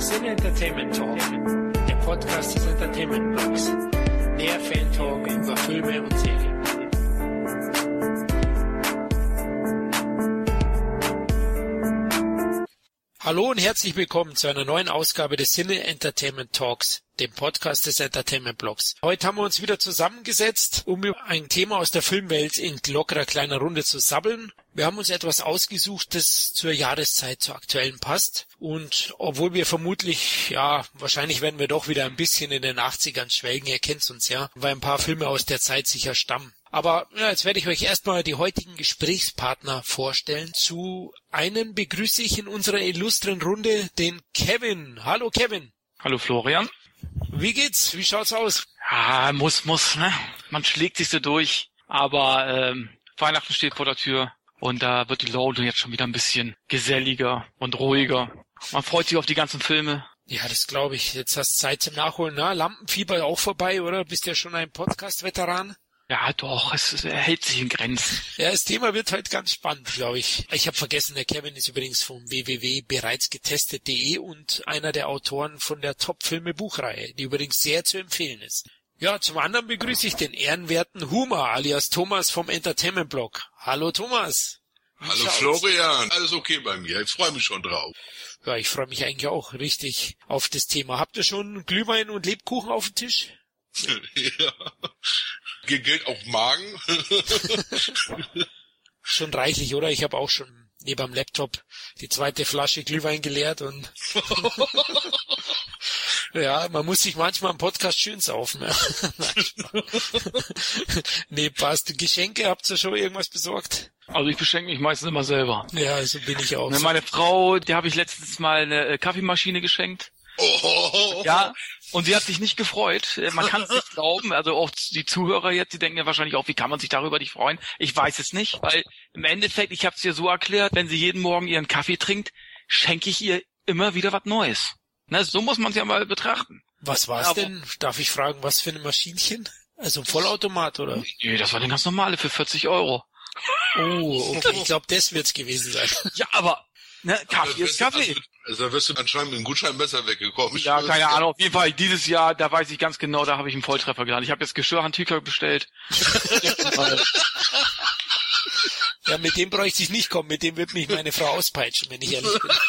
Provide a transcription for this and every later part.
Sin Entertainment Talk, der Podcast des Entertainment Blogs. Der Fan Talk über Filme und Serien. Hallo und herzlich willkommen zu einer neuen Ausgabe des Cine Entertainment Talks, dem Podcast des Entertainment Blogs. Heute haben wir uns wieder zusammengesetzt, um über ein Thema aus der Filmwelt in lockerer kleiner Runde zu sabbeln. Wir haben uns etwas ausgesucht, das zur Jahreszeit, zur aktuellen passt. Und obwohl wir vermutlich, ja, wahrscheinlich werden wir doch wieder ein bisschen in den 80ern schwelgen, ihr kennt's uns ja, weil ein paar Filme aus der Zeit sicher stammen. Aber ja, jetzt werde ich euch erstmal die heutigen Gesprächspartner vorstellen. Zu einem begrüße ich in unserer illustren Runde den Kevin. Hallo Kevin. Hallo Florian. Wie geht's? Wie schaut's aus? Ja, muss, muss, ne? Man schlägt sich so durch. Aber ähm, Weihnachten steht vor der Tür und da wird die Laune jetzt schon wieder ein bisschen geselliger und ruhiger. Man freut sich auf die ganzen Filme. Ja, das glaube ich. Jetzt hast du Zeit zum Nachholen. Na, Lampenfieber auch vorbei, oder? Bist ja schon ein Podcast-Veteran. Ja, doch, es, es hält sich in Grenzen. Ja, das Thema wird heute ganz spannend, glaube ich. Ich habe vergessen, der Kevin ist übrigens vom www.bereitsgetestet.de und einer der Autoren von der Top-Filme Buchreihe, die übrigens sehr zu empfehlen ist. Ja, zum anderen begrüße ich den ehrenwerten Huma alias Thomas vom Entertainment Blog. Hallo Thomas. Wie Hallo schaut's? Florian, alles okay bei mir. Ich freue mich schon drauf. Ja, ich freue mich eigentlich auch richtig auf das Thema. Habt ihr schon Glühwein und Lebkuchen auf dem Tisch? ja. Geht Geld auf Magen? schon reichlich, oder? Ich habe auch schon neben am Laptop die zweite Flasche Glühwein geleert und ja, man muss sich manchmal im Podcast schön saufen. Ja. nee, passt. Geschenke, habt ihr schon irgendwas besorgt? Also ich beschenke mich meistens immer selber. Ja, so bin ich auch. Ne, meine Frau, der habe ich letztens mal eine Kaffeemaschine geschenkt. Oh. Ja, und sie hat sich nicht gefreut. Man kann es nicht glauben. Also auch die Zuhörer jetzt, die denken ja wahrscheinlich auch, wie kann man sich darüber nicht freuen? Ich weiß es nicht, weil im Endeffekt, ich habe es ihr so erklärt, wenn sie jeden Morgen ihren Kaffee trinkt, schenke ich ihr immer wieder was Neues. Ne, so muss man es ja mal betrachten. Was war's ja, denn? Darf ich fragen, was für ein Maschinchen? Also ein Vollautomat, oder? Nee, das war den ganz normale für 40 Euro. Oh, okay. Ich glaube, das wird's gewesen sein. Ja, aber Ne, Kaffee ist Kaffee. Also, da wirst du anscheinend mit dem Gutschein besser weggekommen. Ich ja, keine Ahnung. Auf jeden Fall dieses Jahr, da weiß ich ganz genau, da habe ich einen Volltreffer gehabt. Ich habe jetzt Geschirrhandtücher bestellt. ja, mit dem bräuchte ich nicht kommen. Mit dem wird mich meine Frau auspeitschen, wenn ich ehrlich bin.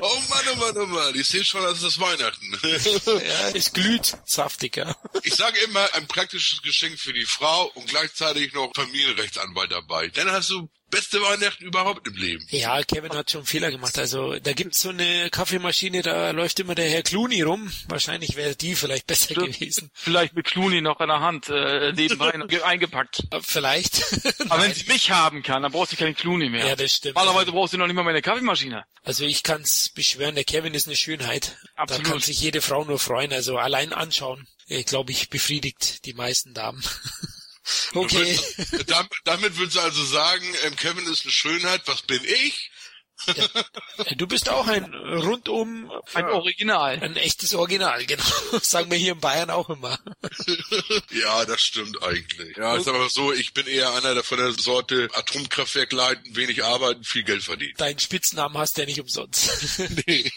Oh Mann, oh Mann, oh Mann, ich sehe schon, das ist Weihnachten. ja, es glüht saftiger. Ich sage immer, ein praktisches Geschenk für die Frau und gleichzeitig noch Familienrechtsanwalt dabei. Dann hast du beste Weihnachten überhaupt im Leben. Ja, Kevin hat schon Fehler gemacht. Also da gibt's so eine Kaffeemaschine, da läuft immer der Herr Clooney rum. Wahrscheinlich wäre die vielleicht besser Stimmt. gewesen. Vielleicht mit Clooney noch in der Hand äh, nebenbei eingepackt. Vielleicht. Aber wenn sie mich haben kann, dann brauchst du keinen Clooney mehr. Ja, das stimmt. Normalerweise brauchst du noch nicht mal meine Kaffeemaschine. Also ich kann's beschwören, der Kevin ist eine Schönheit. Absolut. Da kann sich jede Frau nur freuen. Also allein anschauen, ich glaube ich, befriedigt die meisten Damen. Okay. damit, damit würdest du also sagen, ähm, Kevin ist eine Schönheit, was bin ich? Ja. Du bist auch ein rundum ein Original. Ein echtes Original, genau. Das sagen wir hier in Bayern auch immer. Ja, das stimmt eigentlich. Ja, ist aber so, ich bin eher einer der von der Sorte Atomkraftwerk leiten, wenig arbeiten, viel Geld verdienen. Deinen Spitznamen hast du ja nicht umsonst. Nee.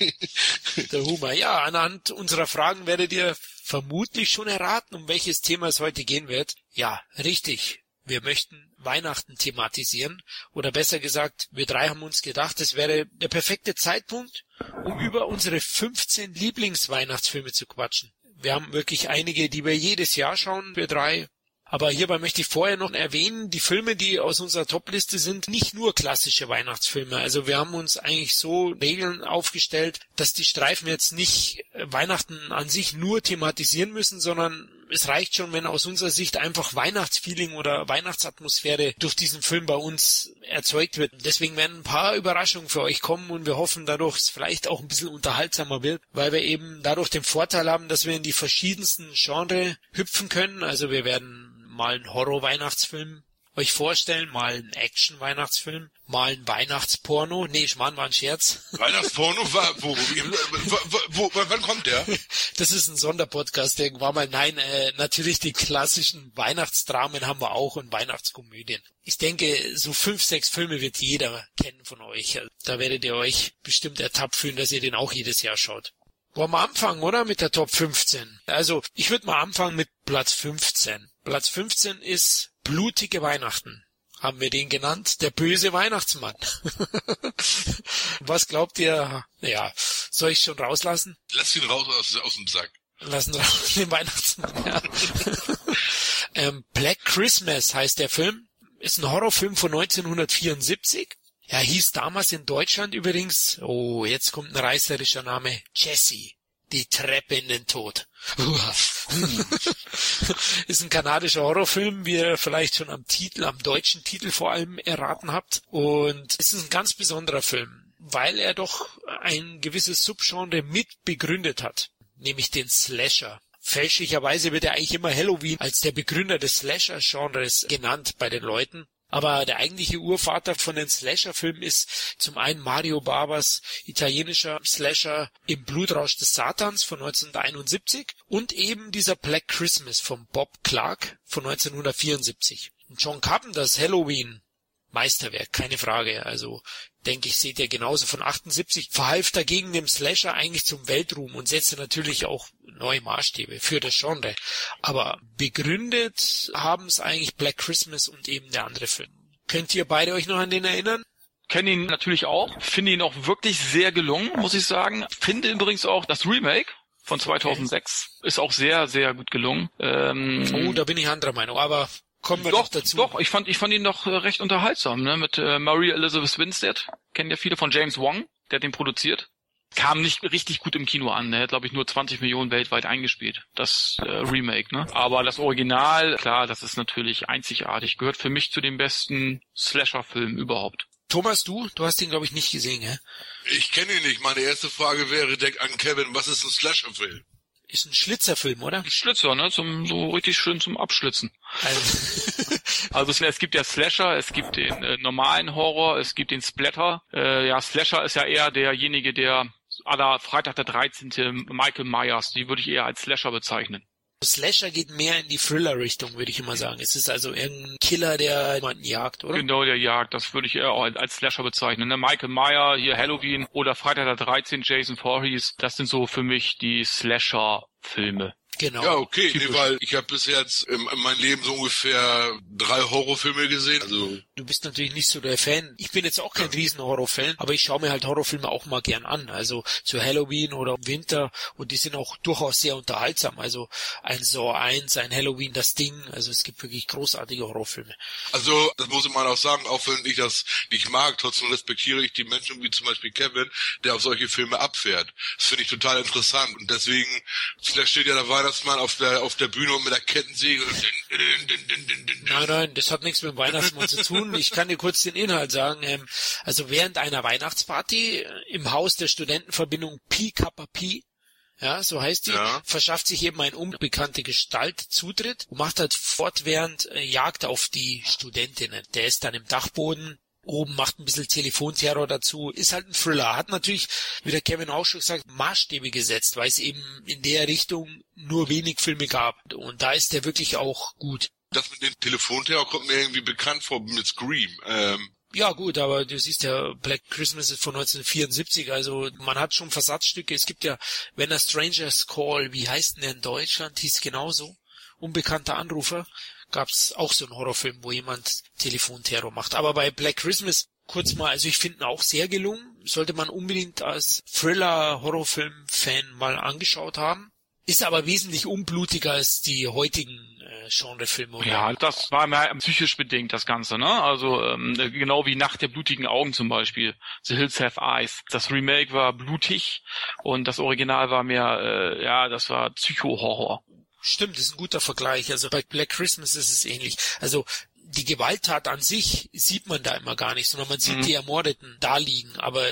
Der Humor. Ja, anhand unserer Fragen werdet ihr vermutlich schon erraten, um welches Thema es heute gehen wird. Ja, richtig. Wir möchten Weihnachten thematisieren. Oder besser gesagt, wir drei haben uns gedacht, es wäre der perfekte Zeitpunkt, um über unsere 15 Lieblingsweihnachtsfilme zu quatschen. Wir haben wirklich einige, die wir jedes Jahr schauen, wir drei. Aber hierbei möchte ich vorher noch erwähnen, die Filme, die aus unserer Topliste sind, nicht nur klassische Weihnachtsfilme. Also wir haben uns eigentlich so Regeln aufgestellt, dass die Streifen jetzt nicht Weihnachten an sich nur thematisieren müssen, sondern es reicht schon, wenn aus unserer Sicht einfach Weihnachtsfeeling oder Weihnachtsatmosphäre durch diesen Film bei uns erzeugt wird. Deswegen werden ein paar Überraschungen für euch kommen und wir hoffen dadurch, es vielleicht auch ein bisschen unterhaltsamer wird, weil wir eben dadurch den Vorteil haben, dass wir in die verschiedensten Genre hüpfen können. Also wir werden mal einen Horror-Weihnachtsfilm euch vorstellen, mal ein Action-Weihnachtsfilm, mal ein Weihnachtsporno. Nee, Schmarrn war ein Scherz. Weihnachtsporno war, wo, wo, wo, wo, wann kommt der? Das ist ein Sonderpodcast irgendwann mal. Nein, äh, natürlich die klassischen Weihnachtsdramen haben wir auch und Weihnachtskomödien. Ich denke, so fünf, sechs Filme wird jeder kennen von euch. Da werdet ihr euch bestimmt ertappt fühlen, dass ihr den auch jedes Jahr schaut. Wollen wir anfangen, oder? Mit der Top 15. Also, ich würde mal anfangen mit Platz 15. Platz 15 ist Blutige Weihnachten. Haben wir den genannt? Der böse Weihnachtsmann. Was glaubt ihr? Ja, soll ich schon rauslassen? Lass ihn raus aus, aus dem Sack. Lassen raus den Weihnachtsmann, ja. ähm, Black Christmas heißt der Film. Ist ein Horrorfilm von 1974. Ja, hieß damals in Deutschland übrigens, oh, jetzt kommt ein reißerischer Name, Jesse, die Treppe in den Tod. ist ein kanadischer Horrorfilm, wie ihr vielleicht schon am Titel, am deutschen Titel vor allem erraten habt. Und es ist ein ganz besonderer Film, weil er doch ein gewisses Subgenre mit begründet hat, nämlich den Slasher. Fälschlicherweise wird er eigentlich immer Halloween als der Begründer des Slasher-Genres genannt bei den Leuten. Aber der eigentliche Urvater von den Slasher-Filmen ist zum einen Mario Barbers italienischer Slasher im Blutrausch des Satans von 1971 und eben dieser Black Christmas von Bob Clark von 1974. Und John Carpenters Halloween Meisterwerk, keine Frage. Also denke ich, seht ihr genauso von 78, verhalf dagegen dem Slasher eigentlich zum Weltruhm und setzte natürlich auch neue Maßstäbe für das Genre. Aber begründet haben es eigentlich Black Christmas und eben der andere Film. Könnt ihr beide euch noch an den erinnern? Kenne ihn natürlich auch, finde ihn auch wirklich sehr gelungen, muss ich sagen. Finde übrigens auch das Remake von 2006 okay. ist auch sehr, sehr gut gelungen. Ähm, oh, da bin ich anderer Meinung, aber kommen wir doch, dazu. Doch, ich fand, ich fand ihn doch äh, recht unterhaltsam, ne? Mit äh, Maria Elizabeth Winstead. Kennen ja viele von James Wong, der hat den produziert. Kam nicht richtig gut im Kino an, ne? glaube ich, nur 20 Millionen weltweit eingespielt, das äh, Remake, ne? Aber das Original, klar, das ist natürlich einzigartig, gehört für mich zu den besten Slasher-Filmen überhaupt. Thomas, du? Du hast ihn, glaube ich, nicht gesehen, hä? Ich kenne ihn nicht. Meine erste Frage wäre direkt an Kevin, was ist ein Slasher-Film? Ist ein Schlitzerfilm, oder? Ein Schlitzer, ne? Zum, so richtig schön zum Abschlitzen. Also, also es, gibt ja Slasher, es gibt den äh, normalen Horror, es gibt den Splatter. Äh, ja, Slasher ist ja eher derjenige, der aller Freitag der 13. Michael Myers, die würde ich eher als Slasher bezeichnen. Slasher geht mehr in die Thriller-Richtung, würde ich immer sagen. Es ist also irgendein Killer, der jemanden jagt, oder? Genau, der jagt. Das würde ich eher auch als Slasher bezeichnen. Ne? Michael Meyer, hier Halloween oder Freitag der 13, Jason Voorhees, das sind so für mich die Slasher-Filme. Genau. Ja, okay, nee, weil ich habe bis jetzt in, in meinem Leben so ungefähr drei Horrorfilme gesehen. Also du bist natürlich nicht so der Fan. Ich bin jetzt auch kein riesen Horrorfan, aber ich schaue mir halt Horrorfilme auch mal gern an. Also zu Halloween oder im Winter und die sind auch durchaus sehr unterhaltsam. Also ein Saw 1, ein Halloween, das Ding. Also es gibt wirklich großartige Horrorfilme. Also das muss man auch sagen, auch wenn ich das nicht mag, trotzdem respektiere ich die Menschen wie zum Beispiel Kevin, der auf solche Filme abfährt. Das finde ich total interessant und deswegen, vielleicht steht ja der Weihnachts Weihnachtsmann auf der, auf der Bühne und mit der Kettensäge. Nein, nein, das hat nichts mit dem Weihnachtsmann zu tun. Ich kann dir kurz den Inhalt sagen. Ähm, also während einer Weihnachtsparty im Haus der Studentenverbindung Pi Kappa Pi ja, so heißt die, ja. verschafft sich eben eine unbekannte Gestalt Zutritt und macht halt fortwährend äh, Jagd auf die Studentinnen. Der ist dann im Dachboden oben, macht ein bisschen Telefonterror dazu, ist halt ein Thriller. Hat natürlich, wie der Kevin auch schon gesagt, Maßstäbe gesetzt, weil es eben in der Richtung nur wenig Filme gab. Und da ist der wirklich auch gut. Das mit dem Telefonterror kommt mir irgendwie bekannt vor mit Scream. Ähm, ja gut, aber du siehst ja, Black Christmas ist von 1974, also man hat schon Versatzstücke. Es gibt ja, wenn a Stranger's Call, wie heißt denn der in Deutschland, hieß genauso, unbekannter Anrufer gab's auch so einen Horrorfilm, wo jemand Telefonterror macht. Aber bei Black Christmas kurz mal, also ich finde ihn auch sehr gelungen. Sollte man unbedingt als Thriller-Horrorfilm-Fan mal angeschaut haben. Ist aber wesentlich unblutiger als die heutigen äh, Genrefilme. Ja, das war mehr psychisch bedingt, das Ganze, ne? Also ähm, genau wie Nacht der blutigen Augen zum Beispiel. The Hills Have Eyes. Das Remake war blutig und das Original war mehr, äh, ja, das war Psycho-Horror. Stimmt, das ist ein guter Vergleich. Also bei Black Christmas ist es ähnlich. Also die Gewalttat an sich sieht man da immer gar nicht, sondern man sieht mhm. die Ermordeten da liegen. Aber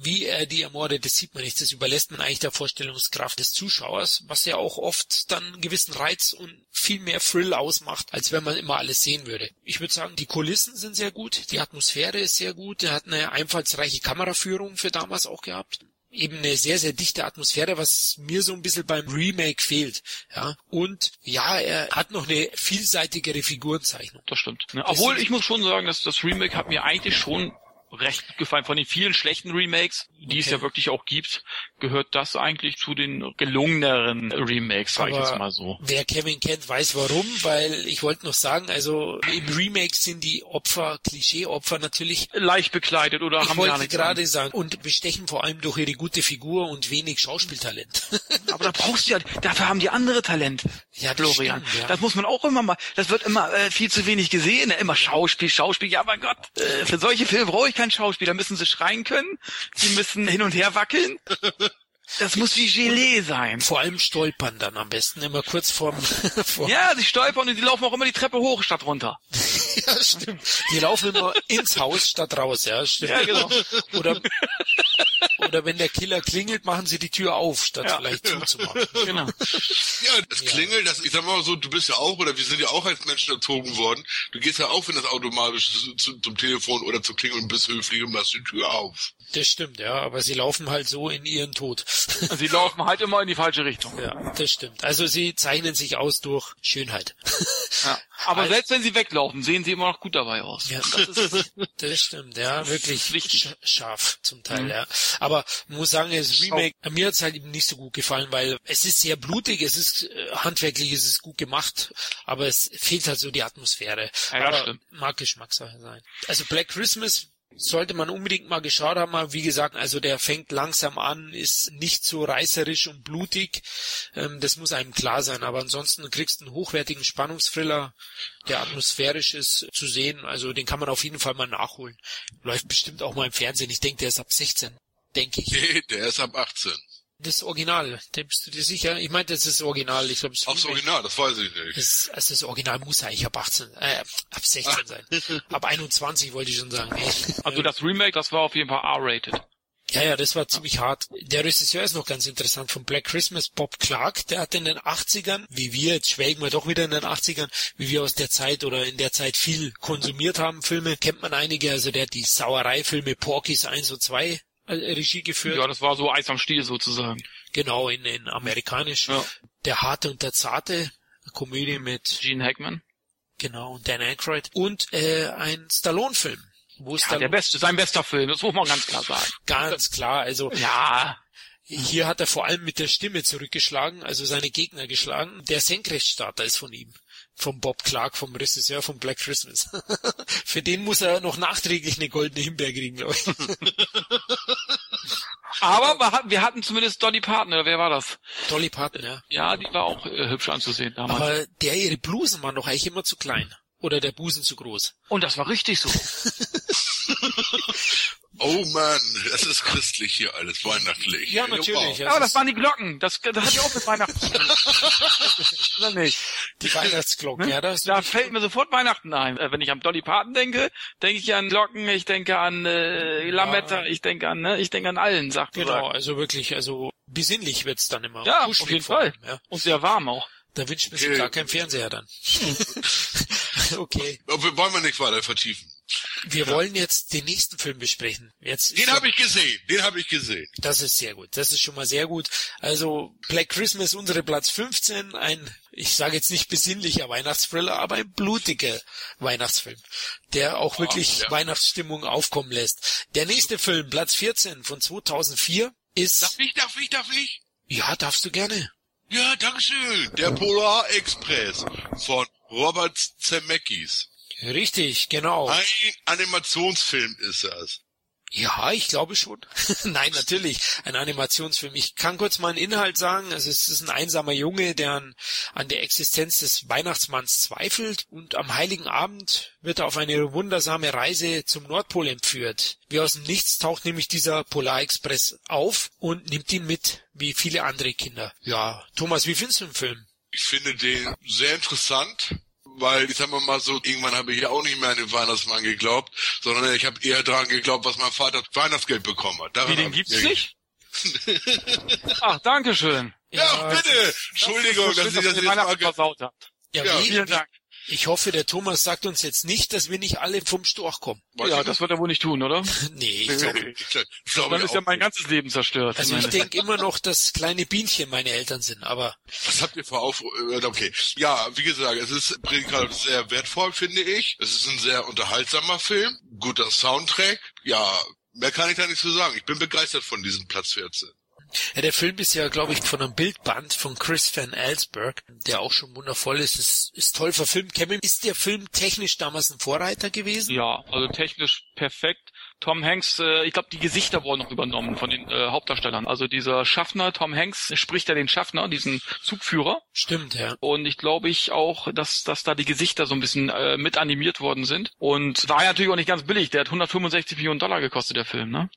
wie er die ermordet, das sieht man nicht. Das überlässt man eigentlich der Vorstellungskraft des Zuschauers, was ja auch oft dann einen gewissen Reiz und viel mehr Thrill ausmacht, als wenn man immer alles sehen würde. Ich würde sagen, die Kulissen sind sehr gut, die Atmosphäre ist sehr gut, er hat eine einfallsreiche Kameraführung für damals auch gehabt eben eine sehr, sehr dichte Atmosphäre, was mir so ein bisschen beim Remake fehlt. Ja. Und ja, er hat noch eine vielseitigere Figurenzeichnung. Das stimmt. Ja, obwohl ich muss schon sagen, dass das Remake hat mir eigentlich schon recht gut gefallen. Von den vielen schlechten Remakes, die okay. es ja wirklich auch gibt, gehört das eigentlich zu den gelungeneren Remakes, sag Aber ich jetzt mal so. Wer Kevin kennt, weiß warum, weil ich wollte noch sagen, also im Remake sind die Opfer, Klischee-Opfer natürlich leicht bekleidet oder ich haben wollte gerade sagen und bestechen vor allem durch ihre gute Figur und wenig Schauspieltalent. Aber da brauchst du ja, dafür haben die andere Talent. Ja, Florian. Stimmt, ja. Das muss man auch immer mal, das wird immer äh, viel zu wenig gesehen, immer Schauspiel, Schauspiel, ja mein Gott, äh, für solche Filme brauche ich kein Schauspieler, müssen sie schreien können, sie müssen hin und her wackeln. Das muss wie Gelee sein. Vor allem stolpern dann am besten immer kurz vorm. vor ja, sie stolpern und die laufen auch immer die Treppe hoch statt runter. ja, stimmt. Die laufen immer ins Haus statt raus, ja, stimmt. Ja, genau. Oder, oder wenn der Killer klingelt, machen sie die Tür auf, statt ja. vielleicht zuzumachen. Genau. Ja, das Klingel, das, ich sag mal so, du bist ja auch, oder wir sind ja auch als Menschen erzogen worden. Du gehst ja auch, wenn das automatisch zu, zum Telefon oder zu klingeln und bist höflich und machst die Tür auf. Das stimmt, ja, aber sie laufen halt so in ihren Tod. Sie laufen halt immer in die falsche Richtung. Ja, das stimmt. Also sie zeichnen sich aus durch Schönheit. Ja. Aber also, selbst wenn sie weglaufen, sehen sie immer noch gut dabei aus. Ja, das, ist, das stimmt, ja, wirklich wichtig. scharf zum Teil, mhm. ja. Aber muss sagen, das Remake, mir hat's halt eben nicht so gut gefallen, weil es ist sehr blutig, es ist äh, handwerklich, es ist gut gemacht, aber es fehlt halt so die Atmosphäre. Ja, aber stimmt. mag Geschmackssache sein. Also Black Christmas sollte man unbedingt mal geschaut haben. Wie gesagt, also der fängt langsam an, ist nicht so reißerisch und blutig. Ähm, das muss einem klar sein. Aber ansonsten kriegst du einen hochwertigen Spannungsthriller, der atmosphärisch ist, zu sehen. Also den kann man auf jeden Fall mal nachholen. Läuft bestimmt auch mal im Fernsehen. Ich denke, der ist ab 16. Denke ich. Nee, der ist ab 18. Das Original, da bist du dir sicher? Ich meinte, das ist das Original. Ich glaube, Ach, das Original, das weiß ich nicht. Das, also das Original muss eigentlich ab 18, äh, ab 16 sein. ab 21 wollte ich schon sagen. Also das Remake, das war auf jeden Fall R-rated. Ja, ja, das war ziemlich hart. Der Regisseur ist noch ganz interessant von Black Christmas, Bob Clark, der hat in den 80ern, wie wir, jetzt schwelgen wir doch wieder in den 80ern, wie wir aus der Zeit oder in der Zeit viel konsumiert haben, Filme, kennt man einige, also der hat die Sauerei-Filme Porkies 1 und 2 äh, Regie geführt. Ja, das war so Eis am Stiel sozusagen. Genau, in, in amerikanisch. Ja. Der Harte und der Zarte, Komödie mit Gene Hackman. Genau, und Dan Aykroyd. Und äh, ein Stallone-Film. Wo ja, Stallone der beste, sein bester Film, das muss man ganz klar sagen. Ganz klar, also. Ja. Hier hat er vor allem mit der Stimme zurückgeschlagen, also seine Gegner geschlagen. Der Senkrechtstarter ist von ihm vom Bob Clark, vom Regisseur von Black Christmas. Für den muss er noch nachträglich eine goldene Himbeere kriegen, glaube ich. Aber wir hatten, wir hatten zumindest Dolly Parton, oder wer war das? Dolly Parton, ja. Ja, die war auch äh, hübsch anzusehen damals. Aber der, ihre Blusen waren doch eigentlich immer zu klein. Oder der Busen zu groß. Und das war richtig so. Oh man, das ist christlich hier alles, weihnachtlich. Ja, natürlich. Ja, Aber das waren die Glocken. Das, das hat ja auch mit Weihnachten zu tun. Oder nicht? Die Weihnachtsglocken, ne? ja. Das da fällt mir sofort Weihnachten ein. Äh, wenn ich an Dolly Parton denke, denke ich an Glocken, ich denke an äh, Lametta, ja. ich denke an, ne, ich denke an allen Sachen. Genau, also wirklich, also besinnlich wird's dann immer. Ja, auf jeden Fall. Allem, ja. Und sehr warm auch. Da wünscht man sich okay. gar keinen Fernseher dann. okay. Aber wollen wir nicht weiter vertiefen. Wir ja. wollen jetzt den nächsten Film besprechen. Jetzt den habe ich gesehen, den habe ich gesehen. Das ist sehr gut, das ist schon mal sehr gut. Also Black Christmas, unsere Platz 15, ein, ich sage jetzt nicht besinnlicher Weihnachtsthriller, aber ein blutiger Weihnachtsfilm, der auch oh, wirklich ja. Weihnachtsstimmung aufkommen lässt. Der nächste Film, Platz 14 von 2004, ist... Darf ich, darf ich, darf ich? Ja, darfst du gerne. Ja, dankeschön. Der Polar Express von Robert Zemeckis. Richtig, genau. Ein Animationsfilm ist das. Ja, ich glaube schon. Nein, natürlich, ein Animationsfilm. Ich kann kurz mal einen Inhalt sagen. Also es ist ein einsamer Junge, der an, an der Existenz des Weihnachtsmanns zweifelt und am heiligen Abend wird er auf eine wundersame Reise zum Nordpol entführt. Wie aus dem Nichts taucht nämlich dieser Polarexpress auf und nimmt ihn mit, wie viele andere Kinder. Ja, Thomas, wie findest du den Film? Ich finde den sehr interessant weil ich sag mal mal so, irgendwann habe ich ja auch nicht mehr an den Weihnachtsmann geglaubt, sondern ich habe eher daran geglaubt, was mein Vater Weihnachtsgeld bekommen hat. Daran Wie, den gibt's nicht? Ach, danke schön. Ja, Ja, bitte! Entschuldigung, dass ich das jetzt mal... versaut habt. Ja, Ja? Vielen Dank. Ich hoffe, der Thomas sagt uns jetzt nicht, dass wir nicht alle vom Storch kommen. Weiß Ja, das wird er wohl nicht tun, oder? Nee, ich glaube. Ich glaube Dann ist ja mein nicht. ganzes Leben zerstört. Also ich denke immer noch, dass kleine Bienchen meine Eltern sind, aber Was habt ihr für auf... äh, Okay. Ja, wie gesagt, es ist prinzipiell sehr wertvoll, finde ich. Es ist ein sehr unterhaltsamer Film. Guter Soundtrack. Ja, mehr kann ich da nicht so sagen. Ich bin begeistert von diesem Platz 14. ja, der Film ist ja, glaube ich, von einem Bildband von Chris Van Allsburg, der auch schon wundervoll ist. Es ist toll verfilmt. Kevin, ist der Film technisch damals ein Vorreiter gewesen? Ja, also technisch perfekt. Tom Hanks, äh, ich glaube, die Gesichter wurden noch übernommen von den äh, Hauptdarstellern. Also dieser Schaffner, Tom Hanks, spricht ja den Schaffner, diesen Zugführer. Stimmt, ja. Und ich glaube ich auch, dass, dass da die Gesichter so ein bisschen äh, mit animiert worden sind. Und war ja natürlich auch nicht ganz billig. Der hat 165 Millionen Dollar gekostet, der Film, ne?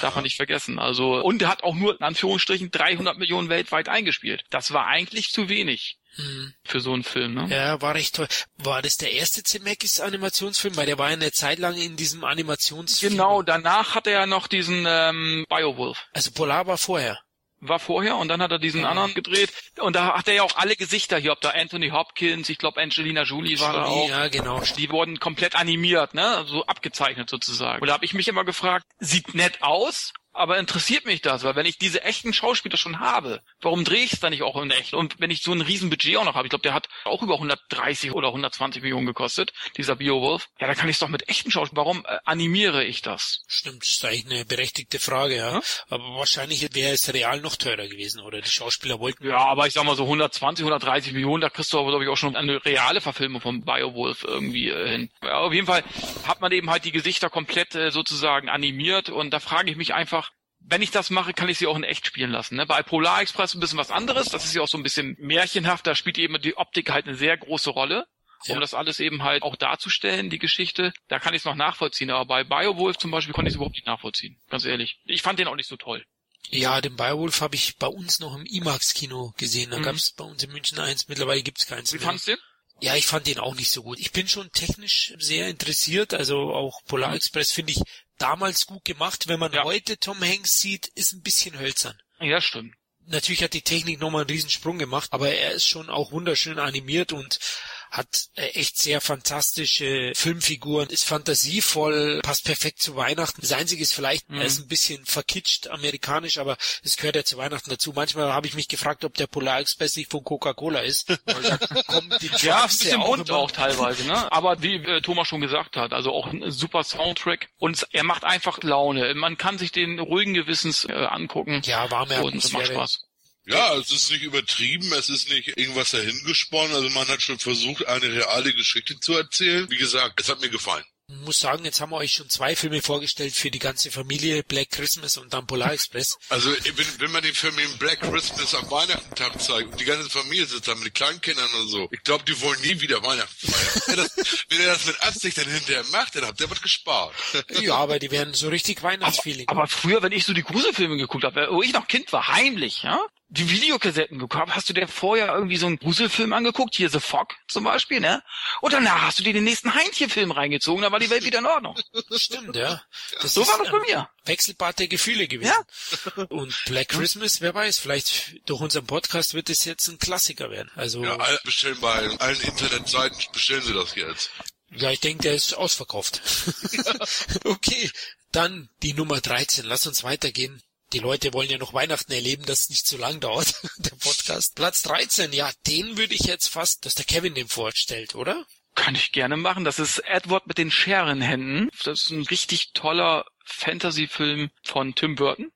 Darf man nicht vergessen. Also, und der hat auch nur, in Anführungsstrichen, 300 Millionen weltweit eingespielt. Das war eigentlich zu wenig Hm. für so einen Film, ne? Ja, war recht toll. War das der erste Zemeckis Animationsfilm? Weil der war ja eine Zeit lang in diesem Animationsfilm. Genau, danach hat er ja noch diesen ähm, Biowolf. Also Polar war vorher. war vorher und dann hat er diesen Ja. anderen gedreht und da hat er ja auch alle Gesichter hier, ob da Anthony Hopkins, ich glaube Angelina Jolie war da auch. Ja, genau. Die wurden komplett animiert, ne, so abgezeichnet sozusagen. Und da habe ich mich immer gefragt, sieht nett aus, aber interessiert mich das, weil wenn ich diese echten Schauspieler schon habe, warum drehe ich es dann nicht auch in echt? Und wenn ich so ein riesen Budget auch noch habe, ich glaube, der hat auch über 130 oder 120 Millionen gekostet, dieser Beowulf, ja, dann kann ich es doch mit echten Schauspielern, warum äh, animiere ich das? Stimmt, das ist eigentlich eine berechtigte Frage, ja. Ja. Aber wahrscheinlich wäre es real noch teurer gewesen, oder die Schauspieler wollten. Ja, aber ich sag mal so 120, 130 Millionen, da kriegst du aber, glaube ich, auch schon eine reale Verfilmung von Biowolf irgendwie äh, hin. Ja, auf jeden Fall hat man eben halt die Gesichter komplett äh, sozusagen animiert und da frage ich mich einfach, wenn ich das mache, kann ich sie auch in echt spielen lassen. Ne? Bei Polar Express ein bisschen was anderes, das ist ja auch so ein bisschen märchenhaft, da spielt eben die Optik halt eine sehr große Rolle. Um Ja. das alles eben halt auch darzustellen, die Geschichte, da kann ich es noch nachvollziehen. Aber bei Biowolf zum Beispiel konnte ich es überhaupt nicht nachvollziehen. Ganz ehrlich. Ich fand den auch nicht so toll. Ja, den Beowulf habe ich bei uns noch im IMAX-Kino gesehen. Da Mhm. gab's bei uns in München eins, mittlerweile gibt's keins Wie mehr. fandst du den? Ja, ich fand den auch nicht so gut. Ich bin schon technisch sehr interessiert, also auch Polar Express finde ich damals gut gemacht. Wenn man Ja. heute Tom Hanks sieht, ist ein bisschen hölzern. Ja, stimmt. Natürlich hat die Technik nochmal einen Riesensprung gemacht, aber er ist schon auch wunderschön animiert und hat äh, echt sehr fantastische Filmfiguren, ist fantasievoll, passt perfekt zu Weihnachten. Das Einzige ist vielleicht, Mhm. er ist ein bisschen verkitscht amerikanisch, aber es gehört ja zu Weihnachten dazu. Manchmal habe ich mich gefragt, ob der Polar Express nicht von Coca-Cola ist. Ja, ein bisschen ja bunt auch teilweise, ne? Aber wie äh, Thomas schon gesagt hat, also auch ein super Soundtrack und er macht einfach Laune. Man kann sich den ruhigen Gewissens äh, angucken Ja, warme und es macht. Spaß. Ja, es ist nicht übertrieben, es ist nicht irgendwas dahingesponnen, also man hat schon versucht, eine reale Geschichte zu erzählen. Wie gesagt, es hat mir gefallen. Ich muss sagen, jetzt haben wir euch schon zwei Filme vorgestellt für die ganze Familie, Black Christmas und dann Polar Express. Also wenn, wenn man den Film Black Christmas am Weihnachtstag zeigt und die ganze Familie sitzt da mit den Kleinkindern und so, ich glaube, die wollen nie wieder Weihnachten feiern. wenn, das, wenn er das mit Absicht dann hinterher macht, dann habt ihr was gespart. Ja, aber die werden so richtig Weihnachtsfeeling. Aber früher, wenn ich so die Gruselfilme geguckt habe, wo ich noch Kind war, heimlich, ja, die Videokassetten habe, hast du dir vorher irgendwie so einen Gruselfilm angeguckt, hier The Fog zum Beispiel, ne? Und danach hast du dir den nächsten Heinchen-Film reingezogen, da war die Welt wieder in Ordnung. Stimmt, ja. Das So ist war das bei ein mir. Wechselbad der Gefühle gewesen. Und Black Christmas, wer weiß, vielleicht durch unseren Podcast wird es jetzt ein Klassiker werden. Also, Ja, ja, bestellen bei allen Internetseiten, bestellen sie das jetzt. ich denke, der ist ausverkauft. okay, dann die Nummer 13. Lass uns weitergehen. Die Leute wollen ja noch Weihnachten erleben, dass es nicht zu lang dauert, der Podcast. Platz 13, ja, den würde ich jetzt fast, dass der Kevin den vorstellt, oder? Kann ich gerne machen. Das ist Edward mit den Scherenhänden. Das ist ein richtig toller Fantasy-Film von Tim Burton.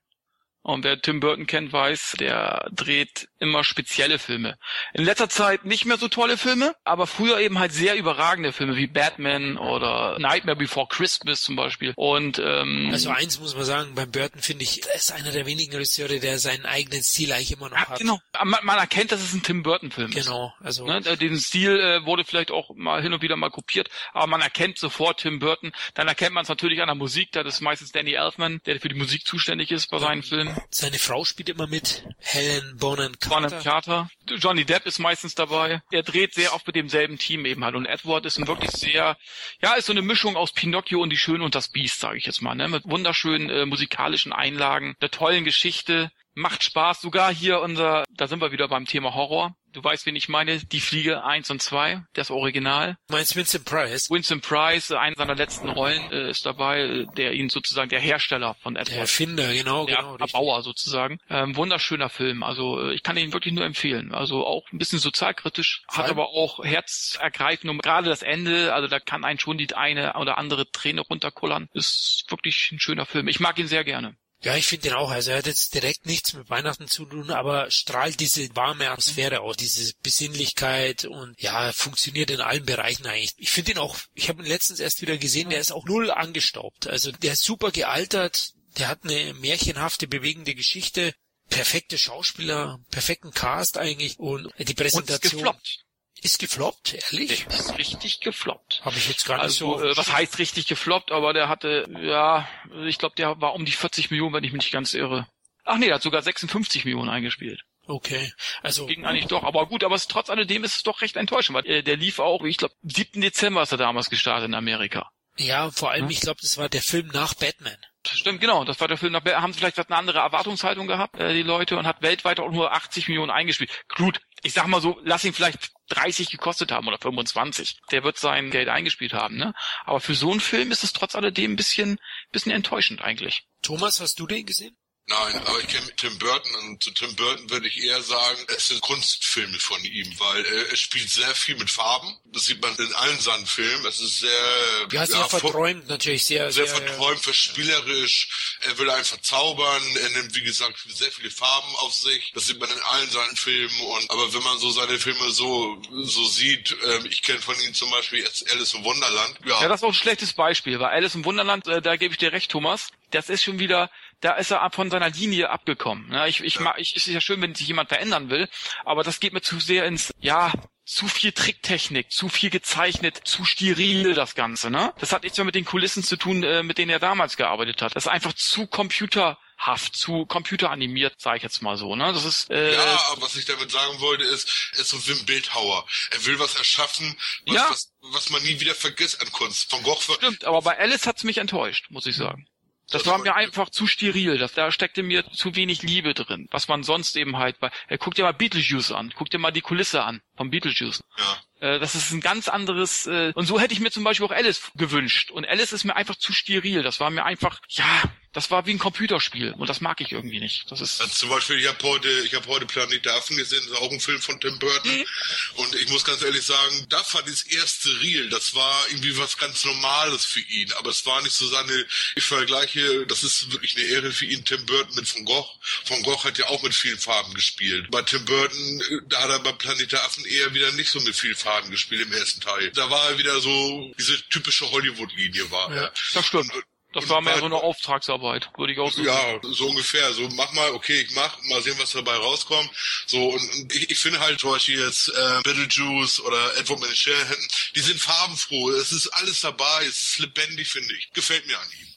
Und wer Tim Burton kennt, weiß, der dreht immer spezielle Filme. In letzter Zeit nicht mehr so tolle Filme, aber früher eben halt sehr überragende Filme wie Batman oder Nightmare Before Christmas zum Beispiel. Und ähm, Also eins muss man sagen, beim Burton finde ich, er ist einer der wenigen Regisseure, der seinen eigenen Stil eigentlich immer noch ja, hat. genau. Man, man erkennt, dass es ein Tim Burton-Film ist. Genau, also Ne, den Stil äh, wurde vielleicht auch mal hin und wieder mal kopiert, aber man erkennt sofort Tim Burton. Dann erkennt man es natürlich an der Musik, da ist meistens Danny Elfman, der für die Musik zuständig ist bei seinen Filmen. Seine Frau spielt immer mit. Helen Bonham Bonham Carter. Carter. Johnny Depp ist meistens dabei. Er dreht sehr oft mit demselben Team eben halt. Und Edward ist ein wirklich sehr, ja, ist so eine Mischung aus Pinocchio und die Schöne und das Biest, sage ich jetzt mal, ne? Mit wunderschönen äh, musikalischen Einlagen, der tollen Geschichte. Macht Spaß. Sogar hier unser, da sind wir wieder beim Thema Horror. Du weißt, wen ich meine. Die Fliege 1 und 2, das Original. Meinst Vincent Price? Winston Price, einer seiner letzten Rollen, äh, ist dabei, äh, der ihn sozusagen der Hersteller von Der Edward Erfinder, genau, der genau. richtig. Erbauer sozusagen. Ähm, wunderschöner Film. Also äh, ich kann ihn wirklich nur empfehlen. Also auch ein bisschen sozialkritisch, Vor hat aber auch herzergreifend und gerade das Ende, also da kann einen schon die eine oder andere Träne runterkullern. Ist wirklich ein schöner Film. Ich mag ihn sehr gerne. Ja, ich finde den auch. Also er hat jetzt direkt nichts mit Weihnachten zu tun, aber strahlt diese warme Atmosphäre aus, diese Besinnlichkeit und ja, funktioniert in allen Bereichen eigentlich. Ich finde ihn auch, ich habe ihn letztens erst wieder gesehen, der ist auch null angestaubt. Also der ist super gealtert, der hat eine märchenhafte, bewegende Geschichte, perfekte Schauspieler, perfekten Cast eigentlich und die Und ist Präsentation gefloppt. Ist gefloppt, ehrlich? Der ist richtig gefloppt. Habe ich jetzt nicht Also, so. äh, was heißt richtig gefloppt, aber der hatte, ja, ich glaube, der war um die 40 Millionen, wenn ich mich nicht ganz irre. Ach nee, der hat sogar 56 Millionen eingespielt. Okay, also Ging eigentlich doch, aber gut, aber es, trotz alledem ist es doch recht enttäuschend, weil äh, der lief auch, ich glaube, 7. Dezember ist er damals gestartet in Amerika. ja, vor allem, Hm? ich glaube, das war der Film nach Batman. Stimmt, genau, das war der Film, da haben sie vielleicht eine andere Erwartungshaltung gehabt, äh, die Leute, und hat weltweit auch nur 80 Millionen eingespielt. Gut, ich sag mal so, lass ihn vielleicht 30 gekostet haben oder 25. Der wird sein Geld eingespielt haben, ne? Aber für so einen Film ist es trotz alledem ein bisschen, bisschen enttäuschend eigentlich. Thomas, hast du den gesehen? Nein, aber ich kenne Tim Burton und zu Tim Burton würde ich eher sagen, es sind Kunstfilme von ihm, weil äh, er spielt sehr viel mit Farben. Das sieht man in allen seinen Filmen. Es ist sehr, Ja, sehr vor- verträumt natürlich, sehr, sehr sehr, verträumt, verspielerisch. Er will einfach zaubern. Er nimmt, wie gesagt, sehr viele Farben auf sich. Das sieht man in allen seinen Filmen. Und aber wenn man so seine Filme so so sieht, ähm, ich kenne von ihm zum Beispiel jetzt Alice im Wunderland. Ja, Ja, das ist auch ein schlechtes Beispiel, weil Alice im Wunderland, äh, da gebe ich dir recht, Thomas, das ist schon wieder, da ist er von seiner Linie abgekommen. Ja, ich, ich mag, ich, ist ja schön, wenn sich jemand verändern will, aber das geht mir zu sehr ins, ja, zu viel Tricktechnik, zu viel gezeichnet, zu steril das Ganze, ne? Das hat nichts mehr mit den Kulissen zu tun, äh, mit denen er damals gearbeitet hat. Das ist einfach zu computerhaft, zu computeranimiert, sage ich jetzt mal so, ne? Das ist äh, Ja, aber was ich damit sagen wollte, ist, er ist so wie ein Bildhauer. Er will was erschaffen, was, Ja. was, was man nie wieder vergisst an Kunst. Von Gogh Stimmt, aber bei Alice hat's mich enttäuscht, muss ich sagen. Das war mir einfach zu steril. Das, da steckte mir zu wenig Liebe drin. Was man sonst eben halt bei. Äh, guck dir mal Beetlejuice an. Guck dir mal die Kulisse an von Beetlejuice. ja. Äh, das ist ein ganz anderes. Äh, und so hätte ich mir zum Beispiel auch Alice gewünscht. Und Alice ist mir einfach zu steril. Das war mir einfach, ja, das war wie ein Computerspiel. Und das mag ich irgendwie nicht. Das ist. Also zum Beispiel, ich habe heute, ich habe heute Planet der Affen gesehen, das ist auch ein Film von Tim Burton. Mhm. Und ich muss ganz ehrlich sagen, da fand ich das erste Reel, das war irgendwie was ganz Normales für ihn. Aber es war nicht so seine, ich vergleiche, das ist wirklich eine Ehre für ihn, Tim Burton mit Van Gogh. Van Gogh hat ja auch mit vielen Farben gespielt. Bei Tim Burton, da hat er bei Planet der Affen eher wieder nicht so mit vielen Farben gespielt im ersten Teil. Da war er wieder so, diese typische Hollywood-Linie war Ja. er. Das stimmt. Und- Das und war mehr so eine Auftragsarbeit, würde ich auch sagen. ja, so ungefähr. So, mach mal, okay, ich mach, mal sehen, was dabei rauskommt. So, und, ich, ich finde halt zum Beispiel jetzt äh, Beetlejuice oder Edward mit den die sind farbenfroh. Es ist alles dabei, es ist lebendig, finde ich. Gefällt mir an ihm.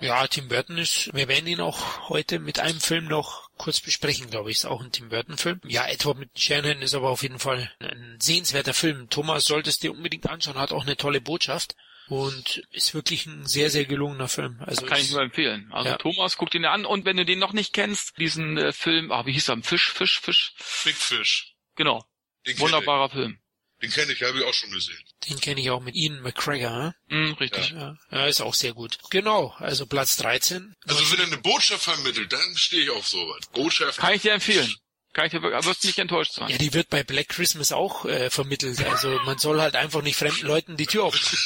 Ja, Tim Burton ist, wir werden ihn auch heute mit einem Film noch kurz besprechen, glaube ich, ist auch ein Tim Burton Film. Ja, Edward mit Shanahan ist aber auf jeden Fall ein sehenswerter Film. Thomas solltest dir unbedingt anschauen, hat auch eine tolle Botschaft und ist wirklich ein sehr, sehr gelungener Film. Also Kann ich nur empfehlen. Also Ja. Thomas, guck den dir an. Und wenn du den noch nicht kennst, diesen äh, Film, ah, wie hieß er? Fisch, Fisch, Fisch. Big Fish. Genau. Den Wunderbarer Film. Ich. Den kenne ich, habe ich auch schon gesehen. den kenne ich auch mit Ian McGregor. Hm, richtig. Ja, ja, ist auch sehr gut. Genau, also Platz 13. Also wenn er eine Botschaft vermittelt, dann stehe ich auf sowas. Botschaft. Kann ich dir empfehlen. Kann ich dir wirklich, aber wirst nicht enttäuscht sein. Ja, die wird bei Black Christmas auch äh, vermittelt. Also man soll halt einfach nicht fremden Leuten die Tür aufmachen.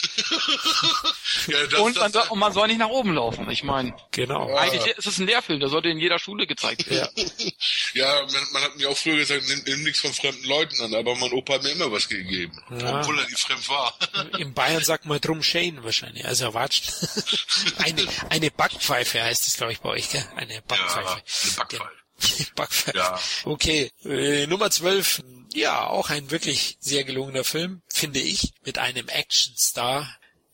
ja, das, und, man das, soll, und man soll nicht nach oben laufen. Ich meine, Genau. eigentlich ist es ein Lehrfilm, der sollte in jeder Schule gezeigt werden. Ja. ja, man, man hat mir auch früher gesagt, nimm, nimm nichts von fremden Leuten an, aber mein Opa hat mir immer was gegeben. Ja. Obwohl er nicht fremd war. In Bayern sagt man drum Shane wahrscheinlich. Also erwatscht. eine, eine Backpfeife heißt es, glaube ich, bei euch, gell? Eine Backpfeife. eine Backpfeife. Backpfeife. Ja. Okay. Äh, Nummer 12. Ja, auch ein wirklich sehr gelungener Film, finde ich, mit einem Actionstar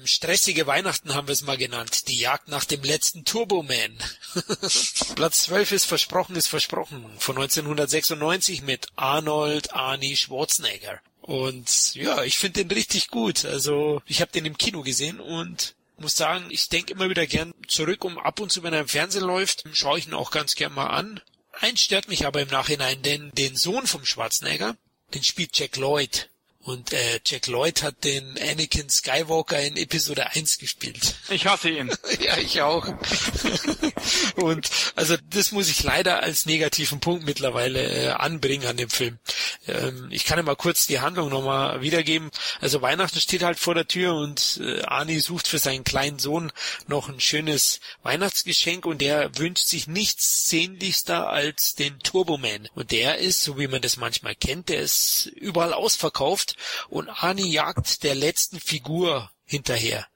Stressige Weihnachten haben wir es mal genannt. Die Jagd nach dem letzten Turboman. Platz 12 ist Versprochen ist Versprochen von 1996 mit Arnold Arnie Schwarzenegger. Und ja, ich finde den richtig gut. Also ich habe den im Kino gesehen und muss sagen, ich denke immer wieder gern zurück, um ab und zu, wenn er im Fernsehen läuft, schaue ich ihn auch ganz gern mal an. Eins stört mich aber im Nachhinein, denn den Sohn vom Schwarzenegger, den spielt Jack Lloyd. Und äh, Jack Lloyd hat den Anakin Skywalker in Episode 1 gespielt. Ich hasse ihn. ja, ich auch. und also das muss ich leider als negativen Punkt mittlerweile äh, anbringen an dem Film. Ähm, ich kann ja mal kurz die Handlung nochmal wiedergeben. Also Weihnachten steht halt vor der Tür und äh, Arnie sucht für seinen kleinen Sohn noch ein schönes Weihnachtsgeschenk und der wünscht sich nichts sehnlichster als den Turboman. Und der ist, so wie man das manchmal kennt, der ist überall ausverkauft und Arnie jagt der letzten Figur hinterher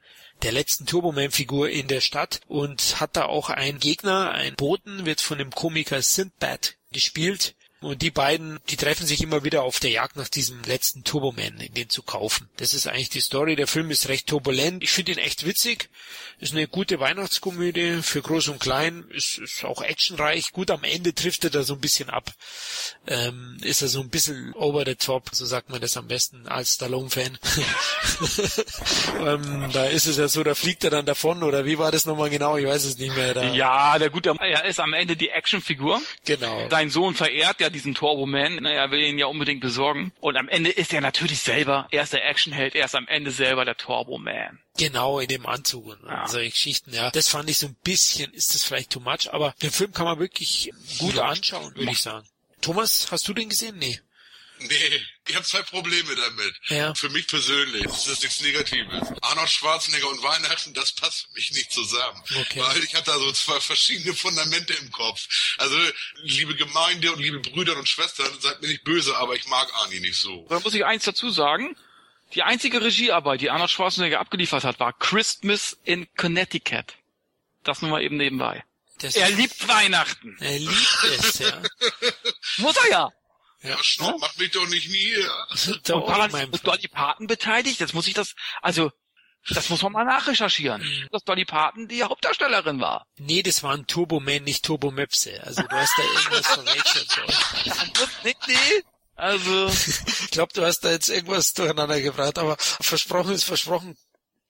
der letzten Turboman-Figur in der Stadt und hat da auch einen Gegner, ein Boten, wird von dem Komiker Sindbad gespielt. Und die beiden, die treffen sich immer wieder auf der Jagd nach diesem letzten Turboman, den zu kaufen. Das ist eigentlich die Story. Der Film ist recht turbulent. Ich finde ihn echt witzig. Ist eine gute Weihnachtskomödie für Groß und Klein. Ist, ist auch actionreich. Gut, am Ende trifft er da so ein bisschen ab. Ähm, ist er so ein bisschen over the top, so sagt man das am besten als Stallone-Fan. ähm, da ist es ja so, da fliegt er dann davon oder wie war das nochmal genau? Ich weiß es nicht mehr. Da. Ja, der gute, er ist am Ende die Actionfigur. Genau. Dein Sohn verehrt ja diesen Turboman. Ne, er will ihn ja unbedingt besorgen. Und am Ende ist er natürlich selber, er ist der Actionheld, er ist am Ende selber der Turboman. Genau, in dem Anzug und ja. solche Geschichten, ja. Das fand ich so ein bisschen, ist das vielleicht too much, aber den Film kann man wirklich gut anschauen, würde ich sagen. Thomas, hast du den gesehen? Nee. Nee, ich habe zwei Probleme damit. Ja. Für mich persönlich. Das ist nichts Negatives. Arnold Schwarzenegger und Weihnachten, das passt für mich nicht zusammen. Okay. Weil ich hatte da so zwei verschiedene Fundamente im Kopf. Also, liebe Gemeinde und liebe Brüder und Schwestern, seid mir nicht böse, aber ich mag Arnie nicht so. Da muss ich eins dazu sagen. Die einzige Regiearbeit, die Arnold Schwarzenegger abgeliefert hat, war Christmas in Connecticut. Das nur mal eben nebenbei. Das er liebt Weihnachten. Er liebt es, ja. Muss er ja. Ja, Schnapp, ja? macht mich doch nicht nieder. Da Und daran ist Dolly Parton beteiligt. Jetzt muss ich das, also, das muss man mal nachrecherchieren. Mhm. Dass Dolly Parton die Hauptdarstellerin war. Nee, das war ein Turboman, nicht Turbomöpse. Also du hast da irgendwas verwechselt. So. nee, nee. Also, Ich glaube, du hast da jetzt irgendwas durcheinander gebracht, aber versprochen ist versprochen.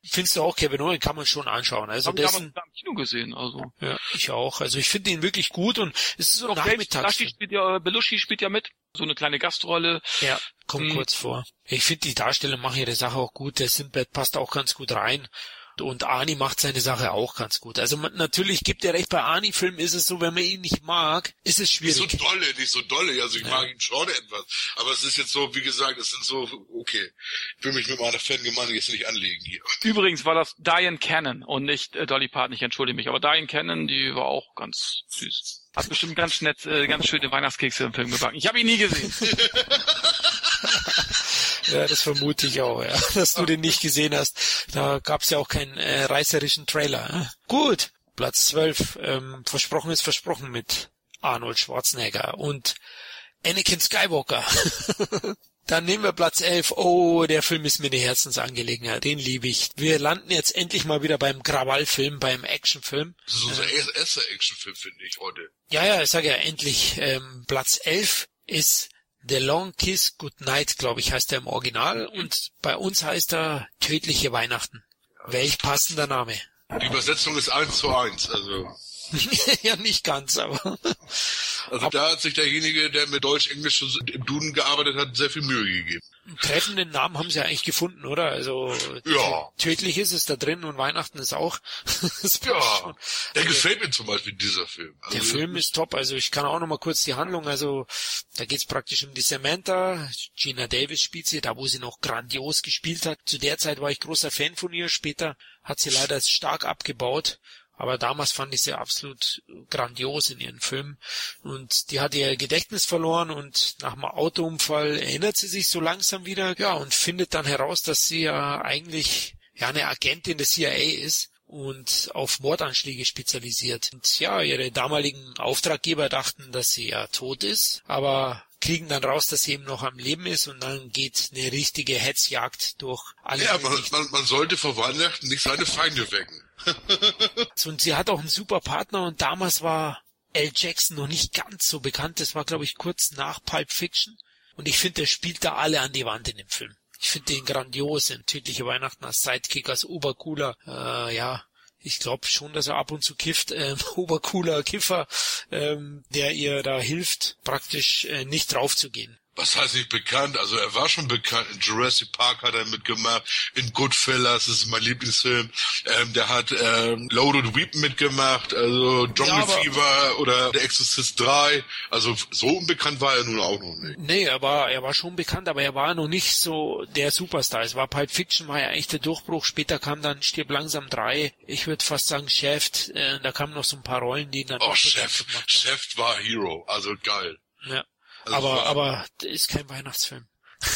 Findest du auch Kevin Owen kann man schon anschauen. Also haben dessen, damals im Kino gesehen, also. ja, ich auch. Also ich finde ihn wirklich gut und es ist so Noch nachmittags. Spielt ja, Belushi spielt ja mit. So eine kleine Gastrolle. Ja, kommt Mhm. kurz vor. Ich finde, die Darsteller machen ihre Sache auch gut. Der Sinbad passt auch ganz gut rein. Und Arnie macht seine Sache auch ganz gut. Also man, natürlich gibt er recht, bei Arnie-Filmen ist es so, wenn man ihn nicht mag, ist es Nicht so schwierig. dolle, nicht so dolle. Also ich Ja. mag ihn schon etwas. Aber es ist jetzt so, wie gesagt, es sind so, okay. Ich will mich mit meiner Fangemeinde jetzt nicht anlegen hier. Übrigens war das Diane Cannon und nicht äh, Dolly Parton, ich entschuldige mich. Aber Diane Cannon, die war auch ganz süß. Hat bestimmt ganz nett, äh, ganz schöne Weihnachtskekse im Film gebacken. Ich habe ihn nie gesehen. Ja, das vermute ich auch, ja. Dass du den nicht gesehen hast. Da gab's ja auch keinen äh, reißerischen Trailer. Ja. Gut, Platz 12. Ähm, versprochen ist versprochen mit Arnold Schwarzenegger und Anakin Skywalker. Dann nehmen wir Platz 11. Oh, der Film ist mir eine Herzensangelegenheit. Den liebe ich. Wir landen jetzt endlich mal wieder beim Krawallfilm, beim Actionfilm. Das ist unser erster Actionfilm, finde ich, heute. Ja, ja, ich sage ja endlich. Ähm, Platz 11 ist The Long Kiss Goodnight, glaube ich, heißt er im Original. Und bei uns heißt er Tödliche Weihnachten. Welch passender Name. Die Übersetzung ist eins zu eins. Also, ja, nicht ganz, aber also da hat sich derjenige, der mit Deutsch-Englisch im Duden gearbeitet hat, sehr viel Mühe gegeben. einen treffenden Namen haben sie ja eigentlich gefunden, oder? Also Ja. tödlich ist es da drin und Weihnachten ist auch. Ja, schon. der gefällt mir zum Beispiel, dieser Film. Also, Der Film ist top, also ich kann auch noch mal kurz die Handlung, also da geht's praktisch um die Samantha, Gina Davis spielt sie, da wo sie noch grandios gespielt hat. Zu der Zeit war ich großer Fan von ihr, später hat sie leider stark abgebaut, aber damals fand ich sie absolut grandios in ihren Filmen und die hat ihr Gedächtnis verloren und nach dem Autounfall erinnert sie sich so langsam wieder, ja, und findet dann heraus, dass sie ja eigentlich ja eine Agentin des CIA ist und auf Mordanschläge spezialisiert. Und ja, ihre damaligen Auftraggeber dachten, dass sie ja tot ist, aber kriegen dann raus, dass sie eben noch am Leben ist und dann geht eine richtige Hetzjagd durch alle. Ja, man, man, man sollte vor Weihnachten nicht seine Feinde wecken. und sie hat auch einen super Partner und damals war L. Jackson noch nicht ganz so bekannt. Das war, glaube ich, kurz nach Pulp Fiction. Und ich finde, der spielt da alle an die Wand in dem Film. Ich finde den grandios in Tödliche Weihnachten als Sidekick, als obercooler, äh, ja, ich glaube schon, dass er ab und zu kifft, ähm, obercooler Kiffer, ähm, der ihr da hilft, praktisch äh, nicht draufzugehen was heißt nicht bekannt? Also er war schon bekannt. In Jurassic Park hat er mitgemacht. In Goodfellas, das ist mein Lieblingsfilm. Ähm, der hat ähm, Loaded Weapon mitgemacht. Also Jungle ja, Fever oder Der Exorcist 3. Also so unbekannt war er nun auch noch nicht. Nee, er war, er war schon bekannt, aber er war noch nicht so der Superstar. Es war Pulp Fiction, war ja echt der Durchbruch. Später kam dann Stirb langsam 3. Ich würde fast sagen Chef. Äh, da kamen noch so ein paar Rollen, die dann... Oh, Chef. Chef war Hero. Also geil. Ja. Also aber, aber ist kein Weihnachtsfilm.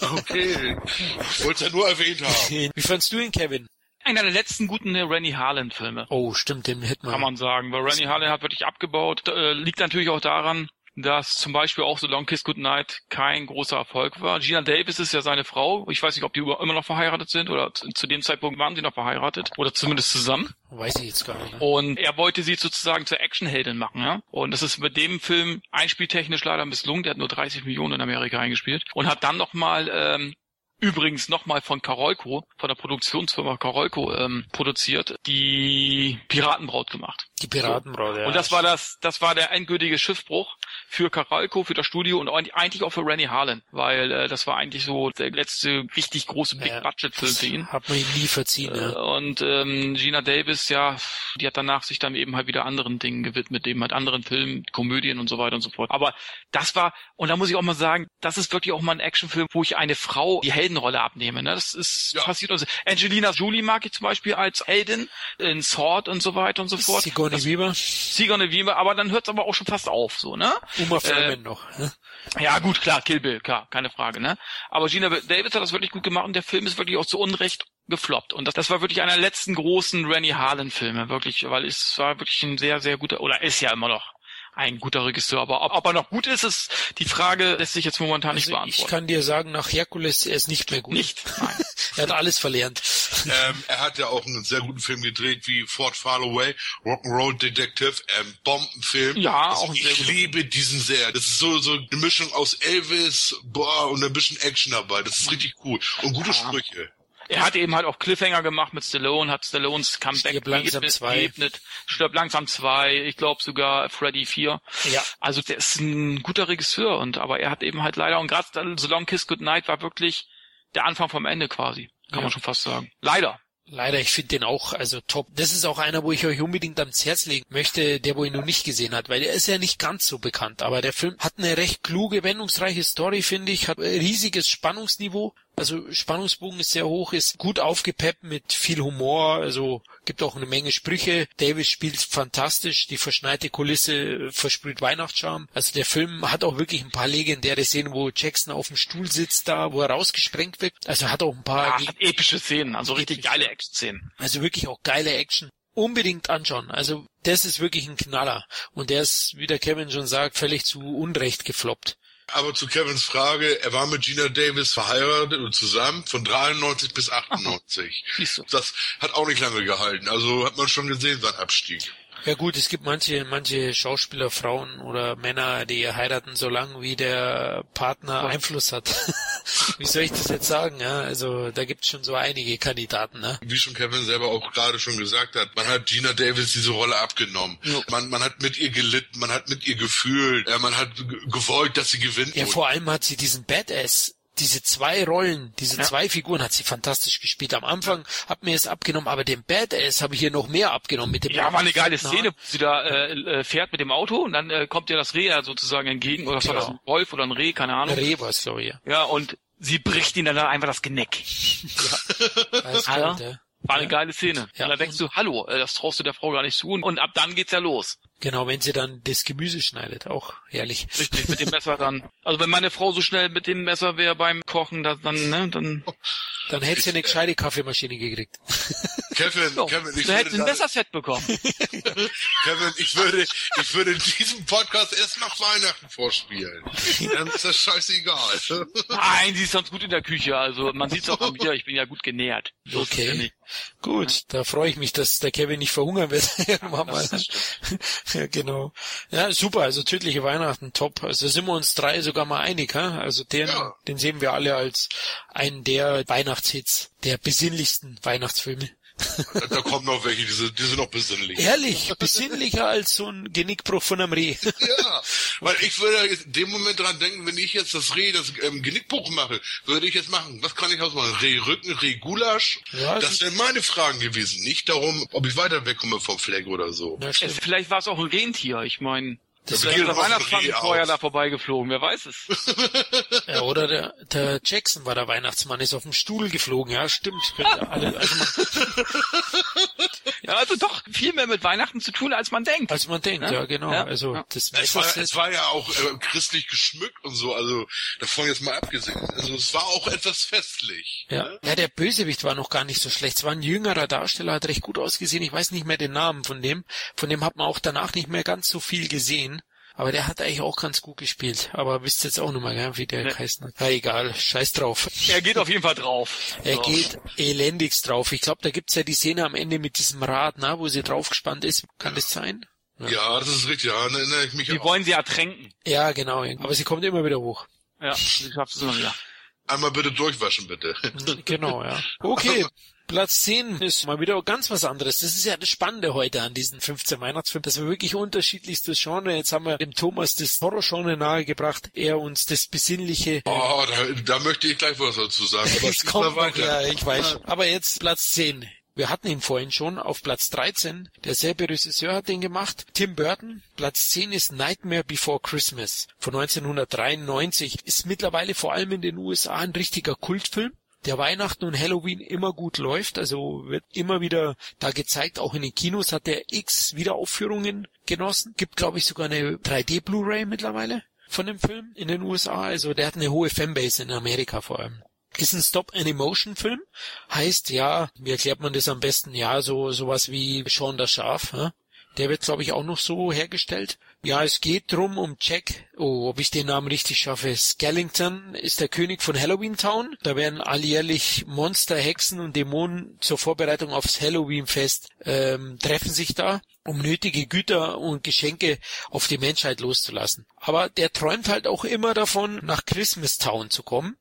Okay. Ich wollte es ja nur erwähnt haben. Wie fandst du ihn, Kevin? Einer der letzten guten Rennie Harlan-Filme. Oh, stimmt, den hätten wir. Kann man sagen, weil Rennie Harlan hat wirklich abgebaut. Äh, liegt natürlich auch daran, dass zum Beispiel auch so Long Kiss Goodnight kein großer Erfolg war. Gina Davis ist ja seine Frau. Ich weiß nicht, ob die immer noch verheiratet sind oder zu dem Zeitpunkt waren sie noch verheiratet oder zumindest zusammen. Weiß ich jetzt gar nicht. Ne? Und er wollte sie sozusagen zur Actionheldin machen, ja. Und das ist mit dem Film einspieltechnisch leider misslungen. Der hat nur 30 Millionen in Amerika eingespielt und hat dann nochmal ähm, übrigens nochmal von Karolko, von der Produktionsfirma Karolko ähm, produziert, die Piratenbraut gemacht. Die Piratenbraut, ja. Und das war das, das war der endgültige Schiffbruch für Karolko, für das Studio und eigentlich auch für Rennie Harlan, weil äh, das war eigentlich so der letzte richtig große Big-Budget-Film für ihn. Hat man ihm nie verziehen, ja. Äh, und ähm, Gina Davis, ja, die hat danach sich dann eben halt wieder anderen Dingen gewidmet, eben halt anderen Filmen, Komödien und so weiter und so fort. Aber das war, und da muss ich auch mal sagen, das ist wirklich auch mal ein Actionfilm, wo ich eine Frau die Heldenrolle abnehme. Ne? Das ist ja. passiert uns. Angelina Jolie mag ich zum Beispiel als Heldin in Sword und so weiter und so fort. Sigourney Weaver. Sigourney Weaver, aber dann hört es aber auch schon fast auf, so, ne? Uma Thurman äh, noch. Ne? Ja, gut, klar, Kill Bill, klar, keine Frage, ne? Aber Gina Davis hat das wirklich gut gemacht und der Film ist wirklich auch zu Unrecht gefloppt. Und das, das war wirklich einer der letzten großen Rennie Harlan-Filme, wirklich, weil es war wirklich ein sehr, sehr guter, oder ist ja immer noch ein guter Regisseur. Aber ob, ob er noch gut ist, ist die Frage, lässt sich jetzt momentan also nicht beantworten. Ich kann dir sagen, nach Herkules, er ist nicht mehr gut. Nicht? Nein. er hat alles verlernt. Ähm, er hat ja auch einen sehr guten Film gedreht, wie Fort Far Away, Rock'n'Roll Detective, ähm, Bombenfilm. Ja, also auch ein sehr Ich liebe diesen sehr. Das ist so, so eine Mischung aus Elvis, boah, und ein bisschen Action dabei. Das ist richtig cool. Und gute ja. Sprüche. Er hat eben halt auch Cliffhanger gemacht mit Stallone, hat Stallones Comeback Stirb langsam geebnet, zwei. Geebnet, Stirb langsam zwei, ich glaube sogar Freddy 4. Ja. Also der ist ein guter Regisseur und aber er hat eben halt leider und gerade So Long Kiss Goodnight war wirklich der Anfang vom Ende quasi, kann ja. man schon fast sagen. Leider. Leider, ich finde den auch, also top. Das ist auch einer, wo ich euch unbedingt ans Herz legen möchte, der wo ihn noch nicht gesehen hat, weil er ist ja nicht ganz so bekannt, aber der Film hat eine recht kluge, wendungsreiche Story, finde ich, hat ein riesiges Spannungsniveau, also Spannungsbogen ist sehr hoch, ist gut aufgepeppt mit viel Humor, also gibt auch eine Menge Sprüche. Davis spielt fantastisch, die verschneite Kulisse versprüht Weihnachtscharm. Also der Film hat auch wirklich ein paar legendäre Szenen, wo Jackson auf dem Stuhl sitzt da, wo er rausgesprengt wird. Also hat auch ein paar ja, epische Szenen, also richtig geile Action-Szenen. Also wirklich auch geile Action unbedingt anschauen. Also das ist wirklich ein Knaller. Und der ist, wie der Kevin schon sagt, völlig zu Unrecht gefloppt. Aber zu Kevins Frage, er war mit Gina Davis verheiratet und zusammen von 93 bis 98. Ach, das hat auch nicht lange gehalten. Also hat man schon gesehen, sein Abstieg. Ja gut, es gibt manche, manche Schauspieler, Frauen oder Männer, die heiraten so lange, wie der Partner Einfluss hat. wie soll ich das jetzt sagen? Ja, also da gibt's schon so einige Kandidaten. Ne? Wie schon Kevin selber auch gerade schon gesagt hat, man hat Gina Davis diese Rolle abgenommen. Ja. Man, man hat mit ihr gelitten, man hat mit ihr gefühlt, man hat gewollt, dass sie gewinnt. Ja, vor allem hat sie diesen Badass diese zwei Rollen, diese ja. zwei Figuren hat sie fantastisch gespielt. Am Anfang hat mir es abgenommen, aber den Badass habe ich hier noch mehr abgenommen mit dem. Ja, war eine geile Szene, wo sie da äh, äh, fährt mit dem Auto und dann äh, kommt ihr das Reh ja sozusagen entgegen oder was genau. war das ein Wolf oder ein Reh, keine Ahnung. Ein Reh war es, glaube ich. Ja. ja, und sie bricht ihn dann einfach das Genick. ja. Alles klar, War eine geile Szene. Ja. Und da denkst du, hallo, äh, das traust du der Frau gar nicht zu. Und ab dann geht's ja los. Genau, wenn sie dann das Gemüse schneidet, auch herrlich. Richtig, mit dem Messer dann. Also wenn meine Frau so schnell mit dem Messer wäre beim Kochen, dann, dann, ne, dann. Dann hätte sie eine gescheite Kaffeemaschine gekriegt. Kevin, So, Kevin, ich du hättest ein Messerset bekommen. Kevin, ich würde, ich würde diesen Podcast erst nach Weihnachten vorspielen. Dann ist das scheißegal. Nein, sie ist sonst gut in der Küche. Also man sieht's auch an mir, ich bin ja gut genährt. So es ja Okay. nicht. Gut, da freue ich mich, dass der Kevin nicht verhungern wird. Irgendwann mal. Ja, genau. Ja, super, also tödliche Weihnachten, top. Also sind wir uns drei sogar mal einig, ha? Also den, Ja. den sehen wir alle als einen der Weihnachtshits, der besinnlichsten Weihnachtsfilme. Da, da kommen noch welche, die sind, die sind noch besinnlich. Ehrlich, besinnlicher als so ein Genickbruch von einem Reh. Ja, weil ich würde jetzt in dem Moment dran denken, wenn ich jetzt das Reh, das ähm, Genickbruch mache, würde ich jetzt machen, was kann ich ausmachen? Rehrücken, Rehgulasch? Ja, das wären meine Fragen gewesen, nicht darum, ob ich weiter wegkomme vom Fleck oder so. Stimmt. vielleicht war es auch ein Rentier. Ich meine, Das ist der Weihnachtsmann vorher da vorbeigeflogen. Wer weiß es? Ja, oder der, der Jackson war der Weihnachtsmann, ist auf dem Stuhl geflogen, ja, stimmt. Alle, also man, Ja, also doch viel mehr mit Weihnachten zu tun, als man denkt. als man denkt, Ja? ja, genau. Ja? Also Ja. das Es war, es war ja auch äh, christlich geschmückt und so, also davon jetzt mal abgesehen. Also es war auch etwas festlich. Ja. ja, der Bösewicht war noch gar nicht so schlecht. Es war ein jüngerer Darsteller, hat recht gut ausgesehen. Ich weiß nicht mehr den Namen von dem. Von dem hat man auch danach nicht mehr ganz so viel gesehen. Aber der hat eigentlich auch ganz gut gespielt. Aber wisst jetzt auch mehr, gell, wie der Nee. geheißen hat. Ja, egal, scheiß drauf. Er geht auf jeden Fall drauf. Er So. geht elendigst drauf. Ich glaube, da gibt's ja die Szene am Ende mit diesem Rad, na, wo sie draufgespannt ist. Kann das sein? Ja, das ist richtig, ja, erinnere ich mich Die auch. wollen sie ertränken. Ja, genau. Aber sie kommt immer wieder hoch. Ja, sie schafft es immer wieder. Einmal bitte durchwaschen, bitte. Genau, ja. Okay. Platz 10 ist mal wieder ganz was anderes. Das ist ja das Spannende heute an diesen 15 Weihnachtsfilmen, dass wir wirklich unterschiedlichstes Genre, jetzt haben wir dem Thomas das Horror-Genre nahegebracht, er uns das Besinnliche, Oh, da, da möchte ich gleich was dazu sagen. Aber es kommt noch, ja, ich weiß. Aber jetzt Platz 10. Wir hatten ihn vorhin schon auf Platz 13. Derselbe Regisseur hat den gemacht. Tim Burton. Platz 10 ist Nightmare Before Christmas von 1993. Ist mittlerweile vor allem in den USA ein richtiger Kultfilm der Weihnachten und Halloween immer gut läuft, also wird immer wieder da gezeigt, auch in den Kinos hat der X Wiederaufführungen genossen. Gibt, glaube ich, sogar eine 3D Blu-ray mittlerweile von dem Film in den USA, also der hat eine hohe Fanbase in Amerika vor allem. Ist ein Stop-Animation-Film, heißt ja, wie erklärt man das am besten? Ja, so sowas wie Shaun das Schaf, hä? Der wird, glaube ich, auch noch so hergestellt. Ja, es geht drum um Jack, oh, ob ich den Namen richtig schaffe. Skellington ist der König von Halloween Town. Da werden alljährlich Monster, Hexen und Dämonen zur Vorbereitung aufs Halloween-Fest ähm, treffen sich da, um nötige Güter und Geschenke auf die Menschheit loszulassen. Aber der träumt halt auch immer davon, nach Christmas Town zu kommen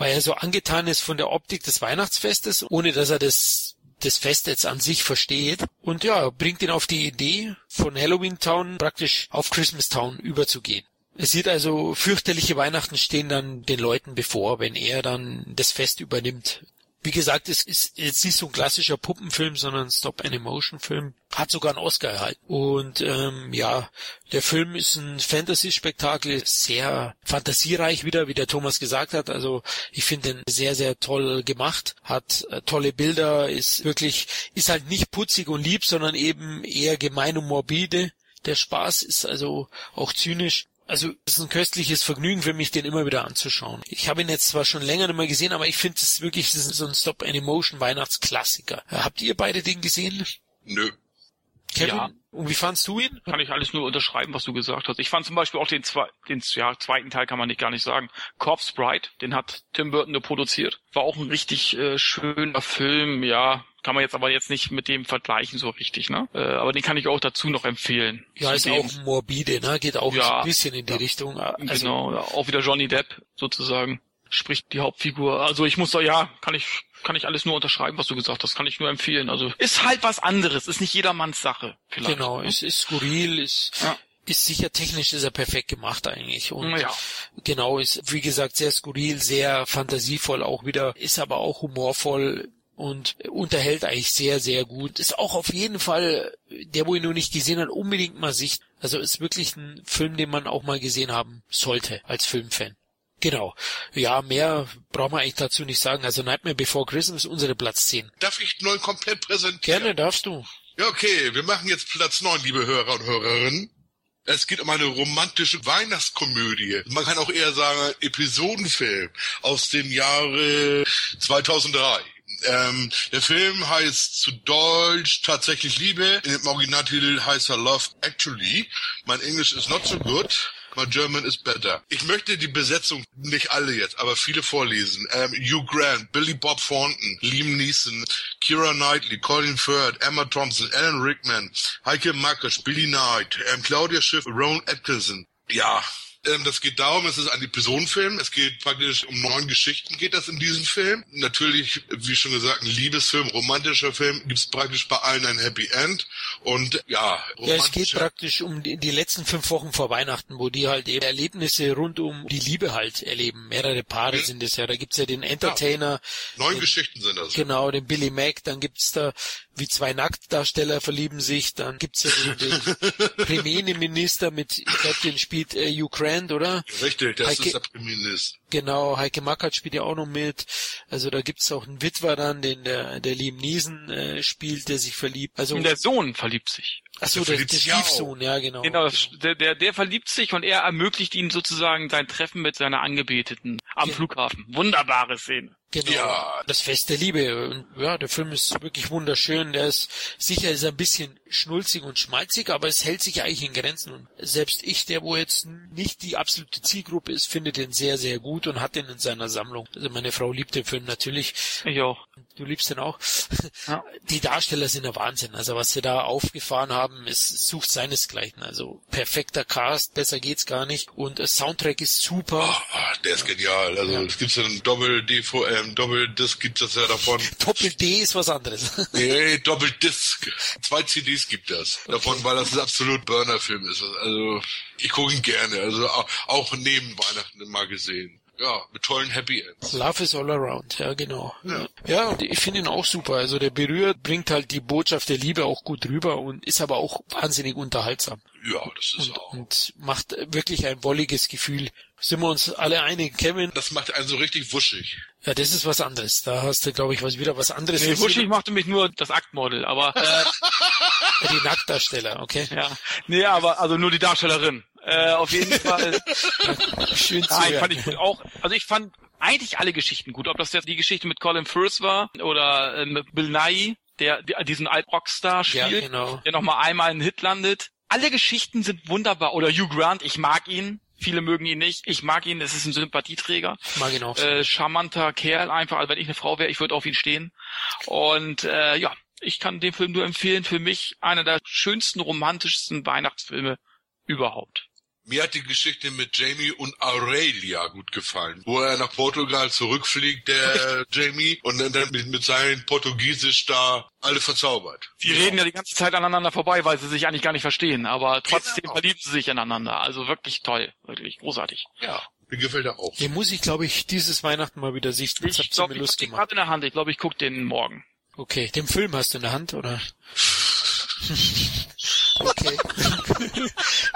weil er so angetan ist von der Optik des Weihnachtsfestes, ohne dass er das, das Fest jetzt an sich versteht. Und ja, bringt ihn auf die Idee, von Halloween Town praktisch auf Christmas Town überzugehen. Es sieht also, fürchterliche Weihnachten stehen dann den Leuten bevor, wenn er dann das Fest übernimmt. Wie gesagt, es ist jetzt nicht so ein klassischer Puppenfilm, sondern ein Stop-Animation-Film. Hat sogar einen Oscar erhalten. Und ähm, ja, der Film ist ein Fantasy-Spektakel, sehr fantasiereich wieder, wie der Thomas gesagt hat. Also ich finde den sehr, sehr toll gemacht. Hat äh, tolle Bilder, ist wirklich, ist halt nicht putzig und lieb, sondern eben eher gemein und morbide. Der Spaß ist also auch zynisch. Also es ist ein köstliches Vergnügen für mich, den immer wieder anzuschauen. Ich habe ihn jetzt zwar schon länger nicht mehr gesehen, aber ich finde es wirklich das ist so ein Stop-Animation-Weihnachtsklassiker. Habt ihr beide den gesehen? Nö. Kevin? Ja. Und wie fandst du ihn? Kann ich alles nur unterschreiben, was du gesagt hast. Ich fand zum Beispiel auch den, zwei, den ja, zweiten Teil kann man nicht gar nicht sagen. Corpse Bride, den hat Tim Burton nur produziert. War auch ein richtig äh, schöner Film, ja. Kann man jetzt aber jetzt nicht mit dem vergleichen so richtig, ne? Äh, aber den kann ich auch dazu noch empfehlen. Ja, ist auch morbide, ne? Geht auch Ja. ein bisschen in die Ja. Richtung. Also, genau, ja, auch wieder Johnny Depp sozusagen spricht die Hauptfigur. Also ich muss da, ja, kann ich kann ich alles nur unterschreiben, was du gesagt hast, kann ich nur empfehlen. Also ist halt was anderes, ist nicht jedermanns Sache. Vielleicht. Genau, es ist skurril, ist, Ja. ist sicher technisch ist er perfekt gemacht eigentlich. Und Ja. genau, ist wie gesagt sehr skurril, sehr fantasievoll auch wieder, ist aber auch humorvoll und unterhält eigentlich sehr, sehr gut. Ist auch auf jeden Fall, der, wo ihn noch nicht gesehen hat, unbedingt mal Sicht. Also ist wirklich ein Film, den man auch mal gesehen haben sollte als Filmfan. Genau. Ja, mehr brauchen wir eigentlich dazu nicht sagen. Also Nightmare Before Christmas, unsere Platz 10. Darf ich neu komplett präsentieren? Gerne darfst du. Ja, okay, wir machen jetzt Platz 9, liebe Hörer und Hörerinnen. Es geht um eine romantische Weihnachtskomödie. Man kann auch eher sagen, Episodenfilm aus dem Jahre 2003. Ähm, der Film heißt zu Deutsch tatsächlich Liebe. Dem Originaltitel heißt er Love Actually. Mein Englisch ist not so good. My German is better. Ich möchte die Besetzung, nicht alle jetzt, aber viele vorlesen. Ähm, Hugh Grant, Billy Bob Thornton, Liam Neeson, Kira Knightley, Colin Firth, Emma Thompson, Alan Rickman, Heike Makers, Billy Knight, ähm, Claudia Schiff, Rowan Atkinson. Ja, ähm, das geht darum, es ist ein Episodenfilm. Es geht praktisch um neun Geschichten geht das in diesem Film. Natürlich, wie schon gesagt, ein Liebesfilm, romantischer Film. Gibt es praktisch bei allen ein Happy End. Und ja, ja, es geht praktisch um die, die, letzten fünf Wochen vor Weihnachten, wo die halt eben Erlebnisse rund um die Liebe halt erleben. Mehrere Paare mhm. sind es ja. Da gibt's ja den Entertainer. Ja, neun den, Geschichten sind das. Genau, den Billy Mack. Dann gibt's da wie zwei Nacktdarsteller verlieben sich. Dann gibt's ja den, den Premierminister mit, ich glaube, den spielt äh, Hugh Grant, oder? Richtig, das Heike, ist der Premierminister. Genau, Heike Mackert spielt ja auch noch mit. Also da gibt's auch einen Witwer dann, den der, der Liam Neeson äh, spielt, der sich verliebt. Also und der Sohn verliebt sich. Achso, der, der, der Stiefsohn, ja genau. Genau, der, der, der verliebt sich und er ermöglicht ihm sozusagen sein Treffen mit seiner Angebeteten am ja. Flughafen. Wunderbare Szene. Genau. Ja. Das Fest der Liebe. Und ja, der Film ist wirklich wunderschön. Der ist sicher ist ein bisschen schnulzig und schmalzig, aber es hält sich eigentlich in Grenzen. Und selbst ich, der wo jetzt nicht die absolute Zielgruppe ist, finde den sehr, sehr gut und hat den in seiner Sammlung. Also meine Frau liebt den Film natürlich. Ich auch. Du liebst den auch. Ja. Die Darsteller sind der Wahnsinn. Also was sie da aufgefahren haben, ist sucht seinesgleichen. Also perfekter Cast, besser geht's gar nicht. Und der Soundtrack ist super. Oh, der ist genial. Also es gibt so einen Doppel-DVD ähm, Doppeldisc gibt es ja davon. Doppel-D ist was anderes. nee, Doppeldisc. Zwei CDs gibt das davon, okay. weil das ein absolut Burner-Film ist. Also ich gucke ihn gerne. Also auch neben Weihnachten mal gesehen ja, mit tollen Happy Ends. Love is all around, ja genau. Ja, ja und ich finde ihn auch super. Also der berührt, bringt halt die Botschaft der Liebe auch gut rüber und ist aber auch wahnsinnig unterhaltsam. Ja, das ist und, auch. Und macht wirklich ein wolliges Gefühl. Sind wir uns alle einig, Kevin? Das macht einen so richtig wuschig. Ja, das ist was anderes. Da hast du, glaube ich, was wieder was anderes. Nee, wuschig machte mich nur das Aktmodel, aber äh, die Nacktdarsteller, okay. Ja, nee, aber also nur die Darstellerin. Äh, auf jeden Fall. Schön zu Nein, fand ich gut. Auch, also ich fand eigentlich alle Geschichten gut. Ob das jetzt die Geschichte mit Colin Firth war oder äh, mit Bill Nye, der, der diesen Alt-Rockstar spielt, ja, genau. der nochmal einmal einen Hit landet. Alle Geschichten sind wunderbar. Oder Hugh Grant, ich mag ihn. Viele mögen ihn nicht. Ich mag ihn, es ist ein Sympathieträger. Mag ihn auch. Äh, charmanter Kerl einfach. Also wenn ich eine Frau wäre, ich würde auf ihn stehen. Und äh, ja, ich kann den Film nur empfehlen. Für mich einer der schönsten, romantischsten Weihnachtsfilme überhaupt. Mir hat die Geschichte mit Jamie und Aurelia gut gefallen, wo er nach Portugal zurückfliegt, der Jamie, und dann mit, mit seinem Portugiesisch da alle verzaubert. Die reden ja die ganze Zeit aneinander vorbei, weil sie sich eigentlich gar nicht verstehen, aber trotzdem genau. verlieben sie sich ineinander. Also wirklich toll, wirklich großartig. Ja. Mir gefällt er auch. Den muss ich, glaube ich, dieses Weihnachten mal wieder sichten. Das ich glaube, ich habe den gerade in der Hand. Ich glaube, ich gucke den morgen. Okay, den Film hast du in der Hand, oder? Okay.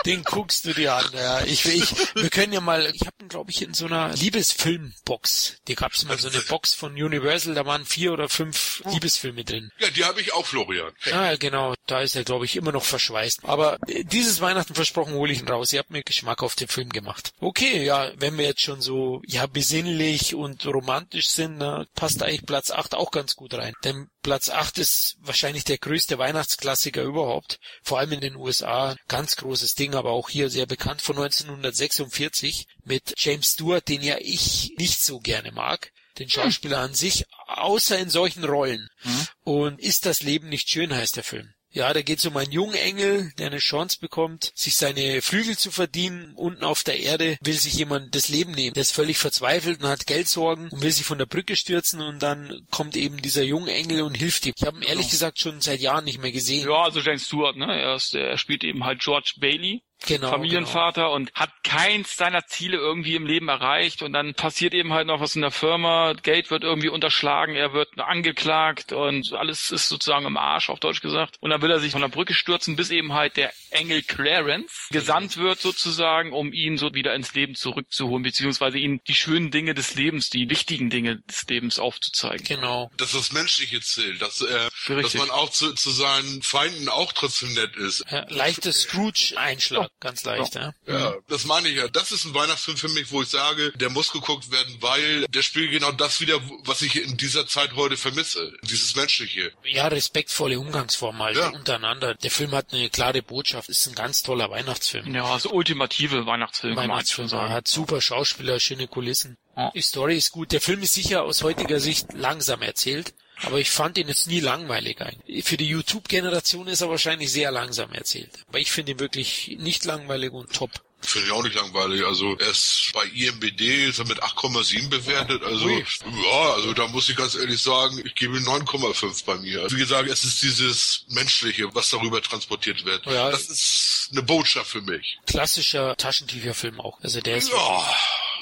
Den guckst du dir an. Ja. Ich, ich, wir können ja mal, ich habe ihn, glaube ich, in so einer Liebesfilmbox. Die gab's mal so eine Box von Universal, da waren vier oder fünf oh. Liebesfilme drin. Ja, die habe ich auch, Florian. Ah, genau. Da ist er, glaube ich, immer noch verschweißt. Aber äh, dieses Weihnachten versprochen hole ich ihn raus. Ihr habt mir Geschmack auf den Film gemacht. Okay, ja, wenn wir jetzt schon so ja besinnlich und romantisch sind, na, passt eigentlich Platz 8 auch ganz gut rein. Denn Platz 8 ist wahrscheinlich der größte Weihnachtsklassiker überhaupt. Vor allem in den USA. Ganz großes Ding, aber auch hier sehr bekannt von 1946 mit James Stewart, den ja ich nicht so gerne mag den Schauspieler an sich, außer in solchen Rollen. Mhm. Und ist das Leben nicht schön, heißt der Film. Ja, da geht es um einen jungen Engel, der eine Chance bekommt, sich seine Flügel zu verdienen. Unten auf der Erde will sich jemand das Leben nehmen. Der ist völlig verzweifelt und hat Geldsorgen und will sich von der Brücke stürzen und dann kommt eben dieser junge Engel und hilft ihm. Ich habe ihn ehrlich genau. gesagt schon seit Jahren nicht mehr gesehen. Ja, also James Stewart, ne? Er, ist, er spielt eben halt George Bailey genau, Familienvater genau. und hat keins seiner Ziele irgendwie im Leben erreicht und dann passiert eben halt noch was in der Firma, Geld wird irgendwie unterschlagen, er wird angeklagt und alles ist sozusagen im Arsch, auf Deutsch gesagt. Und dann will er sich von der Brücke stürzen, bis eben halt der Engel Clarence gesandt wird sozusagen, um ihn so wieder ins Leben zurückzuholen, beziehungsweise ihn die schönen Dinge des Lebens, die wichtigen Dinge des Lebens aufzuzeigen. Genau. Dass das Menschliche zählt, dass, äh, dass man auch zu, zu seinen Feinden auch trotzdem nett ist. Ja, leichtes Scrooge-Einschlag. Ganz leicht, ja. Ja, mhm. das meine ich ja. Das ist ein Weihnachtsfilm für mich, wo ich sage, der muss geguckt werden, weil der spielt genau das wieder, was ich in dieser Zeit heute vermisse. Dieses Menschliche. Ja, respektvolle Umgangsform halt ja. untereinander. Der Film hat eine klare Botschaft, ist ein ganz toller Weihnachtsfilm. Ja, also ultimative Weihnachtsfilm. Weihnachtsfilm, er hat super Schauspieler, schöne Kulissen. Ja. Die Story ist gut. Der Film ist sicher aus heutiger Sicht langsam erzählt. Aber ich fand ihn jetzt nie langweilig eigentlich. Für die YouTube-Generation ist er wahrscheinlich sehr langsam erzählt. Aber ich finde ihn wirklich nicht langweilig und top. Finde ich auch nicht langweilig. Also er ist bei IMBD ist er mit 8,7 bewertet. Also Ui. ja, also da muss ich ganz ehrlich sagen, ich gebe 9,5 bei mir. Wie gesagt, es ist dieses Menschliche, was darüber transportiert wird. Ja, das ist eine Botschaft für mich. Klassischer Taschentücherfilm auch. Also der ist ja.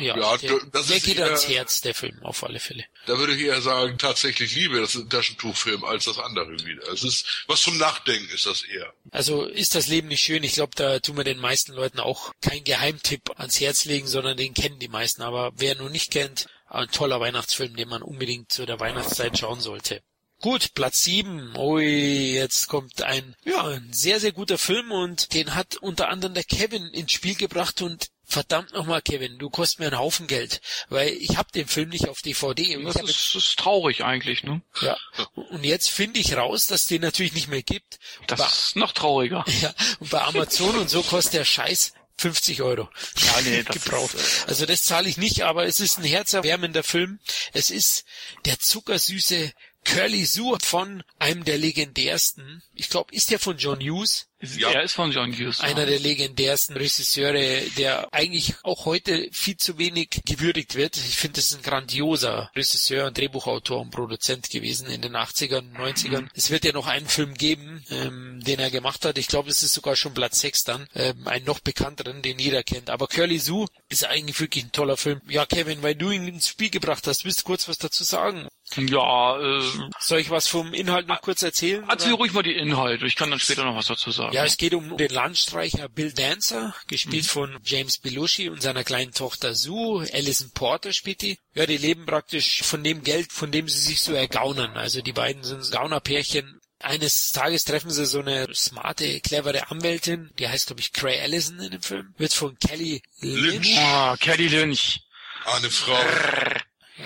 Ja, ja der, das der geht eher, ans Herz, der Film, auf alle Fälle. Da würde ich eher sagen, tatsächlich liebe das ist ein Taschentuchfilm als das andere wieder. Es ist, was zum Nachdenken ist das eher. Also ist das Leben nicht schön? Ich glaube, da tun wir den meisten Leuten auch keinen Geheimtipp ans Herz legen, sondern den kennen die meisten. Aber wer nur nicht kennt, ein toller Weihnachtsfilm, den man unbedingt zu der Weihnachtszeit schauen sollte. Gut, Platz sieben. Ui, jetzt kommt ein, ja, ein sehr, sehr guter Film und den hat unter anderem der Kevin ins Spiel gebracht und verdammt nochmal, Kevin, du kostest mir einen Haufen Geld, weil ich habe den Film nicht auf DVD. Das, ist, das ist traurig eigentlich, ne? Ja. Und jetzt finde ich raus, dass den natürlich nicht mehr gibt. Das bei, ist noch trauriger. Ja. Und bei Amazon und so kostet der Scheiß 50 Euro. Ja, nee, das gebraucht. Ist, äh, also das zahle ich nicht, aber es ist ein herzerwärmender Film. Es ist der zuckersüße Curly Sue von einem der legendärsten, ich glaube, ist der von John Hughes? Ja. Er ist von John Hughes. Einer der legendärsten Regisseure, der eigentlich auch heute viel zu wenig gewürdigt wird. Ich finde, es ist ein grandioser Regisseur und Drehbuchautor und Produzent gewesen in den 80ern, 90ern. Mhm. Es wird ja noch einen Film geben, ähm, den er gemacht hat. Ich glaube, es ist sogar schon Platz 6 dann. Ähm, einen noch bekannteren, den jeder kennt. Aber Curly Sue ist eigentlich wirklich ein toller Film. Ja, Kevin, weil du ihn ins Spiel gebracht hast, willst du kurz was dazu sagen? Ja, äh, Soll ich was vom Inhalt noch kurz erzählen? Erzähl ruhig mal die Inhalte. Ich kann dann später noch was dazu sagen. Ja, es geht um den Landstreicher Bill Dancer, gespielt mhm. von James Belushi und seiner kleinen Tochter Sue. Alison Porter spielt die. Ja, die leben praktisch von dem Geld, von dem sie sich so ergaunern. Also die beiden sind Gaunerpärchen. Eines Tages treffen sie so eine smarte, clevere Anwältin, die heißt, glaube ich, Cray Allison in dem Film, wird von Kelly Lynch. Lynch. Ah, Kelly Lynch. Eine Frau.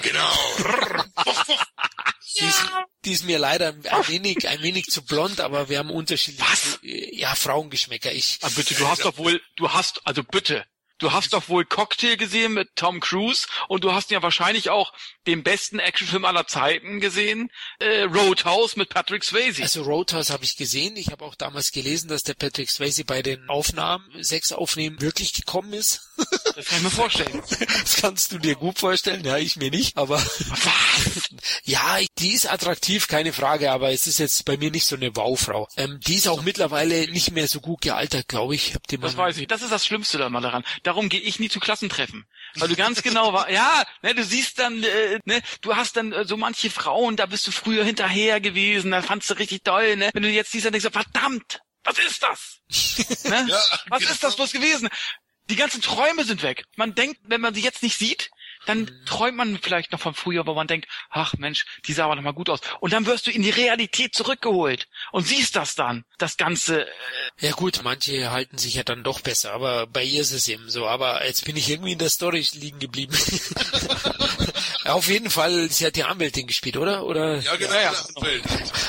Genau. Die ist, die ist mir leider ein wenig, ein wenig zu blond, aber wir haben unterschiedliche, Was? ja, Frauengeschmäcker. Ich. Aber bitte, du hast doch wohl, du hast, also bitte, Du hast doch wohl Cocktail gesehen mit Tom Cruise und du hast ja wahrscheinlich auch den besten Actionfilm aller Zeiten gesehen, äh, Roadhouse mit Patrick Swayze. Also Roadhouse habe ich gesehen. Ich habe auch damals gelesen, dass der Patrick Swayze bei den Aufnahmen, sechs Aufnehmen, wirklich gekommen ist. Das kann ich mir vorstellen. Das kannst du dir gut vorstellen. Ja, ich mir nicht, aber ja, die ist attraktiv, keine Frage, aber es ist jetzt bei mir nicht so eine Wow-Frau. Ähm, die ist auch mittlerweile nicht mehr so gut gealtert, glaube ich. Hab die das weiß ich. Das ist das Schlimmste da mal daran. Darum gehe ich nie zu Klassentreffen. Weil du ganz genau war, ja, ne, du siehst dann, äh, ne, du hast dann äh, so manche Frauen, da bist du früher hinterher gewesen, da fandst du richtig toll, ne? Wenn du jetzt siehst, dann denkst du, verdammt, was ist das? ne? ja, was genau. ist das bloß gewesen? Die ganzen Träume sind weg. Man denkt, wenn man sie jetzt nicht sieht, dann träumt man vielleicht noch von früher, wo man denkt, ach Mensch, die sah aber noch mal gut aus. Und dann wirst du in die Realität zurückgeholt und siehst das dann, das Ganze. Äh ja gut, manche halten sich ja dann doch besser, aber bei ihr ist es eben so. Aber jetzt bin ich irgendwie in der Story liegen geblieben. Auf jeden Fall, sie hat die Anwältin gespielt, oder? oder? Ja, genau, ja, ja.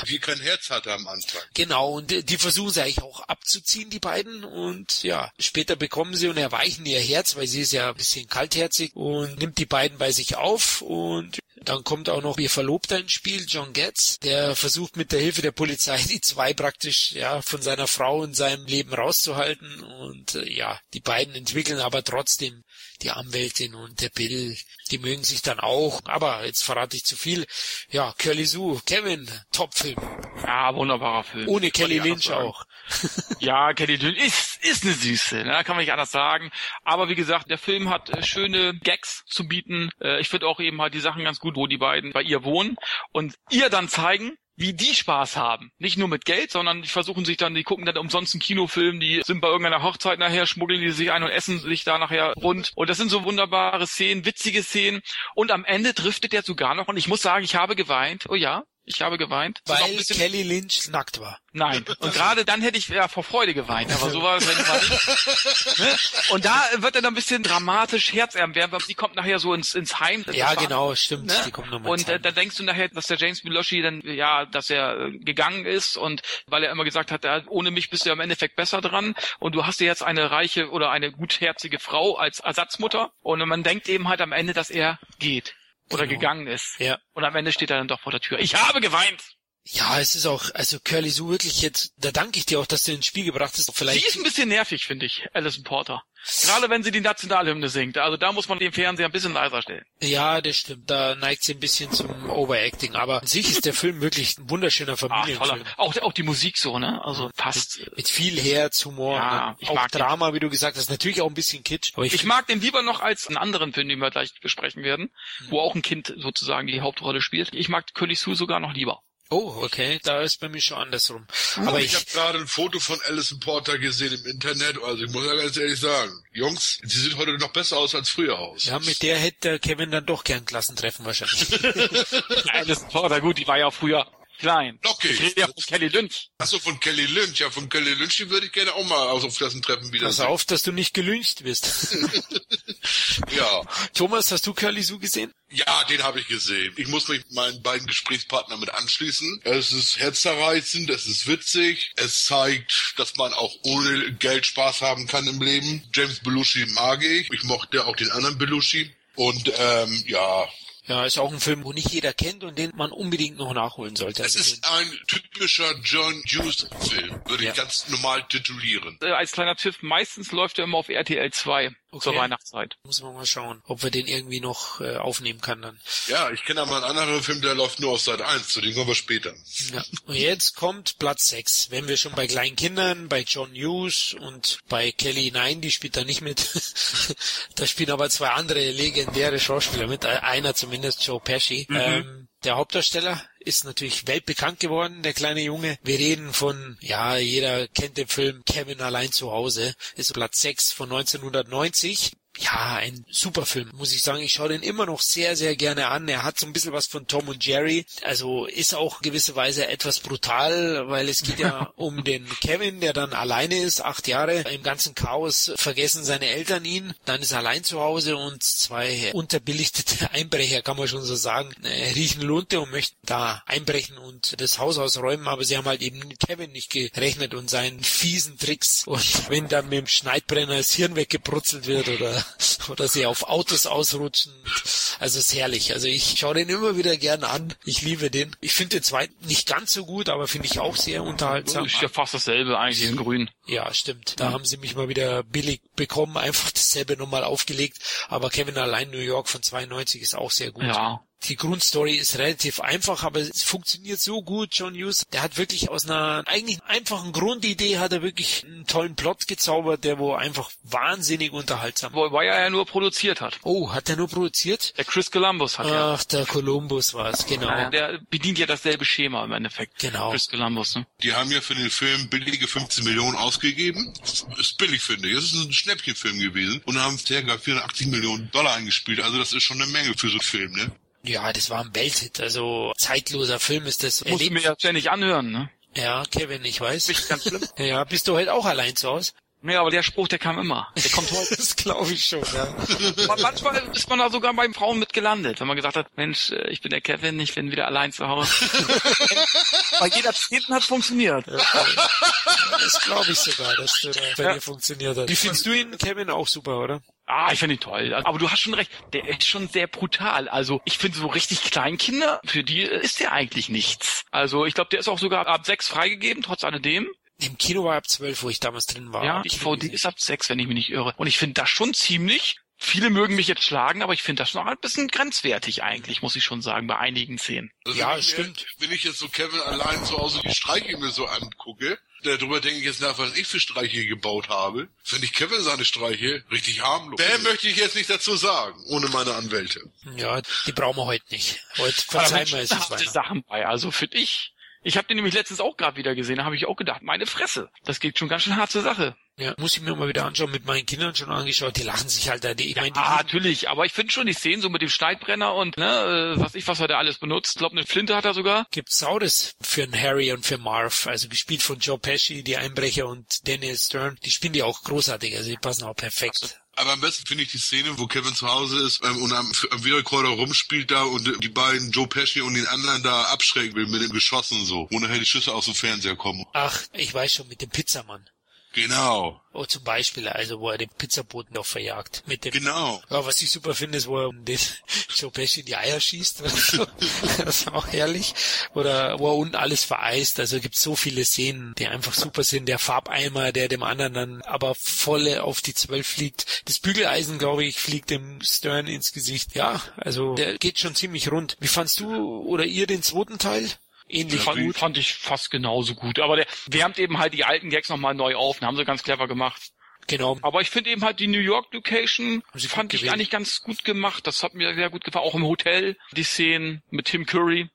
die kein Herz hatte am Anfang. Genau, und die versuchen sie eigentlich auch abzuziehen, die beiden. Und ja, später bekommen sie und erweichen ihr Herz, weil sie ist ja ein bisschen kaltherzig und nimmt die beiden bei sich auf und dann kommt auch noch ihr Verlobter ins Spiel, John Getz, der versucht mit der Hilfe der Polizei die zwei praktisch ja von seiner Frau und seinem Leben rauszuhalten und äh, ja, die beiden entwickeln aber trotzdem die Anwältin und der Bill, die mögen sich dann auch, aber jetzt verrate ich zu viel. Ja, Curly Sue, Kevin, Topfilm. Ja, wunderbarer Film. Ohne Kelly Lynch auch. ja, Kelly Lynch ist ist eine Süße, ne? kann man nicht anders sagen. Aber wie gesagt, der Film hat äh, schöne Gags zu bieten. Äh, ich finde auch eben halt die Sachen ganz gut, wo die beiden bei ihr wohnen und ihr dann zeigen, wie die Spaß haben. Nicht nur mit Geld, sondern die versuchen sich dann, die gucken dann umsonst einen Kinofilm, die sind bei irgendeiner Hochzeit nachher, schmuggeln die sich ein und essen sich da nachher rund. Und das sind so wunderbare Szenen, witzige Szenen. Und am Ende driftet er sogar noch, und ich muss sagen, ich habe geweint. Oh ja, ich habe geweint. Weil Kelly Lynch nackt war. Nein. Und gerade dann hätte ich ja vor Freude geweint, aber so war es mal nicht. Ne? Und da wird er dann ein bisschen dramatisch herzerwärmend, sie kommt nachher so ins, ins Heim. Ja, genau, stimmt. Ne? Die kommt nochmal und äh, da denkst du nachher, dass der James Belushi dann, ja, dass er äh, gegangen ist und weil er immer gesagt hat, ja, ohne mich bist du ja im Endeffekt besser dran und du hast dir jetzt eine reiche oder eine gutherzige Frau als Ersatzmutter und man denkt eben halt am Ende, dass er geht oder genau. gegangen ist. Ja. Und am Ende steht er dann doch vor der Tür. Ich habe geweint. Ja, es ist auch, also Curly Sue wirklich jetzt, da danke ich dir auch, dass du ins Spiel gebracht hast. Vielleicht. Sie ist ein bisschen nervig, finde ich, Alison Porter. Gerade wenn sie die Nationalhymne singt. Also da muss man den Fernseher ein bisschen leiser stellen. Ja, das stimmt. Da neigt sie ein bisschen zum Overacting. Aber an sich ist der Film wirklich ein wunderschöner Familienfilm. Ach, auch, auch die Musik so, ne? Also passt. Mit, mit viel Herz, Humor. Ja, ich auch mag Drama, den. wie du gesagt hast. Natürlich auch ein bisschen Kitsch. Ich, ich mag den lieber noch als einen anderen Film, den wir gleich besprechen werden, hm. wo auch ein Kind sozusagen die Hauptrolle spielt. Ich mag Curly Sue sogar noch lieber. Oh, okay, da ist bei mir schon andersrum. Aber ich, ich habe gerade ein Foto von Alison Porter gesehen im Internet, also ich muss ja ganz ehrlich sagen, Jungs, sie sieht heute noch besser aus als früher aus. Ja, mit der hätte Kevin dann doch gern Klassentreffen wahrscheinlich. Alison Porter, gut, die war ja früher klein. Okay. Ich rede ja von Kelly Lynch. Achso, von Kelly Lynch. Ja, von Kelly Lynch, die würde ich gerne auch mal auf Klassentreffen wieder Pass sehen. auf, dass du nicht gelyncht wirst. ja. Thomas, hast du Curly Sue gesehen? Ja, den habe ich gesehen. Ich muss mich meinen beiden Gesprächspartnern mit anschließen. Es ist herzzerreißend, es ist witzig. Es zeigt, dass man auch ohne Geld Spaß haben kann im Leben. James Belushi mag ich. Ich mochte auch den anderen Belushi. Und ähm, ja, ja, ist auch ein Film, wo nicht jeder kennt und den man unbedingt noch nachholen sollte. Es ist ein typischer John Hughes-Film, würde ja. ich ganz normal titulieren. Äh, als kleiner Tipp, meistens läuft er immer auf RTL 2 okay. zur Weihnachtszeit. Muss man mal schauen, ob wir den irgendwie noch äh, aufnehmen kann dann. Ja, ich kenne aber einen anderen Film, der läuft nur auf Seite 1, zu dem kommen wir später. Ja. Und jetzt kommt Platz 6. Wenn wir schon bei kleinen Kindern, bei John Hughes und bei Kelly Nein, die spielt da nicht mit. da spielen aber zwei andere legendäre Schauspieler mit, einer zumindest Joe Pesci. Mhm. Ähm, der Hauptdarsteller ist natürlich weltbekannt geworden, der kleine Junge. Wir reden von, ja, jeder kennt den Film Kevin allein zu Hause. Ist Platz 6 von 1990 ja, ein super Film, muss ich sagen. Ich schaue den immer noch sehr, sehr gerne an. Er hat so ein bisschen was von Tom und Jerry. Also ist auch gewisse Weise etwas brutal, weil es geht ja um den Kevin, der dann alleine ist, acht Jahre. Im ganzen Chaos vergessen seine Eltern ihn. Dann ist er allein zu Hause und zwei unterbelichtete Einbrecher, kann man schon so sagen, äh, riechen Lunte und möchten da einbrechen und das Haus ausräumen. Aber sie haben halt eben Kevin nicht gerechnet und seinen fiesen Tricks. Und wenn dann mit dem Schneidbrenner das Hirn weggebrutzelt wird oder oder sie auf Autos ausrutschen. Also ist herrlich. Also ich schaue den immer wieder gern an. Ich liebe den. Ich finde den zweiten nicht ganz so gut, aber finde ich auch sehr unterhaltsam. Ist ja fast dasselbe eigentlich in grün. Ja, stimmt. Da haben sie mich mal wieder billig bekommen, einfach dasselbe nochmal aufgelegt. Aber Kevin allein New York von 92 ist auch sehr gut. Ja. Die Grundstory ist relativ einfach, aber es funktioniert so gut. John Hughes, der hat wirklich aus einer eigentlich einfachen Grundidee hat er wirklich einen tollen Plot gezaubert, der wo einfach wahnsinnig unterhaltsam war. Weil er ja nur produziert hat. Oh, hat er nur produziert? Der Chris Columbus hat Ach, ja. Ach, der Columbus war es, genau. Ja, der bedient ja dasselbe Schema im Endeffekt. Genau. Chris Columbus, ne? Die haben ja für den Film billige 15 Millionen ausgegeben. Das ist billig, finde ich. Das ist ein Schnäppchenfilm gewesen. Und haben circa 480 Millionen Dollar eingespielt. Also das ist schon eine Menge für so einen Film, ne? Ja, das war ein Welthit. Also zeitloser Film ist das. Musst du mir ja ständig anhören, ne? Ja, Kevin, ich weiß. Nicht ganz schlimm. ja, bist du heute auch allein zu Hause? Ja, aber der Spruch, der kam immer. Der kommt heute. das glaube ich schon, ja. Manchmal ist man da sogar beim Frauen mit gelandet, wenn man gesagt hat, Mensch, äh, ich bin der Kevin, ich bin wieder allein zu Hause. Bei jeder Zehnten hat funktioniert. Ja, das glaube ich sogar, dass da bei ja. dir funktioniert hat. Wie findest du ihn, Kevin, auch super, oder? Ah, ich finde ihn toll. Aber du hast schon recht, der ist schon sehr brutal. Also ich finde so richtig Kleinkinder, für die ist der eigentlich nichts. Also ich glaube, der ist auch sogar ab sechs freigegeben, trotz alledem. Im Kino war ab zwölf, wo ich damals drin war. Ja, die DVD ist ab sechs, wenn ich mich nicht irre. Und ich finde das schon ziemlich Viele mögen mich jetzt schlagen, aber ich finde das noch ein bisschen grenzwertig eigentlich, muss ich schon sagen, bei einigen Szenen. Also ja, wenn stimmt. Mir, wenn ich jetzt so Kevin allein zu Hause die Streiche mir so angucke, Darüber denke ich jetzt nach, was ich für Streiche gebaut habe. Finde ich Kevin seine Streiche richtig harmlos. Mehr möchte ich jetzt nicht dazu sagen, ohne meine Anwälte. Ja, die brauchen wir heute nicht. Heute verzeihen wir es da. Sachen bei, also finde ich. Ich habe den nämlich letztens auch gerade wieder gesehen, da habe ich auch gedacht, meine Fresse, das geht schon ganz schön hart zur Sache. Ja, muss ich mir mal wieder anschauen, mit meinen Kindern schon angeschaut, die lachen sich halt da, die, ich meine, die, Ah, natürlich, aber ich finde schon die Szenen so mit dem Schneidbrenner und ne, äh, was ich, was er da alles benutzt. Ich glaube, eine Flinte hat er sogar. gibt's Saures für einen Harry und für Marv, also gespielt von Joe Pesci, die Einbrecher und Daniel Stern, die spielen die auch großartig, also die passen auch perfekt. Aber am besten finde ich die Szene, wo Kevin zu Hause ist ähm, und am, am Videorekorder rumspielt da und die beiden Joe Pesci und den anderen da abschrecken will mit den Geschossen so, wo nachher die Schüsse aus dem Fernseher kommen. Ach, ich weiß schon, mit dem Pizzamann. Genau, Oh, zum Beispiel, also wo er den Pizzaboten noch verjagt. Mit dem genau. Ja, was ich super finde, ist, wo er den Joe Pesci in die Eier schießt. Das ist auch herrlich. Oder wo er unten alles vereist. Also gibt so viele Szenen, die einfach super sind. Der Farbeimer, der dem anderen dann aber volle auf die Zwölf fliegt. Das Bügeleisen, glaube ich, fliegt dem Stern ins Gesicht. Ja, also der geht schon ziemlich rund. Wie fandst du oder ihr den zweiten Teil? Ähnlich Ja, gut. Fand, fand ich fast genauso gut. Aber der wärmt eben halt die alten Gags nochmal neu auf. Den haben sie ganz clever gemacht. Genau. Aber ich finde eben halt die New York Location sie fand ich gewählt. eigentlich ganz gut gemacht. Das hat mir sehr gut gefallen. Auch im Hotel, die Szenen mit Tim Curry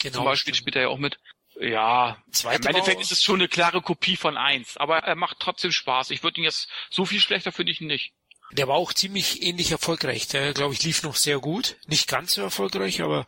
Genau. zum Beispiel spielt er ja auch mit. Ja, Zweite im Endeffekt ist es schon eine klare Kopie von eins, aber er macht trotzdem Spaß. Ich würde ihn jetzt so viel schlechter finde ich ihn nicht. Der war auch ziemlich ähnlich erfolgreich. Der, glaube ich, lief noch sehr gut. Nicht ganz so erfolgreich, aber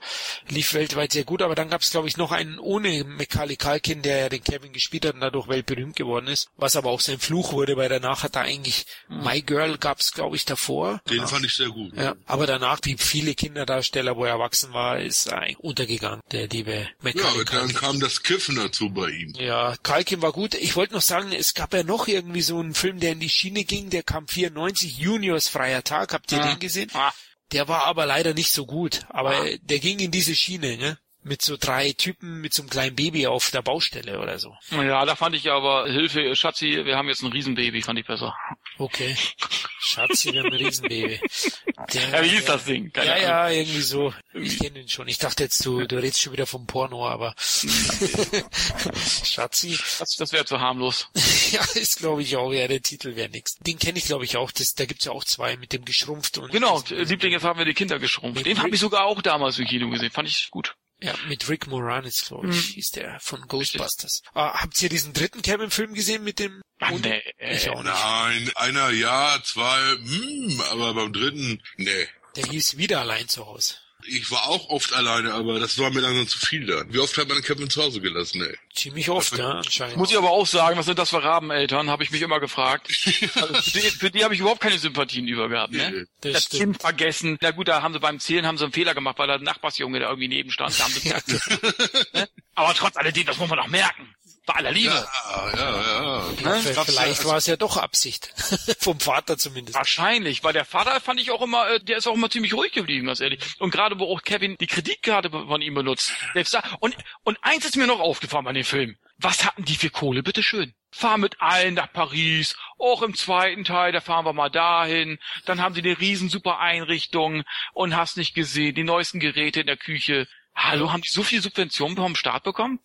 lief weltweit sehr gut. Aber dann gab es, glaube ich, noch einen ohne Macaulay Culkin, der ja den Kevin gespielt hat und dadurch weltberühmt geworden ist. Was aber auch sein Fluch wurde, weil danach hat er eigentlich My Girl gab es, glaube ich, davor. Den fand ich sehr gut. Ja, aber danach, wie viele Kinderdarsteller, wo er erwachsen war, ist er eigentlich untergegangen, der liebe Ja, Macaulay und dann Culkin. kam das Kiffen dazu bei ihm. Ja, Kalkin war gut. Ich wollte noch sagen, es gab ja noch irgendwie so einen Film, der in die Schiene ging, der kam 94, Juniors freier Tag. Habt ihr Ja. den gesehen? Ah, Der war aber leider nicht so gut. Aber Ah. der ging in diese Schiene, ne? Mit so drei Typen mit so einem kleinen Baby auf der Baustelle oder so. ja, da fand ich aber Hilfe, Schatzi, wir haben jetzt ein Riesenbaby, fand ich besser. Okay. Schatzi, wir haben ein Riesenbaby. Der, Ja, wie hieß das Ding? Keine Ja, Ahnung. ja, irgendwie so. Ich kenne den schon. Ich dachte jetzt, du, du redest schon wieder vom Porno, aber Schatzi, Das, das wäre zu harmlos. ja, ist glaube ich auch, ja, der Titel wäre nix. Den kenne ich glaube ich auch. Das, da gibt's ja auch zwei mit dem geschrumpft und Genau, Liebling, jetzt haben wir die Kinder geschrumpft. Den habe ich sogar auch damals im Kino gesehen, fand ich gut. Ja, mit Rick Moranis, glaube ich, Mhm. hieß der von Ghostbusters. Ah, habt ihr diesen dritten Kevin-Film gesehen mit dem? Ach, nee. Ich auch nicht. Nein, einer ja, zwei, hm, aber beim dritten, nee. Der hieß wieder allein zu Hause. Ich war auch oft alleine, aber das war mir langsam zu viel dann. Wie oft hat man Kevin zu Hause gelassen, ey? Ziemlich oft, ja, anscheinend. Muss ich aber auch sagen, was sind das für Rabeneltern, habe ich mich immer gefragt. Also für die, für die habe ich überhaupt keine Sympathien über gehabt, ne? das Das stimmt. Kind vergessen. Na gut, da haben sie beim Zählen haben sie einen Fehler gemacht, weil da ein Nachbarsjunge da irgendwie neben stand. Da haben sie, Ja, ne? Aber trotz alledem, das muss man doch merken. Bei aller Liebe. Ja, ja, ja. ja, vielleicht war es ja doch Absicht. Vom Vater zumindest. Wahrscheinlich, weil der Vater fand ich auch immer, äh, der ist auch immer ziemlich ruhig geblieben, ganz ehrlich. Und gerade wo auch Kevin die Kreditkarte von ihm benutzt. Selbst da, und, und eins ist mir noch aufgefallen bei dem Film. Was hatten die für Kohle, bitteschön? Fahr mit allen nach Paris, auch im zweiten Teil, da fahren wir mal dahin. Dann haben sie eine riesen super Einrichtung und hast nicht gesehen, die neuesten Geräte in der Küche. Hallo, haben die so viel Subventionen vom Staat bekommen?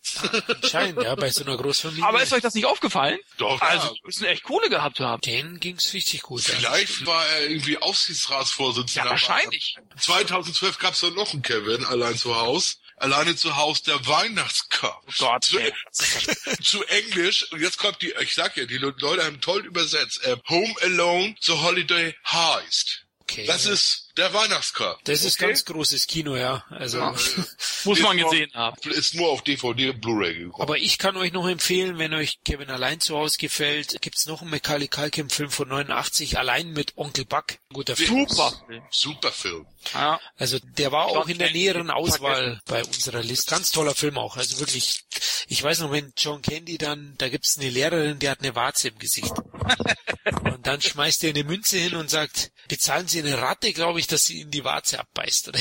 Anscheinend, ja, bei so einer Großfamilie. Aber ist euch das nicht aufgefallen? Doch, Also, ja. müssen echt Kohle gehabt haben. denen ging's richtig gut. Vielleicht war er irgendwie Aufsichtsratsvorsitzender. Ja, wahrscheinlich. 2012 gab's da noch einen Kevin, allein zu Haus. Alleine zu Haus der Weihnachtscup. Oh Gott, zu, ey. zu Englisch. Und jetzt kommt die, ich sag ja, die Leute haben toll übersetzt. Äh, Home Alone, The Holiday Heist. Okay, Das ist der Weihnachtscup. das ist okay? ganz großes Kino, ja. Also, Muss man nur- gesehen haben. Ist nur auf DVD und Blu-ray gekommen. aber ich kann euch noch empfehlen, wenn euch Kevin allein zu Hause gefällt, gibt's noch einen Macaulay Culkin Film von 89, allein mit Onkel Buck. Guter Film. Super. Super Film. Ja. Also der war auch in der Candy, näheren vergessen. Auswahl bei unserer Liste. Ganz toller Film auch. Also wirklich, ich weiß noch, wenn John Candy dann, da gibt's eine Lehrerin, die hat eine Warze im Gesicht. Und dann schmeißt er eine Münze hin und sagt, bezahlen Sie eine Ratte, glaube ich, dass sie in die Warze abbeißt. Oder?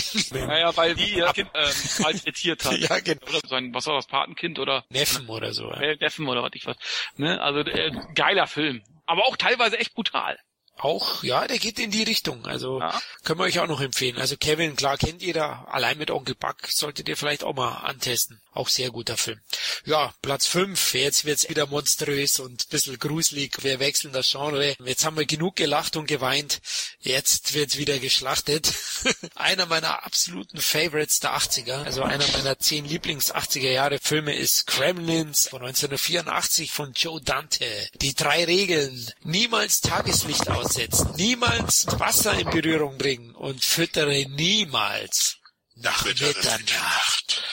Naja, weil die ihr Kind ähm, malträtiert hat. ja, genau. Oder sein, was war das, Patenkind oder Neffen oder so. Ja. äh, Neffen oder was ich was. Ne? Also äh, geiler Film. Aber auch teilweise echt brutal. Auch, ja, der geht in die Richtung. Also Ja. können wir euch auch noch empfehlen. Also Kevin, klar kennt jeder. Allein mit Onkel Buck solltet ihr vielleicht auch mal antesten. Auch sehr guter Film. Ja, Platz fünf. Jetzt wird's wieder monströs und ein bisschen gruselig. Wir wechseln das Genre. Jetzt haben wir genug gelacht und geweint. Jetzt wird's wieder geschlachtet. einer meiner absoluten Favorites der 80er. Also einer meiner zehn Lieblings-80er Jahre Filme ist Gremlins von 1984 von Joe Dante. Die drei Regeln. Niemals Tageslicht aussetzen. Niemals Wasser in Berührung bringen. Und füttere niemals nach Mitternacht.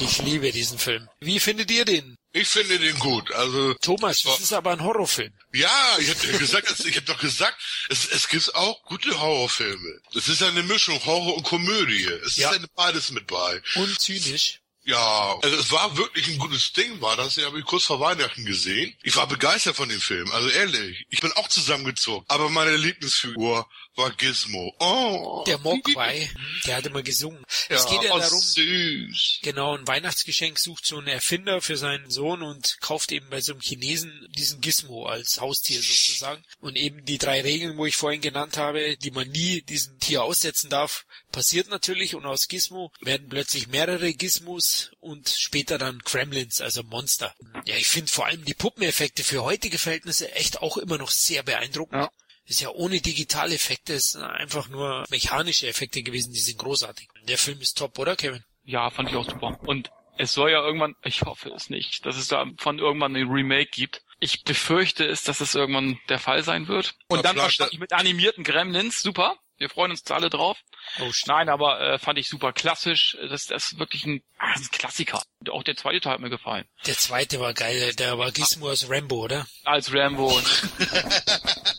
Ich liebe diesen Film. Wie findet ihr den? Ich finde den gut. Also Thomas, das ist aber ein Horrorfilm. ja, ich habe ja gesagt, ich habe doch gesagt, es, es gibt auch gute Horrorfilme. Es ist eine Mischung Horror und Komödie. Es Ja. ist eine beides mit bei. Und zynisch. Ja, also es war wirklich ein gutes Ding, war das. Den habe ich kurz vor Weihnachten gesehen. Ich war begeistert von dem Film, also ehrlich. Ich bin auch zusammengezogen. Aber meine Lieblingsfigur war Gizmo. Oh, Der Mogwai, der hat immer gesungen. Ja, es geht ja oh, darum, süß. genau, ein Weihnachtsgeschenk sucht so ein Erfinder für seinen Sohn und kauft eben bei so einem Chinesen diesen Gizmo als Haustier sozusagen. Und eben die drei Regeln, wo ich vorhin genannt habe, die man nie diesem Tier aussetzen darf, passiert natürlich und aus Gizmo werden plötzlich mehrere Gizmos und später dann Gremlins, also Monster. Ja, ich finde vor allem die Puppeneffekte für heutige Verhältnisse echt auch immer noch sehr beeindruckend. Ja. Ist ja ohne Digitaleffekte, es sind einfach nur mechanische Effekte gewesen, die sind großartig. Der Film ist top, oder Kevin? Ja, fand ich auch super. Und es soll ja irgendwann, ich hoffe es nicht, dass es da von irgendwann ein Remake gibt. Ich befürchte es, dass es irgendwann der Fall sein wird. Und Ja, dann wahrscheinlich mit animierten Gremlins, super. Wir freuen uns alle drauf. Oh. Nein, aber äh, fand ich super klassisch. Das, das ist wirklich ein, ah, ein Klassiker. Auch der zweite Teil hat mir gefallen. Der zweite war geil, der war Gizmo aus Rambo, oder? Als Rambo. War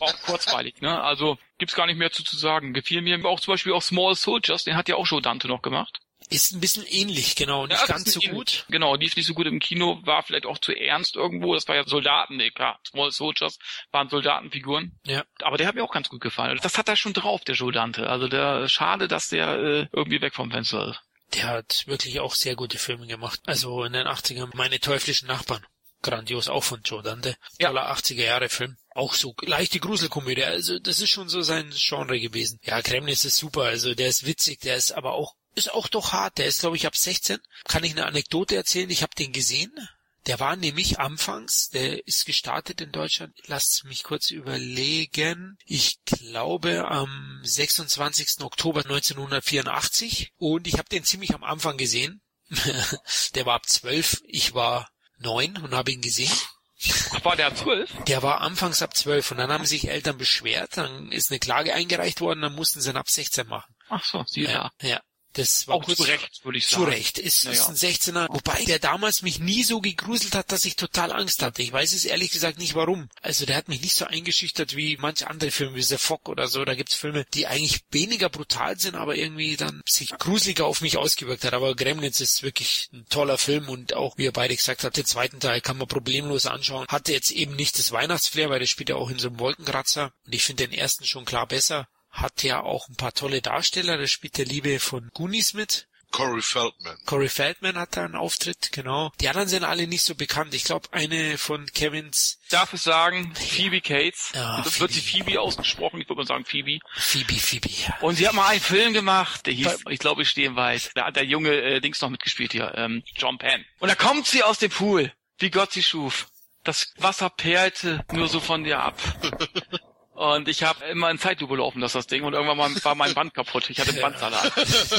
auch kurzweilig, ne? Also gibt's gar nicht mehr zu, zu sagen. Gefiel mir auch zum Beispiel auch Small Soldiers, den hat ja auch Joe Dante noch gemacht. Ist ein bisschen ähnlich, genau, nicht Ja, ganz so ähnlich. gut. Genau, lief nicht so gut im Kino, war vielleicht auch zu ernst irgendwo. Das war ja Soldaten, nee, klar. Small Soldiers waren Soldatenfiguren. Ja. Aber der hat mir auch ganz gut gefallen. Das hat er schon drauf, der Joe Dante. Also der, schade, dass der äh, irgendwie weg vom Fenster ist. Der hat wirklich auch sehr gute Filme gemacht. Also in den 80ern, meine teuflischen Nachbarn. Grandios, auch von Joe Dante. Ja. Toller 80er Jahre Film. Auch so leichte Gruselkomödie. Also das ist schon so sein Genre gewesen. Ja, Gremlins ist super. Also der ist witzig, der ist aber auch, ist auch doch hart. Der ist, glaube ich, ab 16. Kann ich eine Anekdote erzählen? Ich habe den gesehen. Der war nämlich anfangs, der ist gestartet in Deutschland. Lasst mich kurz überlegen. Ich glaube am 26. Oktober 1984 und ich habe den ziemlich am Anfang gesehen. der war ab 12, ich war 9 und habe ihn gesehen. Ach, war der ab 12? Der war anfangs ab 12 und dann haben sich Eltern beschwert, dann ist eine Klage eingereicht worden, dann mussten sie ihn ab 16 machen. Ach so, siehe da. Ja, ja. Das war Auch kurz zu Recht, würde ich zu sagen. Recht. Ist, Ja, ist ein 16er. Wobei der damals mich nie so gegruselt hat, dass ich total Angst hatte. Ich weiß es ehrlich gesagt nicht warum. Also der hat mich nicht so eingeschüchtert wie manche andere Filme, wie The Fog oder so. Da gibt's Filme, die eigentlich weniger brutal sind, aber irgendwie dann sich gruseliger auf mich ausgewirkt hat. Aber Gremlins ist wirklich ein toller Film und auch, wie ihr beide gesagt habt, den zweiten Teil kann man problemlos anschauen. Hatte jetzt eben nicht das Weihnachtsflair, weil der spielt ja auch in so einem Wolkenkratzer. Und ich finde den ersten schon klar besser. Hat ja auch ein paar tolle Darsteller. Da spielt der Liebe von Goonies mit. Corey Feldman. Corey Feldman hat da einen Auftritt, genau. Die anderen sind alle nicht so bekannt. Ich glaube, eine von Kevins Darf es sagen, Phoebe Cates. Ja, das wird sie Phoebe. Phoebe ausgesprochen, ich würde mal sagen Phoebe. Phoebe Phoebe. Und sie hat mal einen Film gemacht, der hieß, ich glaube, ich stehe im Wald. Da hat der junge äh, Dings noch mitgespielt hier, ähm, John Penn. Und da kommt sie aus dem Pool, wie Gott sie schuf. Das Wasser perlte nur so von dir ab. Und ich habe immer in Zeitlupe laufen, das das Ding. Und irgendwann mal war mein Band kaputt. Ich hatte einen Bandsalat.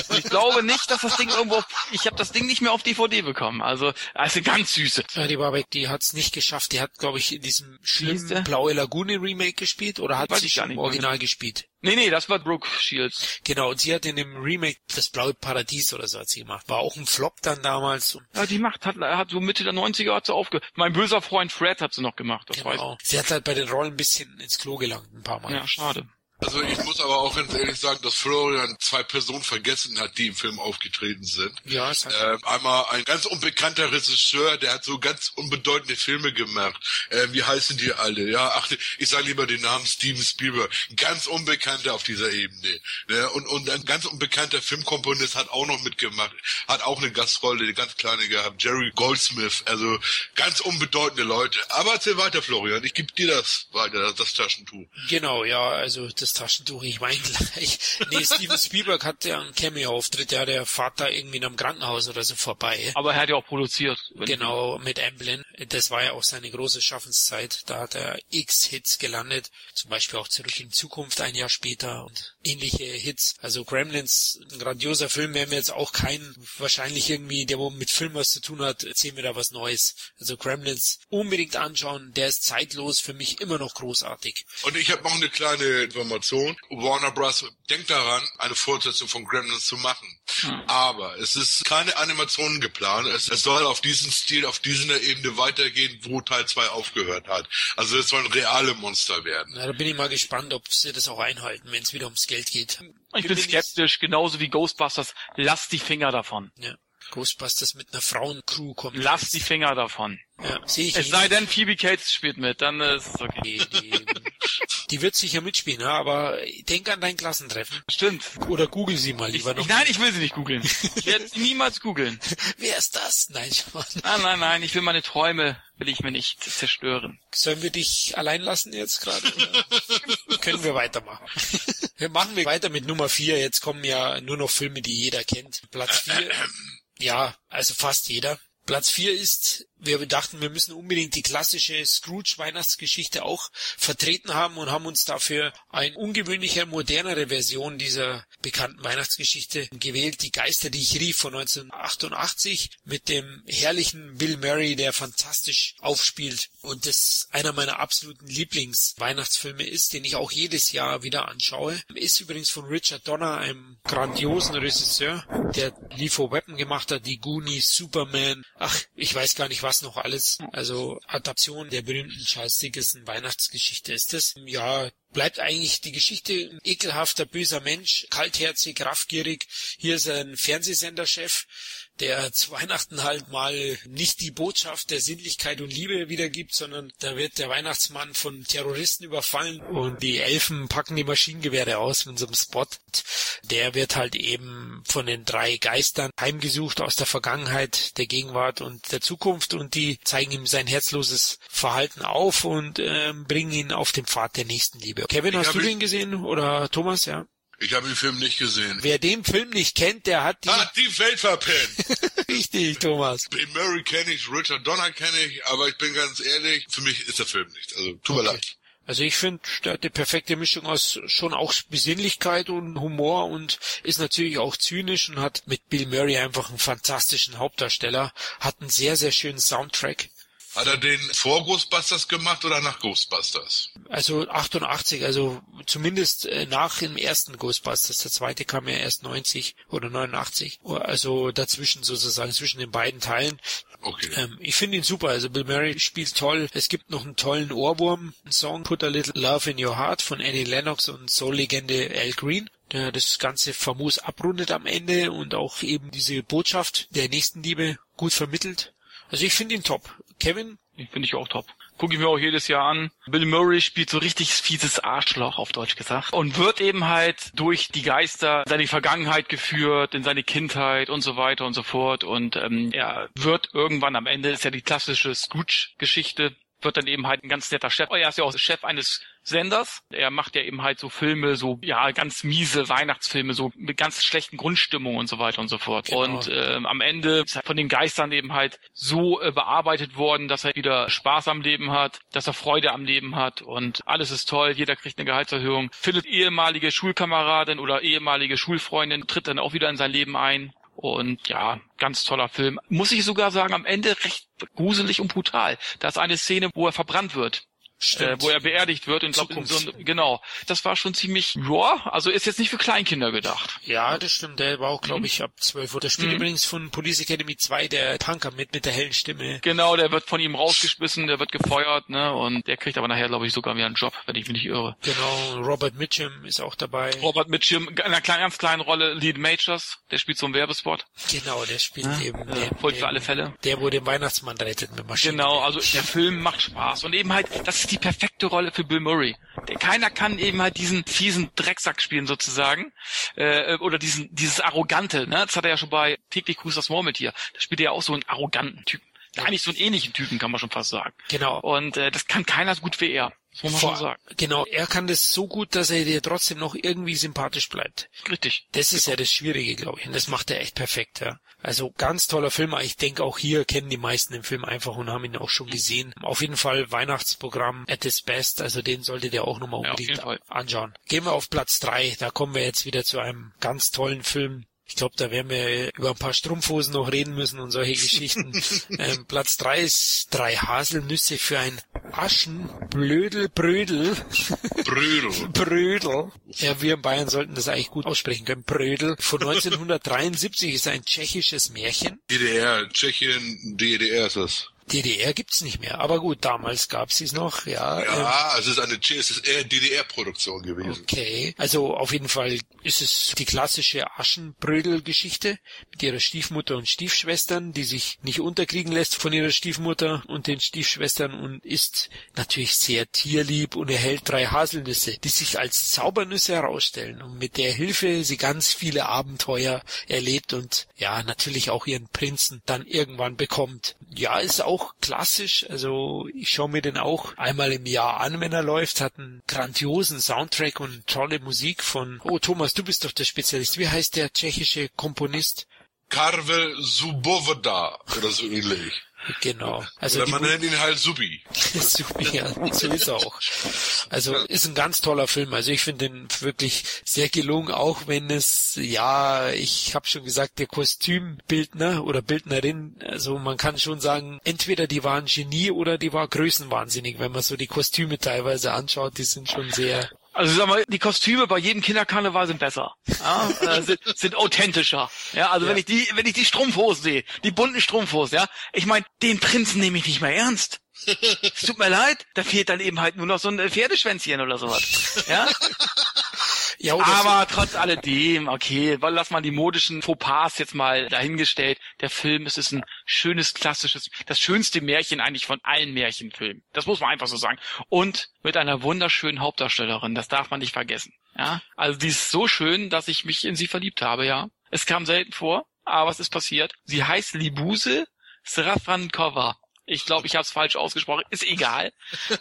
Und ich glaube nicht, dass das Ding irgendwo, auf, ich habe das Ding nicht mehr auf DVD bekommen. Also, also ganz süße. Ja, die Warbeck, die hat's nicht geschafft. Die hat, glaube ich, in diesem schlimmen? Blaue Lagune Remake gespielt oder hat sie schon im. Original gespielt? Nee, nee, das war Brooke Shields. Genau, und sie hat in dem Remake das Blaue Paradies oder so hat sie gemacht. War auch ein Flop dann damals. Und Ja, die macht, hat, hat so Mitte der 90er hat sie aufge... Mein böser Freund Fred hat sie noch gemacht, das weiß genau. Sie hat halt bei den Rollen ein bisschen ins Klo gelangt, ein paar ich. Mal. Ja, schade. Also ich muss aber auch ganz ehrlich sagen, dass Florian zwei Personen vergessen hat, die im Film aufgetreten sind. Ja, es ähm, einmal ein ganz unbekannter Regisseur, der hat so ganz unbedeutende Filme gemacht. Ähm, wie heißen die alle? Ja, ach, ich sage lieber den Namen Steven Spielberg. Ganz unbekannter auf dieser Ebene. Ne? Und, und ein ganz unbekannter Filmkomponist hat auch noch mitgemacht, hat auch eine Gastrolle, eine ganz kleine gehabt. Jerry Goldsmith, also ganz unbedeutende Leute. Aber erzähl weiter, Florian. Ich gebe dir das weiter, das Taschentuch. Genau, ja, also das Taschentuch, ich meine gleich. Nee, Steven Spielberg hat ja einen Cameo-Auftritt, ja, der fährt da irgendwie in einem Krankenhaus oder so vorbei. Aber er hat ja auch produziert. Genau, mit Amblin. Das war ja auch seine große Schaffenszeit. Da hat er x Hits gelandet. Zum Beispiel auch Zurück in Zukunft ein Jahr später und ähnliche Hits. Also Gremlins, ein grandioser Film, wäre mir jetzt auch kein, wahrscheinlich irgendwie, der wo mit Film was zu tun hat, erzählen wir da was Neues. Also Gremlins unbedingt anschauen, der ist zeitlos, für mich immer noch großartig. Und ich habe noch eine kleine Information. Warner Bros. denkt daran, eine Fortsetzung von Gremlins zu machen. Hm. Aber es ist keine Animation geplant. Es, es, soll auf diesen Stil, auf dieser Ebene weitergehen, wo Teil 2 aufgehört hat. Also es sollen reale Monster werden. Na, da bin ich mal gespannt, ob sie das auch einhalten, wenn es wieder ums Geld geht. Ich bin, bin skeptisch, genauso wie Ghostbusters. Lass die Finger davon. Ja. Ghostbusters mit einer Frauencrew kommt. Lass jetzt. die Finger davon. Ja, sehe ich. Es sei denn, Phoebe Cates spielt mit, dann ist es okay. Die, die, die wird sicher mitspielen, ja, aber denk an dein Klassentreffen. Stimmt. Oder google sie mal lieber ich, noch. Nein, ich will sie nicht googeln. Ich werde sie niemals googeln. Wer ist das? Nein, schon. Nein, nein, nein, ich will meine Träume, will ich mir nicht zerstören. Sollen wir dich allein lassen jetzt gerade? können wir weitermachen? wir machen wir weiter mit Nummer vier. Jetzt kommen ja nur noch Filme, die jeder kennt. Platz vier. Ja, also fast jeder. Platz vier ist wir dachten, wir müssen unbedingt die klassische Scrooge-Weihnachtsgeschichte auch vertreten haben und haben uns dafür eine ungewöhnliche, modernere Version dieser bekannten Weihnachtsgeschichte gewählt. Die Geister, die ich rief von 1988 mit dem herrlichen Bill Murray, der fantastisch aufspielt und das einer meiner absoluten Lieblings-Weihnachtsfilme ist, den ich auch jedes Jahr wieder anschaue. Ist übrigens von Richard Donner, einem grandiosen Regisseur, der Lethal Weapon gemacht hat, die Goonies, Superman, ach, ich weiß gar nicht was was noch alles. Also Adaption der berühmten Charles Dickinson Weihnachtsgeschichte ist es. Ja, bleibt eigentlich die Geschichte ekelhafter, böser Mensch, kaltherzig, raffgierig. Hier ist ein Fernsehsenderchef, der zu Weihnachten halt mal nicht die Botschaft der Sinnlichkeit und Liebe wiedergibt, sondern da wird der Weihnachtsmann von Terroristen überfallen und die Elfen packen die Maschinengewehre aus mit so einem Spot. Der wird halt eben von den drei Geistern heimgesucht aus der Vergangenheit, der Gegenwart und der Zukunft und die zeigen ihm sein herzloses Verhalten auf und äh, bringen ihn auf den Pfad der Nächstenliebe. Kevin, hast du den gesehen oder Thomas, ja? Ich habe den Film nicht gesehen. Wer den Film nicht kennt, der hat die... Hat die Welt verpennt. Richtig, Thomas. Bill Murray kenne ich, Richard Donner kenne ich, aber ich bin ganz ehrlich, für mich ist der Film nicht. Also tut mir leid. Also ich finde, der hat die perfekte Mischung aus schon auch Besinnlichkeit und Humor und ist natürlich auch zynisch und hat mit Bill Murray einfach einen fantastischen Hauptdarsteller, hat einen sehr, sehr schönen Soundtrack. Hat er den vor Ghostbusters gemacht oder nach Ghostbusters? Also 88, also zumindest äh, nach dem ersten Ghostbusters. Der zweite kam ja erst 90 oder 89. Also dazwischen sozusagen, zwischen den beiden Teilen. Okay. Ähm, ich finde ihn super. Also Bill Murray spielt toll. Es gibt noch einen tollen Ohrwurm, einen Song Put a Little Love in Your Heart von Annie Lennox und Soul-Legende Al Green der das Ganze famos abrundet am Ende und auch eben diese Botschaft der Nächstenliebe gut vermittelt. Also ich finde ihn top. Kevin? Finde ich auch top. Gucke ich mir auch jedes Jahr an. Bill Murray spielt so richtig fieses Arschloch, auf Deutsch gesagt. Und wird eben halt durch die Geister seine Vergangenheit geführt, in seine Kindheit und so weiter und so fort. Und ähm, er wird irgendwann am Ende, ist ja die klassische Scrooge-Geschichte, wird dann eben halt ein ganz netter Chef. Er ist ja auch Chef eines Senders. Er macht ja eben halt so Filme, so ja ganz miese Weihnachtsfilme, so mit ganz schlechten Grundstimmungen und so weiter und so fort. Genau. Und äh, am Ende ist er von den Geistern eben halt so äh, bearbeitet worden, dass er wieder Spaß am Leben hat, dass er Freude am Leben hat und alles ist toll. Jeder kriegt eine Gehaltserhöhung, findet ehemalige Schulkameradin oder ehemalige Schulfreundin, tritt dann auch wieder in sein Leben ein. Und ja, ganz toller Film. Muss ich sogar sagen, am Ende recht gruselig und brutal. Da ist eine Szene, wo er verbrannt wird äh, wo er beerdigt wird und glaub, in so ein, genau. Das war schon ziemlich, ja, also ist jetzt nicht für Kleinkinder gedacht. Ja, das stimmt. Der war auch, glaube mhm. ich, ab zwölf. Oder spielt mhm. übrigens von Police Academy 2 der Punker mit, mit der hellen Stimme. Genau, der wird von ihm rausgeschmissen, der wird gefeuert, ne, und der kriegt aber nachher, glaube ich, sogar wieder einen Job, wenn ich mich nicht irre. Genau, Robert Mitchum ist auch dabei. Robert Mitchum, in einer kleinen, ganz kleinen Rolle, Lead Majors, der spielt so einen Werbespot. Genau, der spielt ja, eben. Äh, den, für alle Fälle. Der, wo den Weihnachtsmann rettet mit Maschinen. Genau, also der Film macht Spaß. Und eben halt, das ist die perfekte Rolle für Bill Murray. Der, keiner kann eben halt diesen fiesen Drecksack spielen sozusagen. Äh, oder diesen, dieses Arrogante, ne? Das hat er ja schon bei täglich grüßt das Murmeltier. Da spielt er ja auch so einen arroganten Typen. Eigentlich so einen ähnlichen Typen, kann man schon fast sagen. Genau. Und äh, das kann keiner so gut wie er. Vor. Genau, er kann das so gut, dass er dir trotzdem noch irgendwie sympathisch bleibt. Richtig. Das ist genau. ja das Schwierige, glaube ich. Und das macht er echt perfekt, ja. Also ganz toller Film. Ich denke auch hier kennen die meisten den Film einfach und haben ihn auch schon gesehen. Auf jeden Fall Weihnachtsprogramm at its best. Also den solltet ihr auch nochmal unbedingt ja, anschauen. Gehen wir auf Platz drei. Da kommen wir jetzt wieder zu einem ganz tollen Film. Ich glaube, da werden wir über ein paar Strumpfhosen noch reden müssen und solche Geschichten. ähm, Platz drei ist drei Haselnüsse für ein Aschenblödel Brödel. Brödel. Brödel. Ja, wir in Bayern sollten das eigentlich gut aussprechen können. Brödel. Von 1973 ist ein tschechisches Märchen. DDR, Tschechien, DDR ist das. DDR gibt's nicht mehr. Aber gut, damals gab's es noch, ja. Ja, ähm, es ist eine DDR-Produktion gewesen. Okay, also auf jeden Fall ist es die klassische Aschenbrödel-Geschichte mit ihrer Stiefmutter und Stiefschwestern, die sich nicht unterkriegen lässt von ihrer Stiefmutter und den Stiefschwestern und ist natürlich sehr tierlieb und erhält drei Haselnüsse, die sich als Zaubernüsse herausstellen und mit der Hilfe sie ganz viele Abenteuer erlebt und ja, natürlich auch ihren Prinzen dann irgendwann bekommt. Ja, ist auch klassisch. Also ich schaue mir den auch einmal im Jahr an, wenn er läuft. Hat einen grandiosen Soundtrack und tolle Musik von. Oh Thomas, du bist doch der Spezialist. Wie heißt der tschechische Komponist? Karvel Zubovoda oder so ähnlich. Genau. Also Oder man nennt ihn halt Subi. Subi, ja, so ist er auch. Also ist ein ganz toller Film. Also ich finde den wirklich sehr gelungen, auch wenn es, ja, ich habe schon gesagt, der Kostümbildner oder Bildnerin, also man kann schon sagen, entweder die waren Genie oder die war größenwahnsinnig, wenn man so die Kostüme teilweise anschaut, die sind schon sehr also sag mal, die Kostüme bei jedem Kinderkarneval sind besser, ja, äh, sind, sind authentischer. Ja, also ja. wenn ich die, wenn ich die Strumpfhosen sehe, die bunten Strumpfhosen, ja, ich meine, den Prinzen nehme ich nicht mehr ernst. es tut mir leid, da fehlt dann eben halt nur noch so ein Pferdeschwänzchen oder sowas. Ja? Ja, Aber trotz alledem, okay, lass mal die modischen Fauxpas jetzt mal dahingestellt. Der Film, es ist ein schönes, klassisches, das schönste Märchen eigentlich von allen Märchenfilmen. Das muss man einfach so sagen. Und mit einer wunderschönen Hauptdarstellerin, das darf man nicht vergessen. Ja, also die ist so schön, dass ich mich in sie verliebt habe, ja. Es kam selten vor, aber es ist passiert. Sie heißt Libuse Srafankova. Ich glaube, ich habe es falsch ausgesprochen. Ist egal.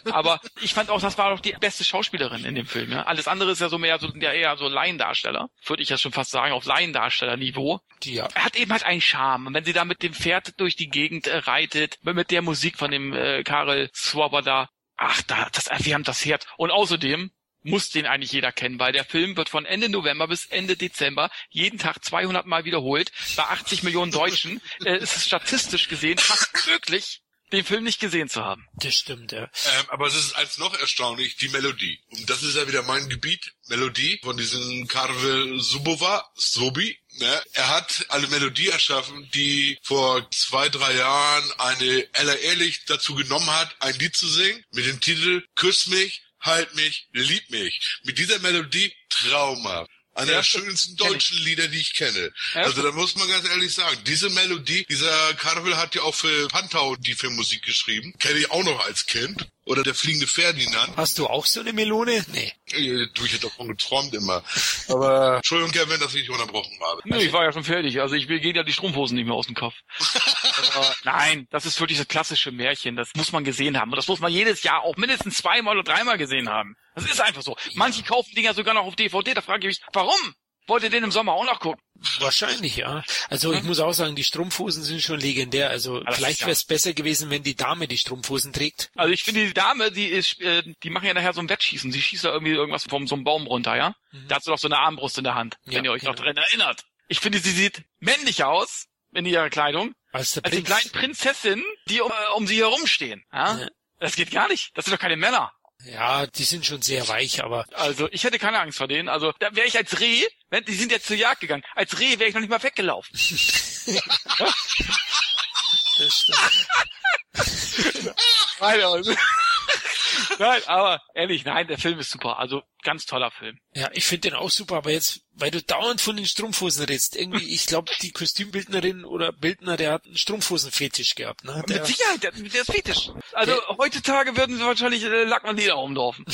Aber ich fand auch, das war doch die beste Schauspielerin in dem Film. Ja? Alles andere ist ja so mehr so ja, eher so Laiendarsteller. Würde ich ja schon fast sagen, auf Laiendarstellerniveau. Ja. Er hat eben halt einen Charme. Und wenn sie da mit dem Pferd durch die Gegend äh, reitet, mit der Musik von dem äh, Karel Swoboda, ach, da, das erwärmt das Herz. Und außerdem, muss den eigentlich jeder kennen, weil der Film wird von Ende November bis Ende Dezember jeden Tag 200 Mal wiederholt. Bei 80 Millionen Deutschen äh, ist es statistisch gesehen fast möglich, den Film nicht gesehen zu haben. Das stimmt, ja. Ähm, aber es ist als noch erstaunlich, die Melodie. Und das ist ja wieder mein Gebiet. Melodie von diesem Karvel Subova, Sobi. Ne? Er hat eine Melodie erschaffen, die vor zwei, drei Jahren eine Ella Ehrlich dazu genommen hat, ein Lied zu singen mit dem Titel Küss mich, halt mich, lieb mich. Mit dieser Melodie traumhaft. Einer der schönsten deutschen Lieder, die ich kenne. Also da muss man ganz ehrlich sagen, diese Melodie, dieser Carvel hat ja auch für Pantau die Filmmusik geschrieben. Kenne ich auch noch als Kind. Oder der fliegende Ferdinand. Hast du auch so eine Melone? Nee. Du, ich hätte davon geträumt immer. Aber Entschuldigung, Kevin, dass ich dich unterbrochen habe. Nee, ich war ja schon fertig. Also ich will gehen ja die Strumpfhosen nicht mehr aus dem Kopf. Aber, nein, das ist wirklich das klassische Märchen. Das muss man gesehen haben. Und das muss man jedes Jahr auch mindestens zweimal oder dreimal gesehen haben. Das ist einfach so. Manche kaufen Dinger sogar noch auf DVD. Da frage ich mich, warum? Wollt ihr den im Sommer auch noch gucken? Wahrscheinlich, ja. Also ich muss auch sagen, die Strumpfhosen sind schon legendär. Also Alles vielleicht wäre es besser gewesen, wenn die Dame die Strumpfhosen trägt. Also ich finde, die Dame, die ist, äh, die machen ja nachher so ein Wettschießen. Sie schießt da irgendwie irgendwas vom so einem Baum runter, ja? Mhm. Da hat sie doch so eine Armbrust in der Hand, ja, wenn ihr euch genau. noch dran erinnert. Ich finde, sie sieht männlich aus in ihrer Kleidung. Als, als die kleinen Prinzessinnen, die um, äh, um sie herumstehen. Ja? ja. Das geht gar nicht. Das sind doch keine Männer. Ja, die sind schon sehr weich, aber Also ich hätte keine Angst vor denen. Also da wäre ich als Reh, wenn, die sind jetzt zur Jagd gegangen. Als Reh wäre ich noch nicht mal weggelaufen. das stimmt. Nein, aber, nein, aber ehrlich, nein, der Film ist super. Also ganz toller Film. Ja, ich finde den auch super, aber jetzt, weil du dauernd von den Strumpfhosen redest, irgendwie, ich glaube, die Kostümbildnerin oder Bildner, der hat einen Strumpfhosenfetisch gehabt, ne? Der, Mit Sicherheit, der, der ist fetisch. Also Der- heutzutage würden sie wahrscheinlich äh, Lack und Leder umlaufen.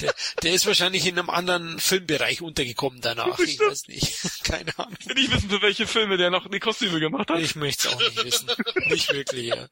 Der, der ist wahrscheinlich in einem anderen Filmbereich untergekommen danach. Ich weiß nicht. Keine Ahnung. Ich will nicht wissen, für welche Filme der noch die Kostüme gemacht hat. Ich möchte es auch nicht wissen. Nicht wirklich, ja.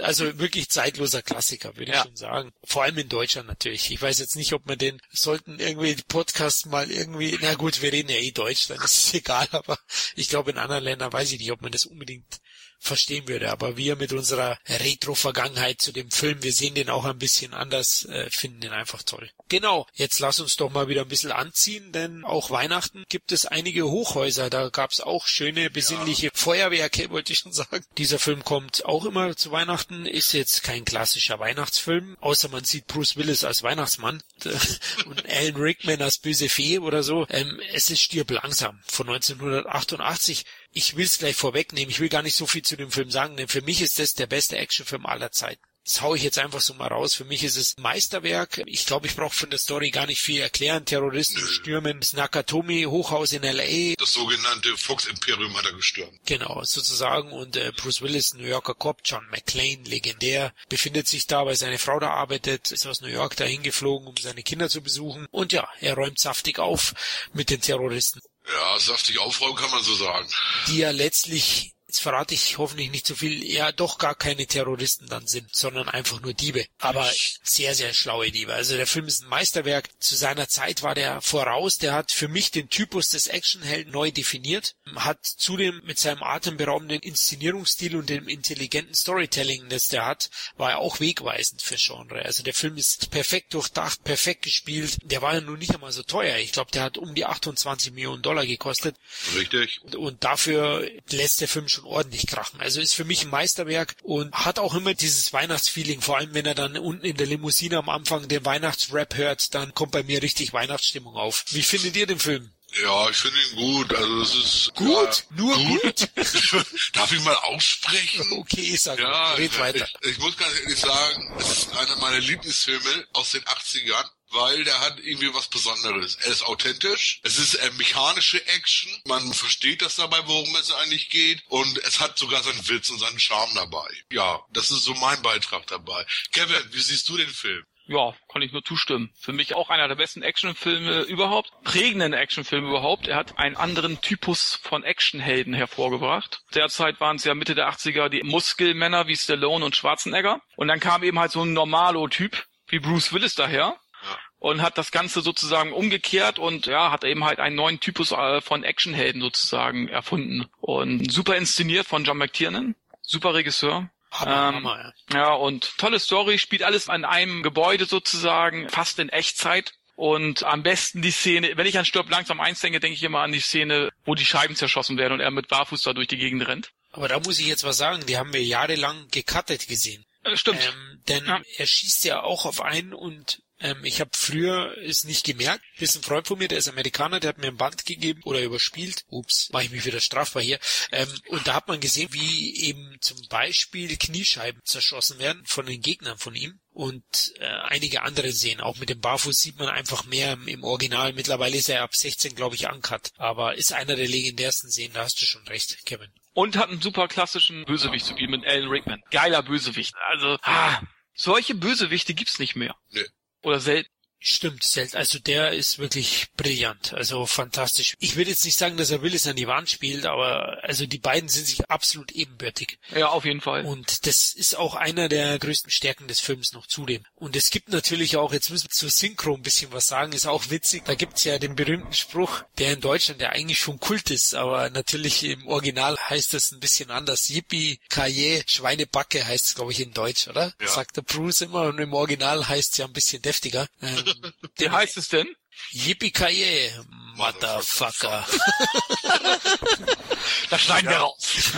Also wirklich zeitloser Klassiker, würde ich Ja. schon sagen. Vor allem in Deutschland natürlich. Ich weiß jetzt nicht, ob wir den, sollten irgendwie die Podcasts mal irgendwie, na gut, wir reden ja eh Deutsch, dann ist es egal, aber ich glaube in anderen Ländern weiß ich nicht, ob man das unbedingt verstehen würde. Aber wir mit unserer Retro-Vergangenheit zu dem Film, wir sehen den auch ein bisschen anders, äh, finden den einfach toll. Genau, jetzt lass uns doch mal wieder ein bisschen anziehen, denn auch Weihnachten gibt es einige Hochhäuser. Da gab es auch schöne, besinnliche Feuerwerke, wollte ich schon sagen. Dieser Film kommt auch immer zu Weihnachten, ist jetzt kein klassischer Weihnachtsfilm, außer man sieht Bruce Willis als Weihnachtsmann und Alan Rickman als böse Fee oder so. Ähm, es ist Stirb langsam von 1988 ich will es gleich vorwegnehmen, ich will gar nicht so viel zu dem Film sagen, denn für mich ist das der beste Actionfilm aller Zeiten. Das hau ich jetzt einfach so mal raus. Für mich ist es Meisterwerk. Ich glaube, ich brauche von der Story gar nicht viel erklären. Terroristen stürmen das Nakatomi Hochhaus in LA. Das sogenannte Fox Imperium hat er gestürmt. Genau, sozusagen. Und äh, Bruce Willis, New Yorker Cop, John McClane, legendär, befindet sich da, weil seine Frau da arbeitet, ist aus New York dahin geflogen, um seine Kinder zu besuchen. Und ja, er räumt saftig auf mit den Terroristen, Ja, saftig aufräumen kann man so sagen. die ja letztlich jetzt verrate ich hoffentlich nicht zu viel, ja doch gar keine Terroristen dann sind, sondern einfach nur Diebe. Aber sehr, sehr schlaue Diebe. Also der Film ist ein Meisterwerk. Zu seiner Zeit war der voraus. Der hat für mich den Typus des Actionhelden neu definiert. Hat zudem mit seinem atemberaubenden Inszenierungsstil und dem intelligenten Storytelling, das der hat, war er auch wegweisend für Genre. Also der Film ist perfekt durchdacht, perfekt gespielt. Der war ja nun nicht einmal so teuer. Ich glaube, der hat um die 28 Millionen Dollar gekostet. Richtig. Und dafür lässt der Film schon ordentlich krachen. Also ist für mich ein Meisterwerk und hat auch immer dieses Weihnachtsfeeling. Vor allem, wenn er dann unten in der Limousine am Anfang den Weihnachtsrap hört, dann kommt bei mir richtig Weihnachtsstimmung auf. Wie findet ihr den Film? Ja, ich finde ihn gut. Also es ist Gut? Ja, Nur gut? Darf ich mal aussprechen? Okay, ich sag, Ja, red ich, weiter. Ich, ich muss ganz ehrlich sagen, es ist einer meiner Lieblingsfilme aus den 80ern, weil der hat irgendwie was Besonderes. Er ist authentisch, es ist äh, mechanische Action, man versteht das dabei, worum es eigentlich geht und es hat sogar seinen Witz und seinen Charme dabei. Ja, das ist so mein Beitrag dabei. Kevin, wie siehst du den Film? Ja, kann ich nur zustimmen. Für mich auch einer der besten Actionfilme überhaupt, prägenden Actionfilme überhaupt. Er hat einen anderen Typus von Actionhelden hervorgebracht. Derzeit waren es ja Mitte der 80er die Muskelmänner wie Stallone und Schwarzenegger. Und dann kam eben halt so ein Normalo-Typ wie Bruce Willis daher. Und hat das Ganze sozusagen umgekehrt und ja, hat eben halt einen neuen Typus äh, von Actionhelden sozusagen erfunden. Und super inszeniert von John McTiernan, super Regisseur. Hammer, Ähm, Hammer, ja. Ja, und tolle Story, spielt alles an einem Gebäude sozusagen, fast in Echtzeit. Und am besten die Szene, wenn ich an Stirb langsam eins denke, denke ich immer an die Szene, wo die Scheiben zerschossen werden und er mit Barfuß da durch die Gegend rennt. Aber da muss ich jetzt was sagen, die haben wir jahrelang gecuttet gesehen. Äh, stimmt. Ähm, denn Ja. er schießt ja auch auf einen und ähm, ich habe früher es nicht gemerkt, bis ein Freund von mir, der ist Amerikaner, der hat mir ein Band gegeben oder überspielt. Ups, mache ich mich wieder strafbar hier. Ähm, und da hat man gesehen, wie eben zum Beispiel Kniescheiben zerschossen werden von den Gegnern von ihm. Und äh, einige andere Szenen, auch mit dem Barfuß sieht man einfach mehr im, im Original. Mittlerweile ist er ab 16, glaube ich, uncut. Aber ist einer der legendärsten Szenen, da hast du schon recht, Kevin. Und hat einen super klassischen Bösewicht zu bieten mit Alan Rickman. Geiler Bösewicht. Also, ah, solche Bösewichte gibt's nicht mehr. Nee. Oder selten. Stimmt. Also der ist wirklich brillant, also fantastisch. Ich will jetzt nicht sagen, dass er Willis an die Wand spielt, aber also die beiden sind sich absolut ebenbürtig. Ja, auf jeden Fall. Und das ist auch einer der größten Stärken des Films noch zudem. Und es gibt natürlich auch, jetzt müssen wir zur Synchro ein bisschen was sagen, ist auch witzig. Da gibt's ja den berühmten Spruch, der in Deutschland ja eigentlich schon Kult ist, aber natürlich im Original heißt das ein bisschen anders. Yippie, Kaye, Schweinebacke heißt es, glaube ich, in Deutsch, oder? Ja. Sagt der Bruce immer und im Original heißt es ja ein bisschen deftiger. Ähm, Wie heißt es denn? Yippie-Kaye, Motherfucker. das schneiden wir raus.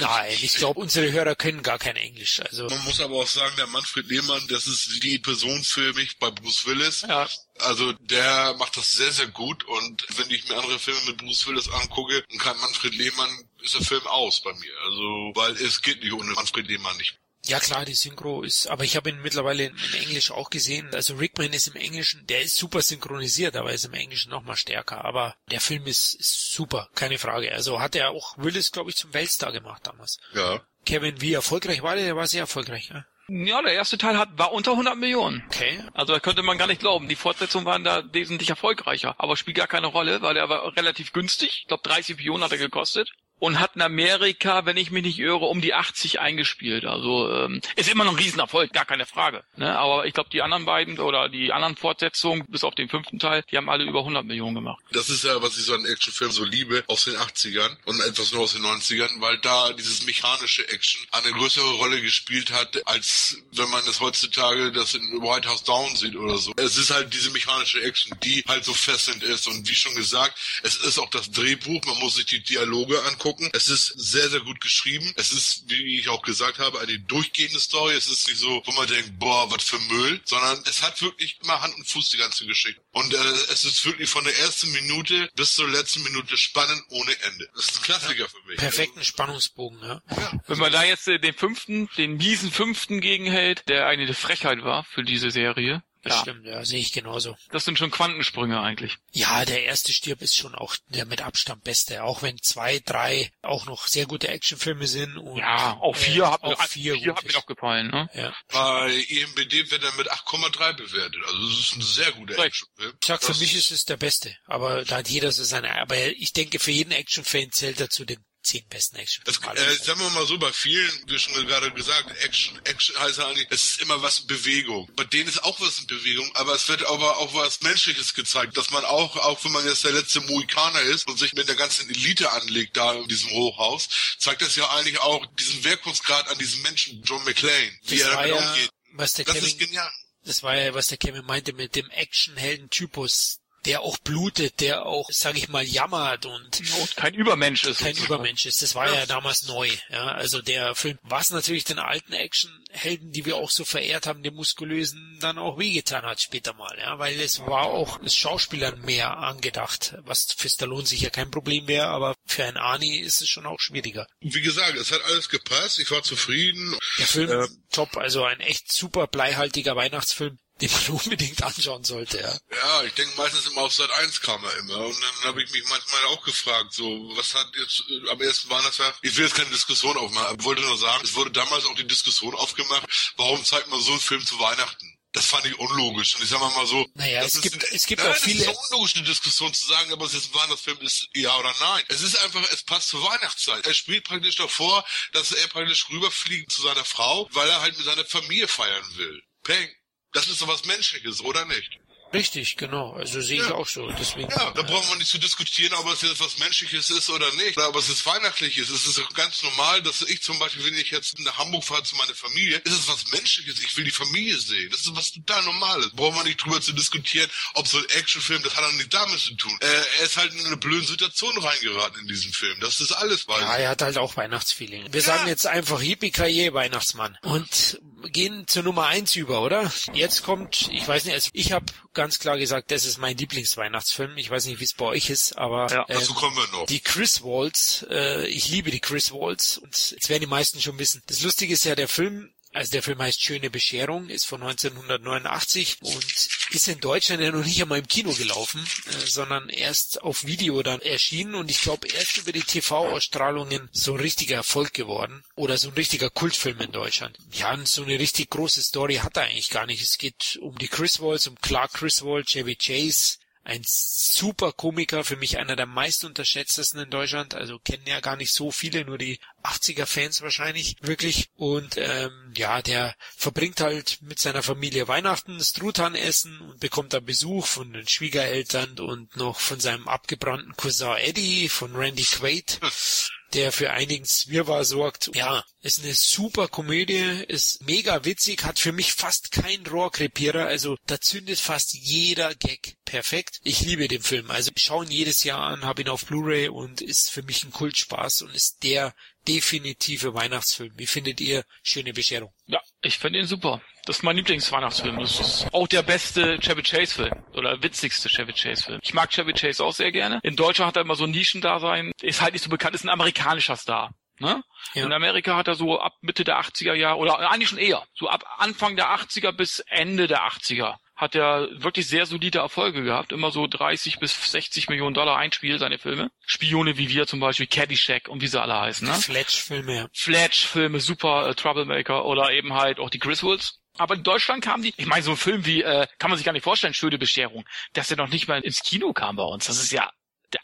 Nein, ich glaube, unsere Hörer können gar kein Englisch. Also Man muss aber auch sagen, der Manfred Lehmann, das ist die Person für mich bei Bruce Willis. Ja. Also der macht das sehr, sehr gut und wenn ich mir andere Filme mit Bruce Willis angucke, dann kann Manfred Lehmann, ist der Film aus bei mir. Also, weil es geht nicht ohne Manfred Lehmann nicht. Ja klar, die Synchro ist, aber ich habe ihn mittlerweile in, in Englisch auch gesehen. Also Rickman ist im Englischen, der ist super synchronisiert, aber ist im Englischen noch mal stärker. Aber der Film ist, ist super, keine Frage. Also hat er auch Willis, glaube ich, zum Weltstar gemacht damals. Ja. Kevin, wie erfolgreich war der? Der war sehr erfolgreich. Ja? Ja, der erste Teil hat, war unter 100 Millionen. Okay. Also da könnte man gar nicht glauben. Die Fortsetzungen waren da wesentlich erfolgreicher. Aber spielt gar keine Rolle, weil er war relativ günstig. Ich glaube 30 Millionen hat er gekostet. Und hat in Amerika, wenn ich mich nicht irre, um die 80 eingespielt. Also ähm, ist immer noch ein Riesenerfolg, gar keine Frage. Ne? Aber ich glaube, die anderen beiden oder die anderen Fortsetzungen, bis auf den fünften Teil, die haben alle über 100 Millionen gemacht. Das ist ja, was ich so an Actionfilmen so liebe, aus den 80ern und etwas nur aus den 90ern, weil da dieses mechanische Action eine größere Rolle gespielt hat, als wenn man es heutzutage das in White House Down sieht oder so. Es ist halt diese mechanische Action, die halt so fesselnd ist und wie schon gesagt, es ist auch das Drehbuch, man muss sich die Dialoge angucken. Es ist sehr, sehr gut geschrieben. Es ist, wie ich auch gesagt habe, eine durchgehende Story. Es ist nicht so, wo man denkt, boah, was für Müll, sondern es hat wirklich immer Hand und Fuß die ganze Geschichte. Und äh, es ist wirklich von der ersten Minute bis zur letzten Minute spannend ohne Ende. Das ist ein Klassiker für mich. Perfekten Spannungsbogen, ja. Wenn man da jetzt äh, den fünften, den miesen fünften gegenhält, der eine Frechheit war für diese Serie. Das Ja, stimmt, ja, sehe ich genauso. das sind schon Quantensprünge eigentlich. Ja, der erste Stirb ist schon auch der mit Abstand beste, auch wenn zwei, drei auch noch sehr gute Actionfilme sind. Und, Ja, auch vier äh, hat, auch mir, vier, vier hat mir doch gefallen. Ne? Ja. Bei IMBD wird er mit 8,3 bewertet. Also es ist ein sehr guter Right. Actionfilm. Ich sag, für Das- mich ist es der beste, aber da hat jeder so seine, aber ich denke, für jeden Actionfan zählt er zu den zehn besten Das, Actionfilmen. äh, sagen wir mal so, bei vielen, wie schon gerade gesagt, Action, Action heißt ja eigentlich, es ist immer was in Bewegung. Bei denen ist auch was in Bewegung, aber es wird aber auch was Menschliches gezeigt, dass man auch, auch wenn man jetzt der letzte Mohikaner ist und sich mit der ganzen Elite anlegt da in diesem Hochhaus, zeigt das ja eigentlich auch diesen Wirkungsgrad an diesem Menschen, John McClane, wie er damit ja, umgeht. was der Das ist Kevin, genial. das war ja, was der Kevin meinte mit dem Actionhelden-Typus, der auch blutet, der auch, sag ich mal, jammert und Und kein Übermensch ist. kein sozusagen. Übermensch ist. Das war ja damals neu. Ja, also der Film, was natürlich den alten Actionhelden, die wir auch so verehrt haben, den muskulösen, dann auch wehgetan hat später mal. Ja, weil es war auch das Schauspielern mehr angedacht, was für Stallone sicher kein Problem wäre, aber für einen Arnie ist es schon auch schwieriger. Wie gesagt, es hat alles gepasst, ich war zufrieden. Der Film Ähm, top, also ein echt super bleihaltiger Weihnachtsfilm, den man unbedingt anschauen sollte. Ja. Ja, ich denke meistens immer auf Sat 1 kam er immer. Und dann habe ich mich manchmal auch gefragt, so, was hat jetzt äh, am ersten Weihnachtstag, ich will jetzt keine Diskussion aufmachen, aber wollte nur sagen, es wurde damals auch die Diskussion aufgemacht, warum zeigt man so einen Film zu Weihnachten? Das fand ich unlogisch. Und ich sag mal so, Naja, das es ist gibt- ein- es gibt nein, auch viele- Das ist eine unlogische Diskussion zu sagen, aber es jetzt ein Weihnachtsfilm ist, ja oder nein. Es ist einfach, es passt zur Weihnachtszeit. Er spielt praktisch davor, dass er praktisch rüberfliegt zu seiner Frau, weil er halt mit seiner Familie feiern will. Peng. Das ist doch was Menschliches, oder nicht? Richtig, genau. Also sehe ich Ja. auch so. Deswegen. Ja, da braucht man nicht zu diskutieren, ob es jetzt was Menschliches ist oder nicht. Ob es jetzt Weihnachtliches ist. Es ist ganz normal, dass ich zum Beispiel, wenn ich jetzt nach Hamburg fahre zu meiner Familie, ist es was Menschliches. Ich will die Familie sehen. Das ist was total Normales. Braucht man nicht drüber zu diskutieren, ob so ein Actionfilm, das hat auch nicht damit zu tun. Äh, er ist halt in eine blöde Situation reingeraten in diesem Film. Das ist alles, weil Ja, er hat halt auch Weihnachtsfeeling. Wir sagen jetzt einfach Yippie Weihnachtsmann und gehen zur Nummer eins über, oder? Jetzt kommt, ich weiß nicht, also ich habe ganz klar gesagt, das ist mein Lieblingsweihnachtsfilm. Ich weiß nicht, wie es bei euch ist, aber Ja. ähm, dazu kommen wir noch. die Chris Waltz, äh, ich liebe die Chris Waltz und jetzt werden die meisten schon wissen. Das Lustige ist ja, der Film, also der Film heißt Schöne Bescherung, ist von 1989 und ist in Deutschland ja noch nicht einmal im Kino gelaufen, äh, sondern erst auf Video dann erschienen und ich glaube erst über die TV-Ausstrahlungen so ein richtiger Erfolg geworden oder so ein richtiger Kultfilm in Deutschland. Ja, und so eine richtig große Story hat er eigentlich gar nicht. Es geht um die Chris Waltz, um Clark Chris Waltz, Chevy Chase, ein super Komiker, für mich einer der meist unterschätztesten in Deutschland. Also kennen ja gar nicht so viele, nur die 80er-Fans wahrscheinlich, wirklich. Und ähm, ja, der verbringt halt mit seiner Familie Weihnachten, das Truthahn essen und bekommt dann Besuch von den Schwiegereltern und noch von seinem abgebrannten Cousin Eddie, von Randy Quaid. der für einigen Zwirrwarr sorgt. Ja, ist eine super Komödie, ist mega witzig, hat für mich fast keinen Rohrkrepierer, also da zündet fast jeder Gag perfekt. Ich liebe den Film, also ich schaue ihn jedes Jahr an, habe ihn auf Blu-ray und ist für mich ein Kultspaß und ist der definitive Weihnachtsfilm. Wie findet ihr Schöne Bescherung? Ja, ich finde ihn super. Das ist mein Lieblingsweihnachtsfilm. Das ist auch der beste Chevy Chase Film oder witzigste Chevy Chase Film. Ich mag Chevy Chase auch sehr gerne. In Deutschland hat er immer so ein Nischendasein. Ist halt nicht so bekannt, ist ein amerikanischer Star. Ne? Ja. In Amerika hat er so ab Mitte der 80er Jahre oder eigentlich schon eher, so ab Anfang der 80er bis Ende der 80er hat er wirklich sehr solide Erfolge gehabt. Immer so 30 bis 60 Millionen Dollar Einspiel, seine Filme. Spione wie wir zum Beispiel, Caddyshack und wie sie alle heißen. Ne? Fletch-Filme, ja. Fletch-Filme, super äh, Troublemaker oder eben halt auch die Griswolds. Aber in Deutschland kamen die, ich meine, so ein Film wie, äh, kann man sich gar nicht vorstellen, Schöne Bescherung, dass er noch nicht mal ins Kino kam bei uns. Das ist ja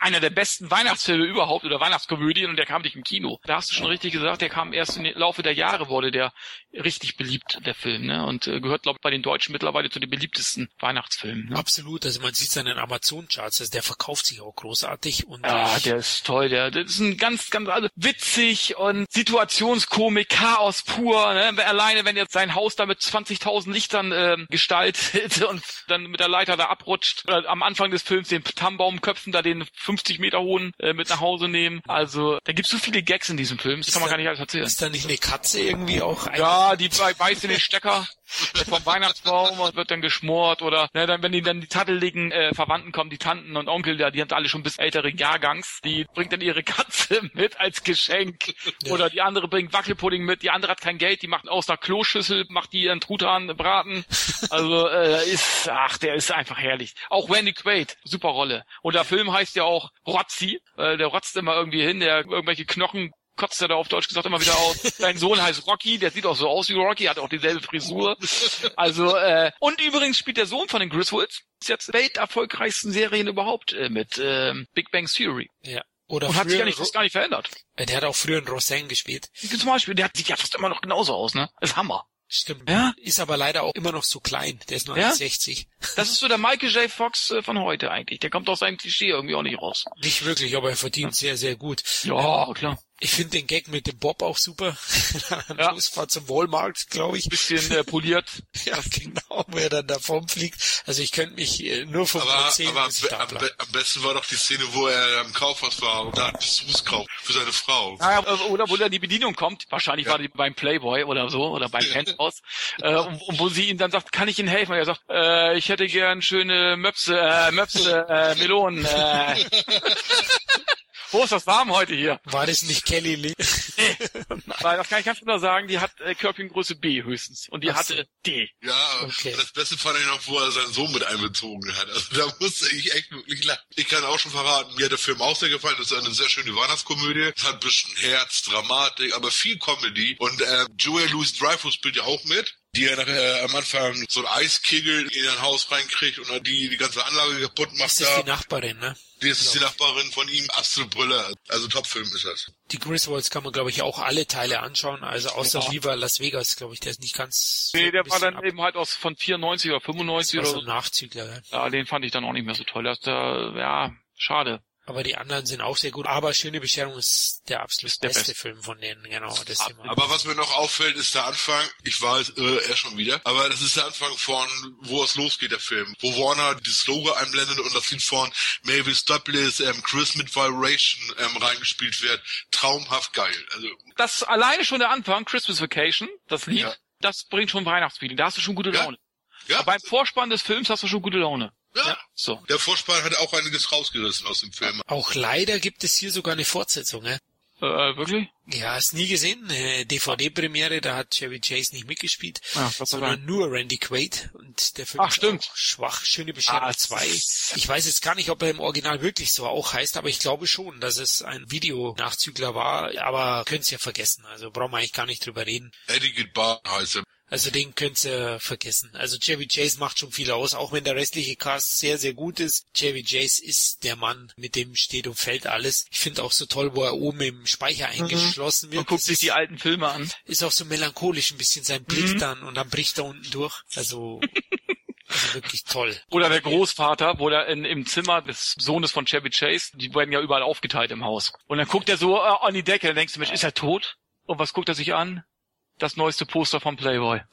einer der besten Weihnachtsfilme überhaupt oder Weihnachtskomödien und der kam nicht im Kino. Da hast du schon richtig gesagt, der kam erst im Laufe der Jahre wurde der richtig beliebt, der Film, ne? Und äh, gehört, glaube ich, bei den Deutschen mittlerweile zu den beliebtesten Weihnachtsfilmen. Ne? Absolut, also man sieht seinen Amazon-Charts, also der verkauft sich auch großartig und Ja, der ist toll, der, der ist ein ganz, ganz also witzig und Situationskomik, Chaos pur, ne? Alleine, wenn jetzt sein Haus da mit 20.000 Lichtern äh, gestaltet und dann mit der Leiter da abrutscht, oder am Anfang des Films den Tannenbaumköpfen da den 50 Meter hohen äh, mit nach Hause nehmen. Also da gibt's so viele Gags in diesem Film, das ist kann man da, gar nicht alles erzählen. Ist da nicht eine Katze irgendwie auch? Ja, die beißt in den Stecker vom Weihnachtsbaum und wird dann geschmort oder ne, dann wenn die dann die tatteligen äh, Verwandten kommen, die Tanten und Onkel, ja, die haben alle schon bis ältere Jahrgangs, die bringt dann ihre Katze mit als Geschenk ja. oder die andere bringt Wackelpudding mit, die andere hat kein Geld, die macht aus der Kloschüssel, macht die ihren Truthahn braten. Also äh, ist ach, der ist einfach herrlich. Auch Wendy Quaid, super Rolle. Und der Film heißt ja auch Rotzi, äh, der rotzt immer irgendwie hin, der irgendwelche Knochen kotzt er da auf Deutsch gesagt immer wieder aus. Dein Sohn heißt Rocky, der sieht auch so aus wie Rocky, hat auch dieselbe Frisur. Also, äh, und übrigens spielt der Sohn von den Griswolds ist jetzt welterfolgreichsten Serien überhaupt äh, mit äh, Big Bang Theory. Ja. Oder und hat sich gar nicht, gar nicht verändert. Äh, der hat auch früher in Roseanne gespielt. Zum Beispiel, der sieht ja fast immer noch genauso aus, ne? Das ist Hammer. Stimmt. Ja? Ist aber leider auch immer noch so klein. Der ist nur ja? 60. Das ist so der Michael J. Fox äh, von heute eigentlich. Der kommt aus seinem Klischee irgendwie auch nicht raus. Nicht wirklich, aber er verdient ja. sehr, sehr gut. Ja, klar. Ich finde den Gag mit dem Bob auch super. ja. Schlussfahrt zum Walmart, glaube ich. Bisschen äh, poliert. ja, genau, wo er dann davon fliegt. Also ich könnte mich äh, nur vom aber, Erzählen aber am, am, am, besten war doch die Szene, wo er im Kaufhaus war und da Besuchs kauft für seine Frau. Ja, oder wo dann die Bedienung kommt. Wahrscheinlich ja. war die beim Playboy oder so oder beim Penthouse. äh, und, und, wo sie ihm dann sagt, kann ich Ihnen helfen? Und er sagt, äh, ich hätte gern schöne Möpse, äh, Möpse, äh, Melonen. Äh. Wo ist das warm heute hier? War das nicht Kelly Lee? Weil das kann ich ganz genau sagen, die hat äh, Körbchengröße B höchstens und die Ach hatte D. Ja, okay. das Beste fand ich noch, wo er seinen Sohn mit einbezogen hat. Also da musste ich echt wirklich lachen. Ich kann auch schon verraten, mir hat der Film auch sehr gefallen. Das ist eine sehr schöne Weihnachtskomödie. Es hat ein bisschen Herz, Dramatik, aber viel Comedy. Und äh, Joel Louis Dreyfus spielt ja auch mit die er nachher am Anfang so ein Eiskegel in ein Haus reinkriegt und die die ganze Anlage kaputt macht. Das ist da. die Nachbarin, ne? Die ist die Nachbarin von ihm, Astrid Brüller. Also Topfilm ist das. Die Griswolds kann man, glaube ich, auch alle Teile anschauen. Also außer ja. Viva Las Vegas, glaube ich, der ist nicht ganz... Nee, der war dann ab. eben halt aus von 94 oder 95 oder so. Nachzügler, ja. Ja, den fand ich dann auch nicht mehr so toll. Das, der, ja, schade. Aber die anderen sind auch sehr gut. Aber Schöne Bescherung ist der absolut ist der beste, beste, Film von denen, genau. Das aber, aber was mir noch auffällt, ist der Anfang. Ich weiß, äh, er schon wieder. Aber das ist der Anfang von, wo es losgeht, der Film. Wo Warner das Logo einblendet und das Lied von Mavis Douglas, ähm, Chris mit Vibration ähm, reingespielt wird. Traumhaft geil. Also Das alleine schon der Anfang, Christmas Vacation, das Lied, ja. das bringt schon Weihnachtsfeeling. Da hast du schon gute Laune. Ja. ja. beim Vorspann des Films hast du schon gute Laune. Ja. ja. So. Der Vorspann hat auch einiges rausgerissen aus dem Film. Auch leider gibt es hier sogar eine Fortsetzung, ne? Äh, wirklich? Ja, hast nie gesehen. Eine DVD-Premiere, da hat Chevy Chase nicht mitgespielt, ja, sondern nur Randy Quaid. Und der Film Ach, stimmt. schwach. Schöne Bescherung 2. Ah, ich weiß jetzt gar nicht, ob er im Original wirklich so auch heißt, aber ich glaube schon, dass es ein Videonachzügler war. Aber könnt's ja vergessen. Also brauchen wir eigentlich gar nicht drüber reden. Eddie Goodbar heißt er. Also den könnt ihr vergessen. Also Chevy Chase macht schon viel aus, auch wenn der restliche Cast sehr, sehr gut ist. Chevy Chase ist der Mann, mit dem steht und fällt alles. Ich finde auch so toll, wo er oben im Speicher mhm. eingeschlossen wird. Und guckt sich die alten Filme an. Ist auch so melancholisch ein bisschen sein Blick mhm. dann und dann bricht er unten durch. Also Also wirklich toll. Oder der Großvater, wo der in, im Zimmer des Sohnes von Chevy Chase, die werden ja überall aufgeteilt im Haus. Und dann guckt er so äh, an die Decke, dann denkst du, Mensch, ist er tot? Und was guckt er sich an? Das neueste Poster von Playboy.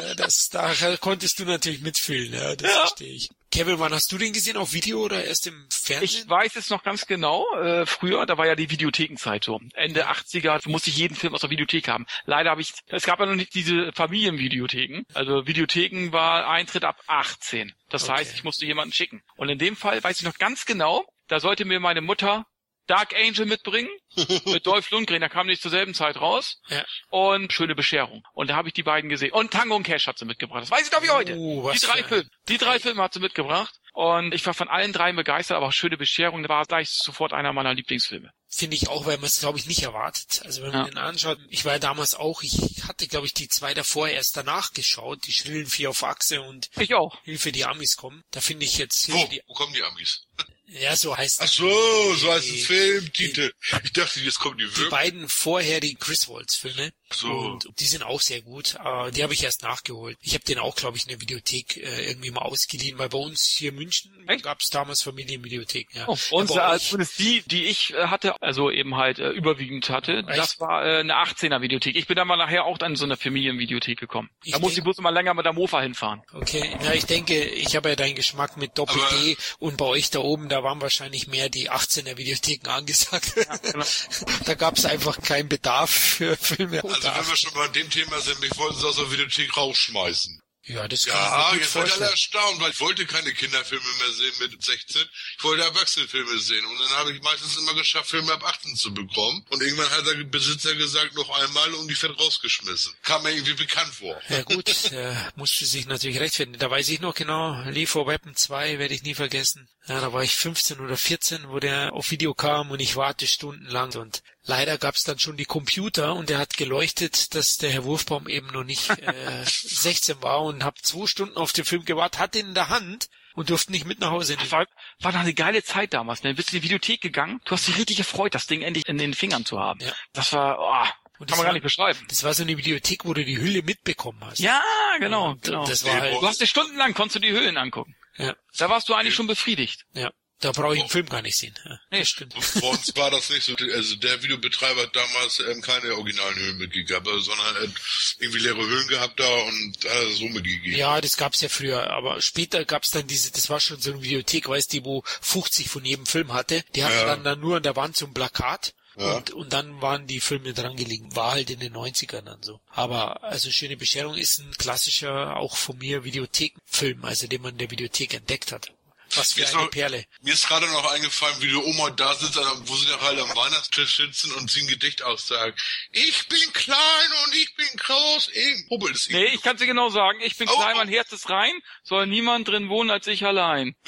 Ja, das, da konntest du natürlich mitfühlen, ja, das Ja. verstehe ich. Kevin, wann hast du den gesehen? Auf Video oder erst im Fernsehen? Ich weiß es noch ganz genau. Äh, früher, da war ja die Videothekenzeit so. Ende 80er musste ich jeden Film aus der Videothek haben. Leider habe ich, es gab ja noch nicht diese Familienvideotheken. Also Videotheken war Eintritt ab 18. Das Okay. heißt, ich musste jemanden schicken. Und in dem Fall weiß ich noch ganz genau, da sollte mir meine Mutter Dark Angel mitbringen mit Dolph Lundgren, da kam nicht zur selben Zeit raus. Ja. Und Schöne Bescherung. Und da habe ich die beiden gesehen. Und Tango und Cash hat sie mitgebracht. Das weiß ich doch wie heute. Oh, was die drei Filme. Die drei Filme hat sie mitgebracht. Und ich war von allen dreien begeistert, aber Schöne Bescherung war gleich sofort einer meiner Lieblingsfilme. Finde ich auch, weil man es, glaube ich, nicht erwartet. Also wenn man Ja. den anschaut, ich war ja damals auch, ich hatte, glaube ich, die zwei davor erst danach geschaut, die schrillen vier auf Achse und Ich auch. Hilfe, die Amis kommen. Da finde ich jetzt Wo, Hilfe, die, wo kommen die Amis? Ja, so heißt Ach es. so, so heißt Die- ein Filmtitel. Ich dachte, jetzt kommen die Die wirklich. beiden vorher die Chris Waltz Filme. So. Und die sind auch sehr gut. Äh, die habe ich erst nachgeholt. Ich habe den auch, glaube ich, in der Videothek äh, irgendwie mal ausgeliehen, weil bei uns hier in München gab es damals Familienvideotheken. Ja. Oh, und äh, zumindest die, die ich äh, hatte, also eben halt äh, überwiegend hatte, Echt? das war äh, eine 18er Videothek. Ich bin dann mal nachher auch dann in so eine Familienvideothek gekommen. Ich da musste ich bloß immer länger mit der Mofa hinfahren. Okay, na ich denke, ich habe ja deinen Geschmack mit Doppel D und bei euch da oben, da waren wahrscheinlich mehr die 18er Videotheken angesagt. genau. da gab es einfach keinen Bedarf für Filme. Also unter wenn wir schon bei dem Thema sind, mich wollten sie aus der Videothek rausschmeißen. Ja, das kann Ja, ich mir gut jetzt ihr alle vorstellen. erstaunt, weil ich wollte keine Kinderfilme mehr sehen mit 16. Ich wollte Erwachsenenfilme sehen. Und dann habe ich meistens immer geschafft, Filme ab 18 zu bekommen. Und irgendwann hat der Besitzer gesagt, noch einmal und die fährt rausgeschmissen. Kam mir irgendwie bekannt vor. Ja gut, äh, musste sich natürlich rechtfertigen. Da weiß ich noch genau, Lee for Weapon 2 werde ich nie vergessen. Ja, da war ich 15 oder 14, wo der auf Video kam und ich warte stundenlang. Und leider gab es dann schon die Computer und der hat geleuchtet, dass der Herr Wurfbaum eben noch nicht äh, 16 war und hab zwei Stunden auf den Film gewartet, hat den in der Hand und durfte nicht mit nach Hause nehmen. war, war doch eine geile Zeit damals. Ne? Du bist in die Videothek gegangen, du hast dich richtig gefreut, das Ding endlich in den Fingern zu haben. Ja. Das war, oh, Und kann man gar nicht beschreiben. Das war so eine Videothek, wo du die Hülle mitbekommen hast. Ja, genau, genau. Das war halt, Du hast dir stundenlang konntest du die Höhlen angucken. ja, Da warst du eigentlich schon befriedigt. ja. Da brauche ich den Film gar nicht sehen. Ja, Nee. stimmt. Bei uns war das nicht so. Also der Videobetreiber hat damals ähm, keine originalen Höhlen mitgegeben, sondern er hat irgendwie leere Höhlen gehabt da und hat so mitgegeben. Ja, das gab's ja früher, aber später gab's dann diese, das war schon so eine Videothek, weißt du, wo 50 von jedem Film hatte. Die hatten Ja. dann, dann nur an der Wand so ein Plakat. Ja. Und, und dann waren die Filme dran gelegen. War halt in den 90ern dann so. Aber also Schöne Bescherung ist ein klassischer, auch von mir, Videothekenfilm, also den man in der Videothek entdeckt hat. Was für eine noch- Perle. Mir ist gerade noch eingefallen, wie die Oma da sitzt, an- wo sie da halt am Weihnachtstisch sitzen und sie ein Gedicht aussagt. Ich bin klein und ich bin groß. Ich hubbelt es Nee, ich kann dir genau sagen, ich bin Oh, klein, oh. mein Herz ist rein, soll niemand drin wohnen als ich allein.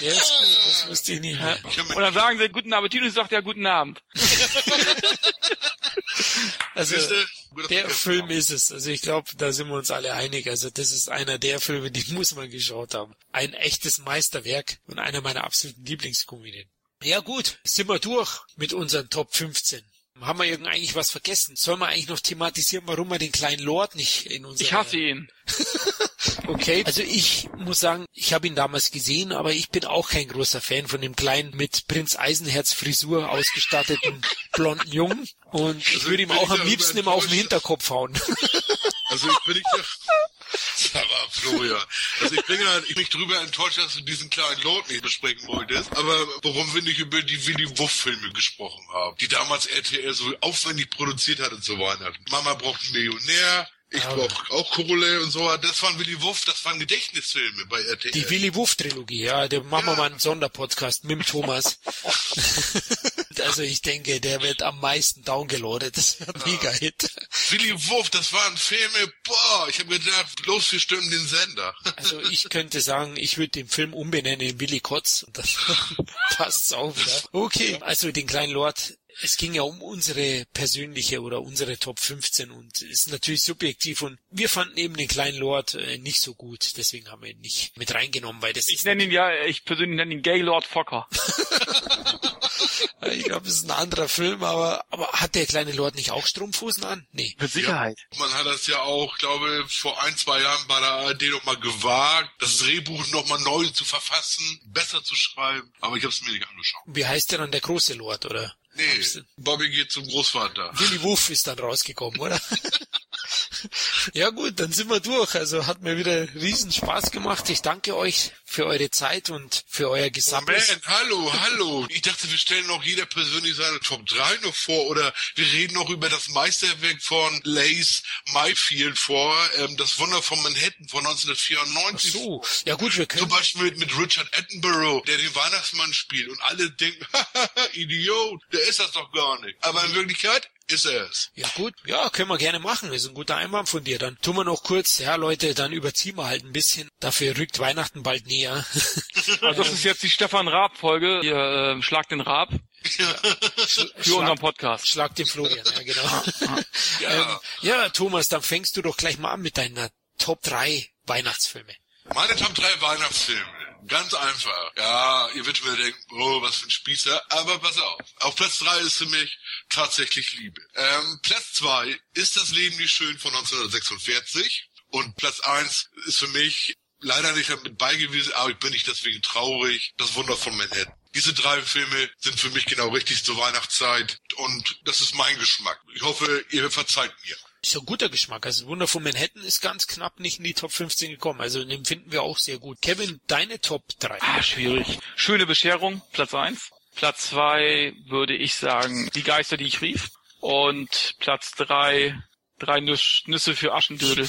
Der ist gut, das wusste ich nicht Und dann sagen sie guten Appetit und ich sage ja guten Abend. Also, der Film ist es. Also ich glaube, da sind wir uns alle einig. Also das ist einer der Filme, die muss man geschaut haben. Ein echtes Meisterwerk und einer meiner absoluten Lieblingskomödien. Ja gut, sind wir durch mit unseren Top 15. Haben wir irgend eigentlich was vergessen? Sollen wir eigentlich noch thematisieren, warum wir den kleinen Lord nicht in unserer... Ich hasse ihn. Okay. Also ich muss sagen, ich habe ihn damals gesehen, aber ich bin auch kein großer Fan von dem kleinen mit Prinz Eisenherz Frisur ausgestatteten blonden Jungen. Und ich Also würde ihm auch ich am ja liebsten immer auf den. Hinterkopf hauen. Also ich bin nicht der... Mal, Florian. Also ich bin ja nicht drüber enttäuscht, dass du diesen kleinen Lord nicht besprechen wolltest. Aber warum wir nicht über die Willy Wuff-Filme gesprochen haben, die damals RTL so aufwendig produziert hatte zu Weihnachten. Mama braucht einen Millionär, ich Aber- brauch auch Kohle und so. Das waren Willy Wuff, das waren Gedächtnisfilme bei RTL. Die Willy Wuff Trilogie, ja, da machen wir mal einen Sonderpodcast mit dem Thomas. also ich denke, der wird am meisten downgeloadet. Das wird ein mega Hit. Willy Wuff, das waren Filme, boah, ich habe gedacht, bloß wir stimmen den Sender. Also ich könnte sagen, ich würde den Film umbenennen in Willy Kotz. Und das passt's auch wieder. Okay, also den kleinen Lord. Es ging ja um unsere persönliche oder unsere Top 15 und ist natürlich subjektiv und wir fanden eben den kleinen Lord äh, nicht so gut, deswegen haben wir ihn nicht mit reingenommen, weil das Ich nenne ihn ja, ich persönlich nenne ihn Gaylord Fokker. ich glaube, es ist ein anderer Film, aber, aber hat der kleine Lord nicht auch Strumpfhosen an? Nee. Mit Sicherheit. Ja, man hat das ja auch, glaube vor ein, zwei Jahren bei der ARD noch mal gewagt, das Drehbuch noch mal neu zu verfassen, besser zu schreiben, aber ich habe es mir nicht angeschaut. Wie heißt der dann der große Lord, oder? Nee, Bobby geht zum Großvater. Willy Wuff ist dann rausgekommen, oder? ja gut, dann sind wir durch. Also hat mir wieder riesen Spaß gemacht. Ich danke euch für eure Zeit und für euer gesamtes... Moment, hallo, hallo. Ich dachte, wir stellen noch jeder persönlich seine Top 3 noch vor oder wir reden noch über das Meisterwerk von Lace Mayfield vor, ähm, das Wunder von Manhattan von 1994. Ach so, ja gut, wir können... Zum Beispiel mit, mit Richard Attenborough, der den Weihnachtsmann spielt und alle denken, Idiot, der ist das doch gar nicht. Aber in Wirklichkeit ist er es. Ja gut, ja, können wir gerne machen. Ist ein guter Einwand von dir. Dann tun wir noch kurz, ja Leute, dann überziehen wir halt ein bisschen. Dafür rückt Weihnachten bald näher. Also das ist jetzt die Stefan Raab-Folge. Ihr äh, schlagt den Raab. Ja. Für unseren Podcast. Schlag den Florian, ja genau. ja. Ähm, ja, Thomas, dann fängst du doch gleich mal an mit deiner Top 3 Weihnachtsfilme. Meine Top 3 Weihnachtsfilme. Ganz einfach. Ja, ihr werdet mir denken, oh, was für ein Spießer. Aber pass auf. Auf Platz 3 ist für mich tatsächlich Liebe. Ähm, Platz 2 ist das Leben nicht schön von 1946. Und Platz 1 ist für mich leider nicht damit beigewiesen, aber ich bin nicht deswegen traurig. Das Wunder von Manhattan. Diese drei Filme sind für mich genau richtig zur Weihnachtszeit und das ist mein Geschmack. Ich hoffe, ihr verzeiht mir. Ist ja ein guter Geschmack. Also Wunder von Manhattan ist ganz knapp nicht in die Top 15 gekommen. Also den finden wir auch sehr gut. Kevin, deine Top 3. Ah, schwierig. Schöne Bescherung, Platz 1. Platz 2 würde ich sagen, die Geister, die ich rief. Und Platz 3, drei Nüsse für Aschendödel.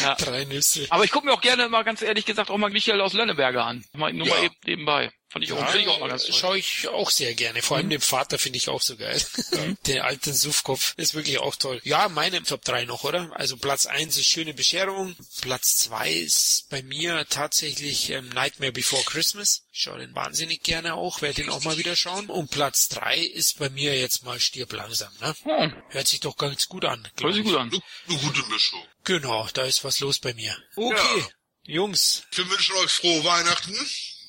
ja. Drei Nüsse. Aber ich gucke mir auch gerne mal ganz ehrlich gesagt auch mal Michael aus Lönneberger an. Mal, nur ja. mal eben nebenbei. Fand ich ja, auch, ich auch mal ganz toll. Schaue ich auch sehr gerne. Vor allem mhm. den Vater finde ich auch so geil. Mhm. Den alten Suffkopf ist wirklich auch toll. Ja, meine Top 3 noch, oder? Also Platz 1 ist Schöne Bescherung. Platz 2 ist bei mir tatsächlich ähm, Nightmare Before Christmas. Ich schaue den wahnsinnig gerne auch, werde den auch mal wieder schauen. Und Platz 3 ist bei mir jetzt mal Stirb langsam. Ne? Hm. Hört sich doch ganz gut an. Hört sich gut an. Eine gute Mischung. Genau, da ist was los bei mir. Okay, ja. Jungs. Wir wünschen euch frohe Weihnachten.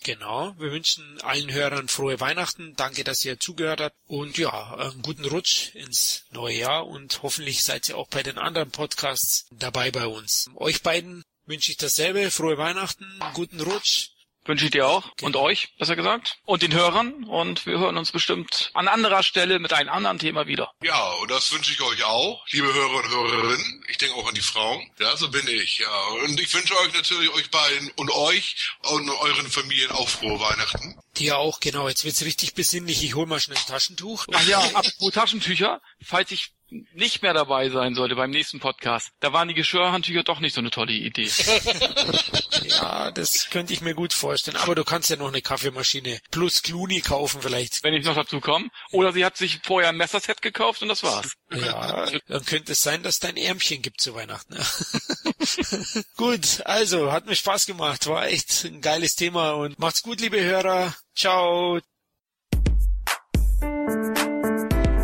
Genau, wir wünschen allen Hörern frohe Weihnachten. Danke, dass ihr zugehört habt. Und ja, einen guten Rutsch ins neue Jahr und hoffentlich seid ihr auch bei den anderen Podcasts dabei bei uns. Euch beiden wünsche ich dasselbe. Frohe Weihnachten, guten Rutsch. Wünsche ich dir auch okay. und euch, besser gesagt, und den Hörern. Und wir hören uns bestimmt an anderer Stelle mit einem anderen Thema wieder. Ja, und das wünsche ich euch auch, liebe Hörer und Hörerinnen. Ich denke auch an die Frauen. Ja, so bin ich. Ja, und ich wünsche euch natürlich euch beiden und euch und euren Familien auch frohe Weihnachten. Dir auch, genau. Jetzt wird's richtig besinnlich. Ich hol mal schnell ein Taschentuch. Ach ja, apropos Taschentücher, falls ich nicht mehr dabei sein sollte beim nächsten Podcast, da waren die Geschirrhandtücher doch nicht so eine tolle Idee. ja, das könnte ich mir gut vorstellen. Aber du kannst ja noch eine Kaffeemaschine plus Clooney kaufen vielleicht. Wenn ich noch dazu komme. Oder sie hat sich vorher ein Messerset gekauft und das war's. Ja, dann könnte es sein, dass dein Ärmchen gibt zu Weihnachten. gut, also hat mir Spaß gemacht. War echt ein geiles Thema und macht's gut, liebe Hörer. Ciao.